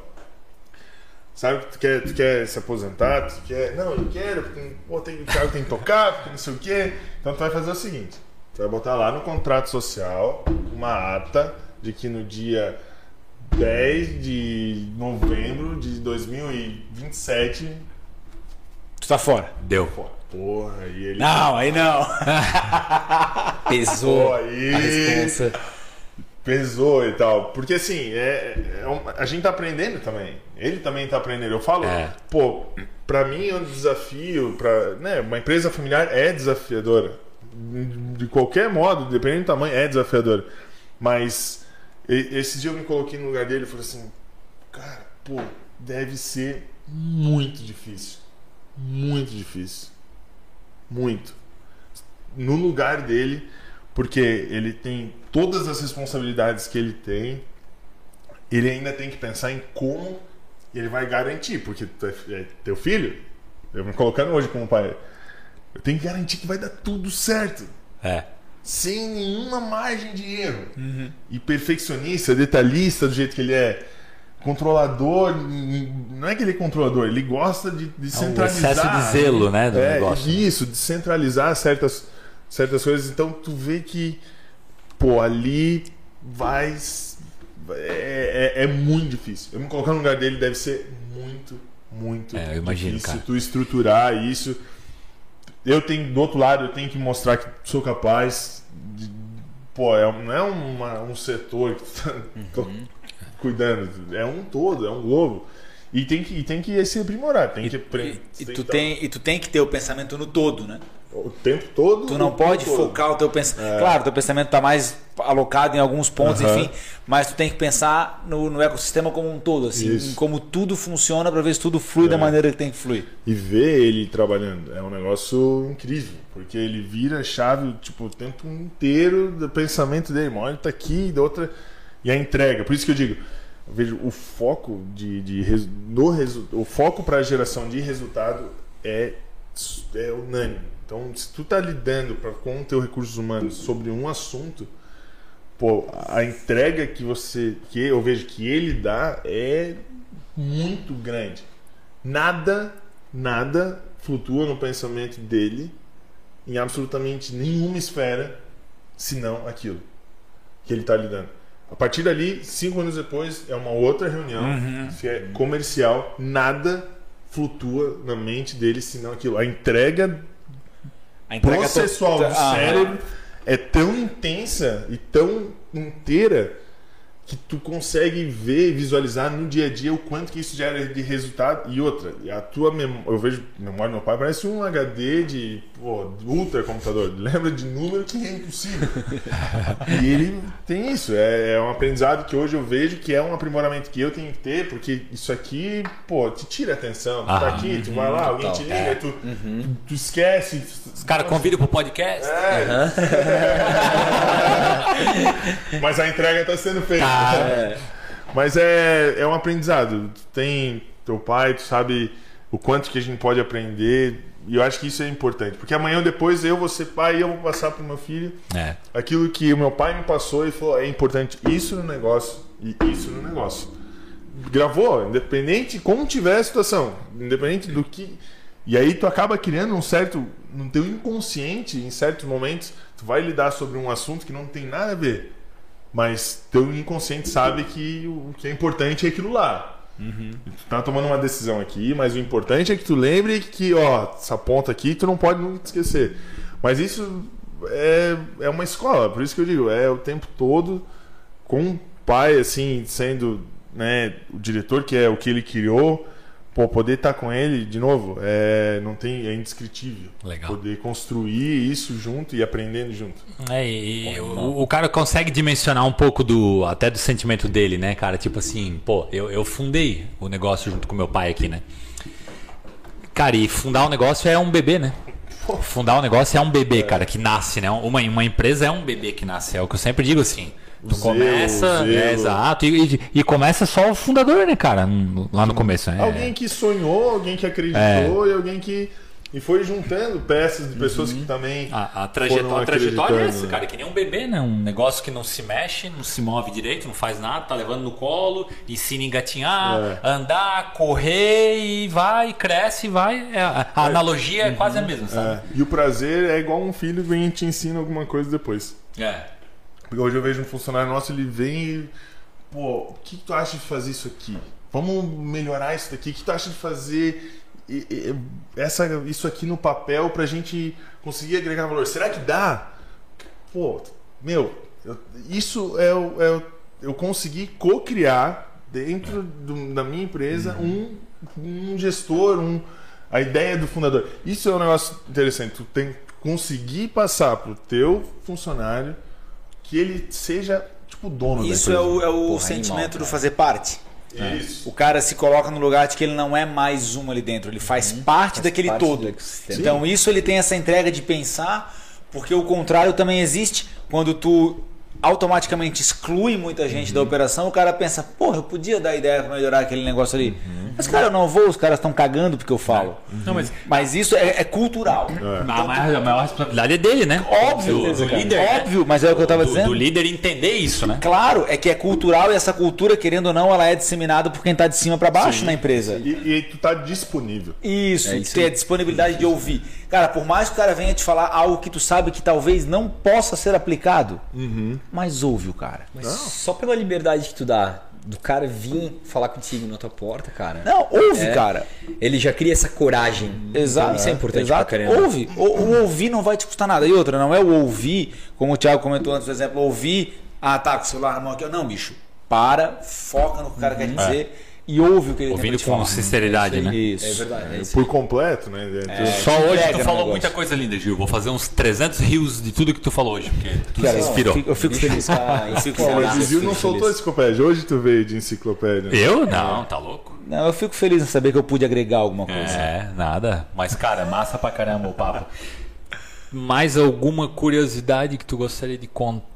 sabe que tu quer, tu quer se aposentar? Tu quer. Não, eu quero, porque pô, tem, o Thiago tem que tocar, porque não sei o quê. Então tu vai fazer o seguinte: tu vai botar lá no contrato social uma ata de que no dia 10 de novembro de 2027. Tu tá fora. Deu. Pô, porra, e ele. Não, aí não. <laughs> Pesou Pô, a aí. responsa. Pesou e tal. Porque assim, é, é um- a gente tá aprendendo também. Ele também tá aprendendo. Eu falo, É. pô, pra mim é um desafio, pra, né, uma empresa familiar é desafiadora. De qualquer modo, dependendo do tamanho, é desafiadora. Mas e- esse dia eu me coloquei no lugar dele e falei assim, cara, pô, deve ser muito difícil. Muito difícil. Muito. No lugar dele, porque ele tem todas as responsabilidades que ele tem, ele ainda tem que pensar em como ele vai garantir, porque é- é teu filho, eu me colocando hoje como pai, Eu tenho que garantir que vai dar tudo certo. É. Sem nenhuma margem de erro. E perfeccionista, detalhista do jeito que ele é. Controlador, não é que ele é controlador, ele gosta de, de É um centralizar. excesso de zelo, né, do é, negócio. Isso, de centralizar certas, certas coisas. Então tu vê que, pô, ali vai. É, é, é muito difícil. Eu me colocar no lugar dele deve ser muito, muito É, imagino, difícil cara. tu estruturar isso. Eu tenho, do outro lado, eu tenho que mostrar que sou capaz de. Pô, é, não é uma- um setor que tu tá <laughs> Uhum. cuidando, é um todo, é um globo. E tem que, e tem que se aprimorar, tem que E, aprender. e tu tem, e tu tem que ter o pensamento no todo, né? O tempo todo. Tu não pode tempo todo. focar o teu pensamento. Claro, teu pensamento está mais alocado em alguns pontos, Aham. enfim, mas tu tem que pensar no, no ecossistema como um todo, assim, como tudo funciona para ver se tudo flui da É. maneira que tem que fluir. E ver ele trabalhando é um negócio incrível, porque ele vira chave tipo, o tempo inteiro do pensamento dele. Uma hora ele tá aqui, da outra. E a entrega. Por isso que eu digo, eu vejo o foco de, de no o foco para a geração de resultado é, é unânime. Então, se tu tá lidando pra, com o teu recursos humanos sobre um assunto, pô, a entrega que você que eu vejo que ele dá é muito grande. Nada, nada flutua no pensamento dele em absolutamente nenhuma esfera senão aquilo que ele está lidando. A partir dali, cinco anos depois, é uma outra reunião, se é comercial, nada flutua na mente dele senão aquilo. A entrega processual do cérebro é tão intensa e tão inteira que tu consegue ver, visualizar no dia a dia o quanto que isso gera de resultado e outra. E a tua memória, eu vejo memória do meu pai parece um HD de pô, ultra computador, lembra de número que é impossível. <laughs> e ele tem isso, é, é um aprendizado que hoje eu vejo que é um aprimoramento que eu tenho que ter, porque isso aqui, pô, te tira a atenção. Tu tá Aham. aqui, tu vai lá, alguém te liga, tu, tu, tu esquece. Os caras convidam pro podcast. É. <laughs> Mas a entrega está sendo feita. Tá. Mas é, é um aprendizado. Tu tem teu pai, tu sabe o quanto que a gente pode aprender. E eu acho que isso é importante. Porque amanhã ou depois eu vou ser pai e eu vou passar pro meu filho É. aquilo que o meu pai me passou e falou: é importante isso no negócio e isso no negócio. Gravou, independente como tiver a situação, independente do que. E aí tu acaba criando um certo. No teu inconsciente, em certos momentos, tu vai lidar sobre um assunto que não tem nada a ver. Mas teu inconsciente sabe que o que é importante é aquilo lá. Tu tá tomando uma decisão aqui, mas o importante é que tu lembre que, ó, essa ponta aqui tu não pode nunca esquecer. Mas isso é, é uma escola, por isso que eu digo, é o tempo todo com o pai, assim, sendo né, o diretor, que é o que ele criou, pô, poder estar com ele, de novo, é, não tem, é indescritível. Legal. Poder construir isso junto e aprendendo junto. É, e o, o cara consegue dimensionar um pouco do até do sentimento dele, né, cara? Tipo assim, pô, eu, eu fundei o negócio junto com meu pai aqui, né? Cara, e fundar um negócio é um bebê, né? Fundar um negócio é um bebê, cara, que nasce, né? Uma, uma empresa é um bebê que nasce. É o que eu sempre digo assim. Tu começa, é, exato, e, e, começa só o fundador, né, cara? Lá no começo. É. Alguém que sonhou, alguém que acreditou e alguém que. E foi juntando peças de pessoas que também. A, a, trajetória, a trajetória é essa, né? cara, que nem um bebê, né? Um negócio que não se mexe, não se move direito, não faz nada, tá levando no colo, ensina a engatinhar, É. andar, correr e vai, cresce e vai. É, a, a analogia é quase a mesma, sabe? É, E o prazer é igual um filho vem e te ensina alguma coisa depois. É. Porque hoje eu vejo um funcionário nosso, ele vem e. Pô, o que, tu acha de fazer isso aqui? Vamos melhorar isso daqui. O que tu acha de fazer essa, isso aqui no papel pra gente conseguir agregar valor? Será que dá? Pô, meu, eu- isso é o. É o eu consegui co-criar dentro do- da minha empresa um, um gestor, um, a ideia do fundador. Isso é um negócio interessante. Tu tem que conseguir passar pro teu funcionário que ele seja tipo dono Isso da é o, é o Porra, sentimento animal, do fazer parte. Isso. O cara se coloca no lugar de que ele não é mais um ali dentro, ele faz parte Faz daquele parte todo. Então isso ele tem essa entrega de pensar, porque o contrário também existe. Quando tu automaticamente exclui muita gente da operação, o cara pensa, porra, eu podia dar ideia para melhorar aquele negócio ali. Mas, cara, eu não vou, os caras estão cagando porque eu falo. Não, mas Mas isso é, é cultural. a, maior, a maior responsabilidade é dele, né? Óbvio, do, do líder. né? óbvio, mas é o que eu tava do, dizendo. do líder entender isso, né? Claro, é que é cultural e essa cultura, querendo ou não, ela é disseminada por quem tá de cima para baixo na empresa. E, e tu tá disponível. Isso, É isso ter a disponibilidade de ouvir. Cara, por mais que o cara venha te falar algo que tu sabe que talvez não possa ser aplicado, mas ouve o cara. Mas só pela liberdade que tu dá do cara vir falar contigo na tua porta, cara. Não, ouve, É. cara. Ele já cria essa coragem. Exato. Isso é importante Exato. pra caramba. Ouve. O, o ouvir não vai te custar nada. E outra, não é o ouvir, como o Thiago comentou antes, por exemplo, ouvir, ah, tá, com o celular na mão aqui. Não, bicho. Para, foca no que o cara quer dizer e ouve o que ele Ouvindo tem pra te com falar. sinceridade, né? Isso. É verdade. É isso. Por completo, né? Só hoje tu falou muita coisa linda, Gil. Vou fazer uns 300 rios de tudo que tu falou hoje, porque tu Cara, se inspirou. Eu fico, eu fico feliz. Ah, o. Gil não soltou a enciclopédia. Hoje tu veio de enciclopédia. Eu? Não, tá louco? Não, eu fico feliz em saber que eu pude agregar alguma coisa. É, nada. Mas, cara, massa pra caramba o papo. Mais alguma curiosidade que tu gostaria de contar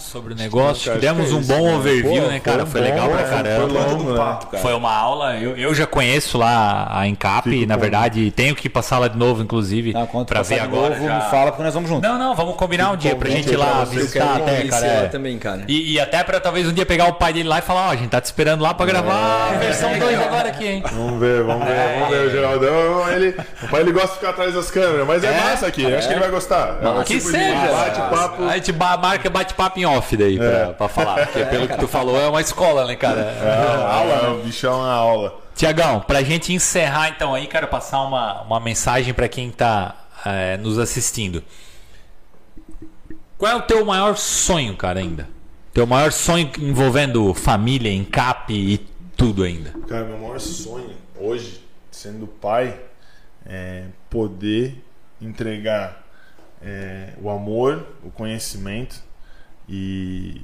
sobre o negócio? Acho que Demos é um bom né? overview, Pô, né, cara? foi Foi bom, legal pra é, caramba. foi longo, do né? papo, cara. Foi uma aula, eu, eu já conheço lá a Encap, Fico na com- verdade, tenho que passar lá de novo, inclusive, Ah, quando pra ver agora. novo, já. me fala porque nós vamos juntos. Não, não, vamos combinar um dia pra gente ir lá visitar até, cara. é. também, cara. E, e até pra talvez um dia pegar o pai dele lá e falar, ó, a gente tá te esperando lá pra gravar a versão 2 agora aqui, hein? Vamos ver, vamos ver, vamos ver o Geraldão. Ele, o pai ele gosta de ficar atrás das câmeras, mas é, massa aqui. Acho que ele vai gostar. É Que tipo seja. Bate-papo. A gente ba- marca bate-papo em off daí pra, pra falar. Porque pelo que tu falou, é uma escola, né, cara? É, aula, o bichão é uma aula. Tiagão, pra gente encerrar então aí, quero passar uma, uma mensagem pra quem tá é, nos assistindo. Qual é o teu maior sonho, cara, ainda? Teu maior sonho envolvendo família, encap e tudo ainda. Cara, meu maior sonho hoje, sendo pai, é poder entregar é, o amor, o conhecimento e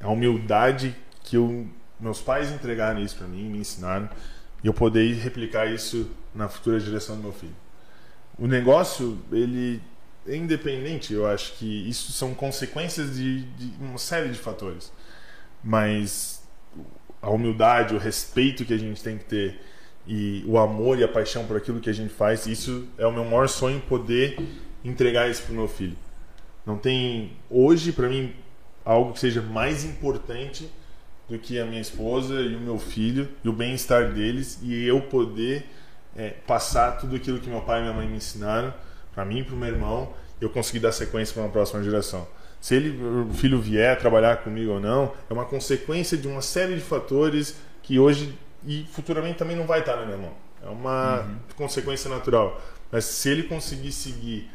a humildade que eu, meus pais entregaram isso pra mim, me ensinaram, e eu poder replicar isso na futura direção do meu filho. O negócio, ele é independente, eu acho que isso são consequências de, de uma série de fatores. Mas a humildade, o respeito que a gente tem que ter e o amor e a paixão por aquilo que a gente faz, isso é o meu maior sonho poder entregar isso pro meu filho. Não tem hoje para mim algo que seja mais importante do que a minha esposa e o meu filho e o bem-estar deles e eu poder é, passar tudo aquilo que meu pai e minha mãe me ensinaram para mim e para o meu irmão, eu conseguir dar sequência para uma próxima geração. Se ele, o filho vier trabalhar comigo ou não, é uma consequência de uma série de fatores que hoje e futuramente também não vai estar na minha mão. É uma consequência natural. Mas se ele conseguir seguir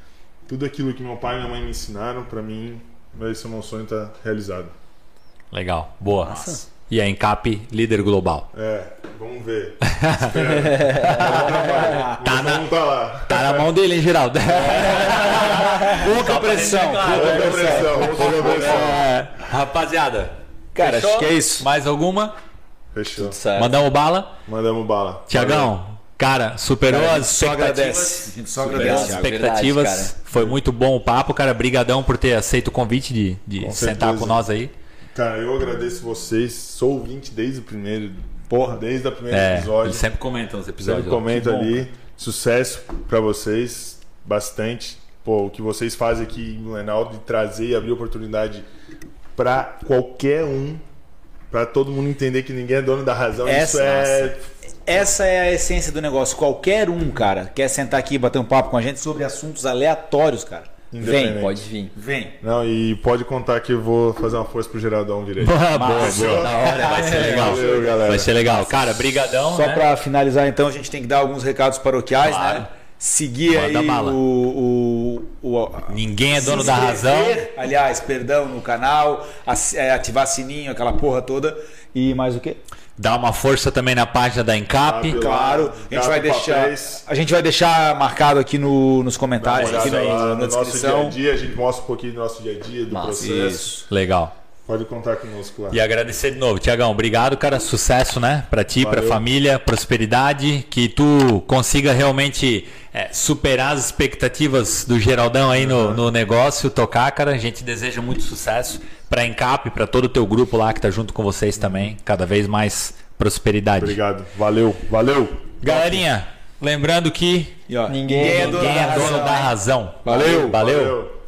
tudo aquilo que meu pai e minha mãe me ensinaram, para mim, esse é o meu sonho tá realizado. Legal, boa. E a Encap, líder global. É, vamos ver. <laughs> Espera. tá na- tá lá. Tá na mão dele, hein, Geraldo? Pouca pressão. Pouca pressão, pouca pressão. É, rapaziada, Cara, fechou? acho que é isso. Mais alguma? Fechou. Mandamos bala? Mandamos bala. Tiagão, cara, superou as Só expectativas. agradece. A gente só agradece. As Thiago, expectativas. verdade, cara. Foi muito bom o papo, cara. Brigadão por ter aceito o convite de, de Com sentar certeza. com nós aí. Cara, eu agradeço vocês. Sou ouvinte desde o primeiro. Porra, desde o primeiro É, episódio. eles sempre comentam os episódios. Sempre bom, ali. Sucesso pra vocês. Bastante. Pô, o que vocês fazem aqui em Blumenau de trazer e abrir oportunidade pra qualquer um. Pra todo mundo entender que ninguém é dono da razão. Isso Essa- é. Essa é a essência do negócio. Qualquer um, cara, quer sentar aqui e bater um papo com a gente sobre assuntos aleatórios, cara. Vem. Pode vir. vem. Não, e pode contar que eu vou fazer uma força pro Geraldão direito. Boa, boa, boa. Da hora, vai ser legal. Valeu, galera. Vai ser legal. Cara, brigadão, Só né? pra finalizar, então, a gente tem que dar alguns recados paroquiais, Claro. né? Seguir Manda aí bala. o, o, o- Ninguém é dono da razão. Aliás, perdão, no canal, é, ativar sininho, aquela porra toda. E mais o quê? Dá uma força também na página da Encap. Rápido. Claro, a gente vai deixar, Papéis. a gente vai deixar marcado aqui no, nos comentários, aqui lá na no nosso dia descrição. a dia, a gente mostra um pouquinho do nosso dia a dia, do Massa, processo. Isso. Legal. Pode contar conosco lá. E agradecer de novo, Tiagão. Obrigado, cara. Sucesso, né? Pra ti, pra Valeu. família, prosperidade. Que tu consiga realmente é, superar as expectativas do Geraldão aí no, no negócio, tocar, cara. A gente deseja muito sucesso. Pra Encap, pra todo o teu grupo lá que tá junto com vocês também. Cada vez mais prosperidade. Obrigado. Valeu, valeu. Galerinha, lembrando que ó, Ninguém é dono ninguém é da dono razão. da razão. Valeu, Valeu. valeu.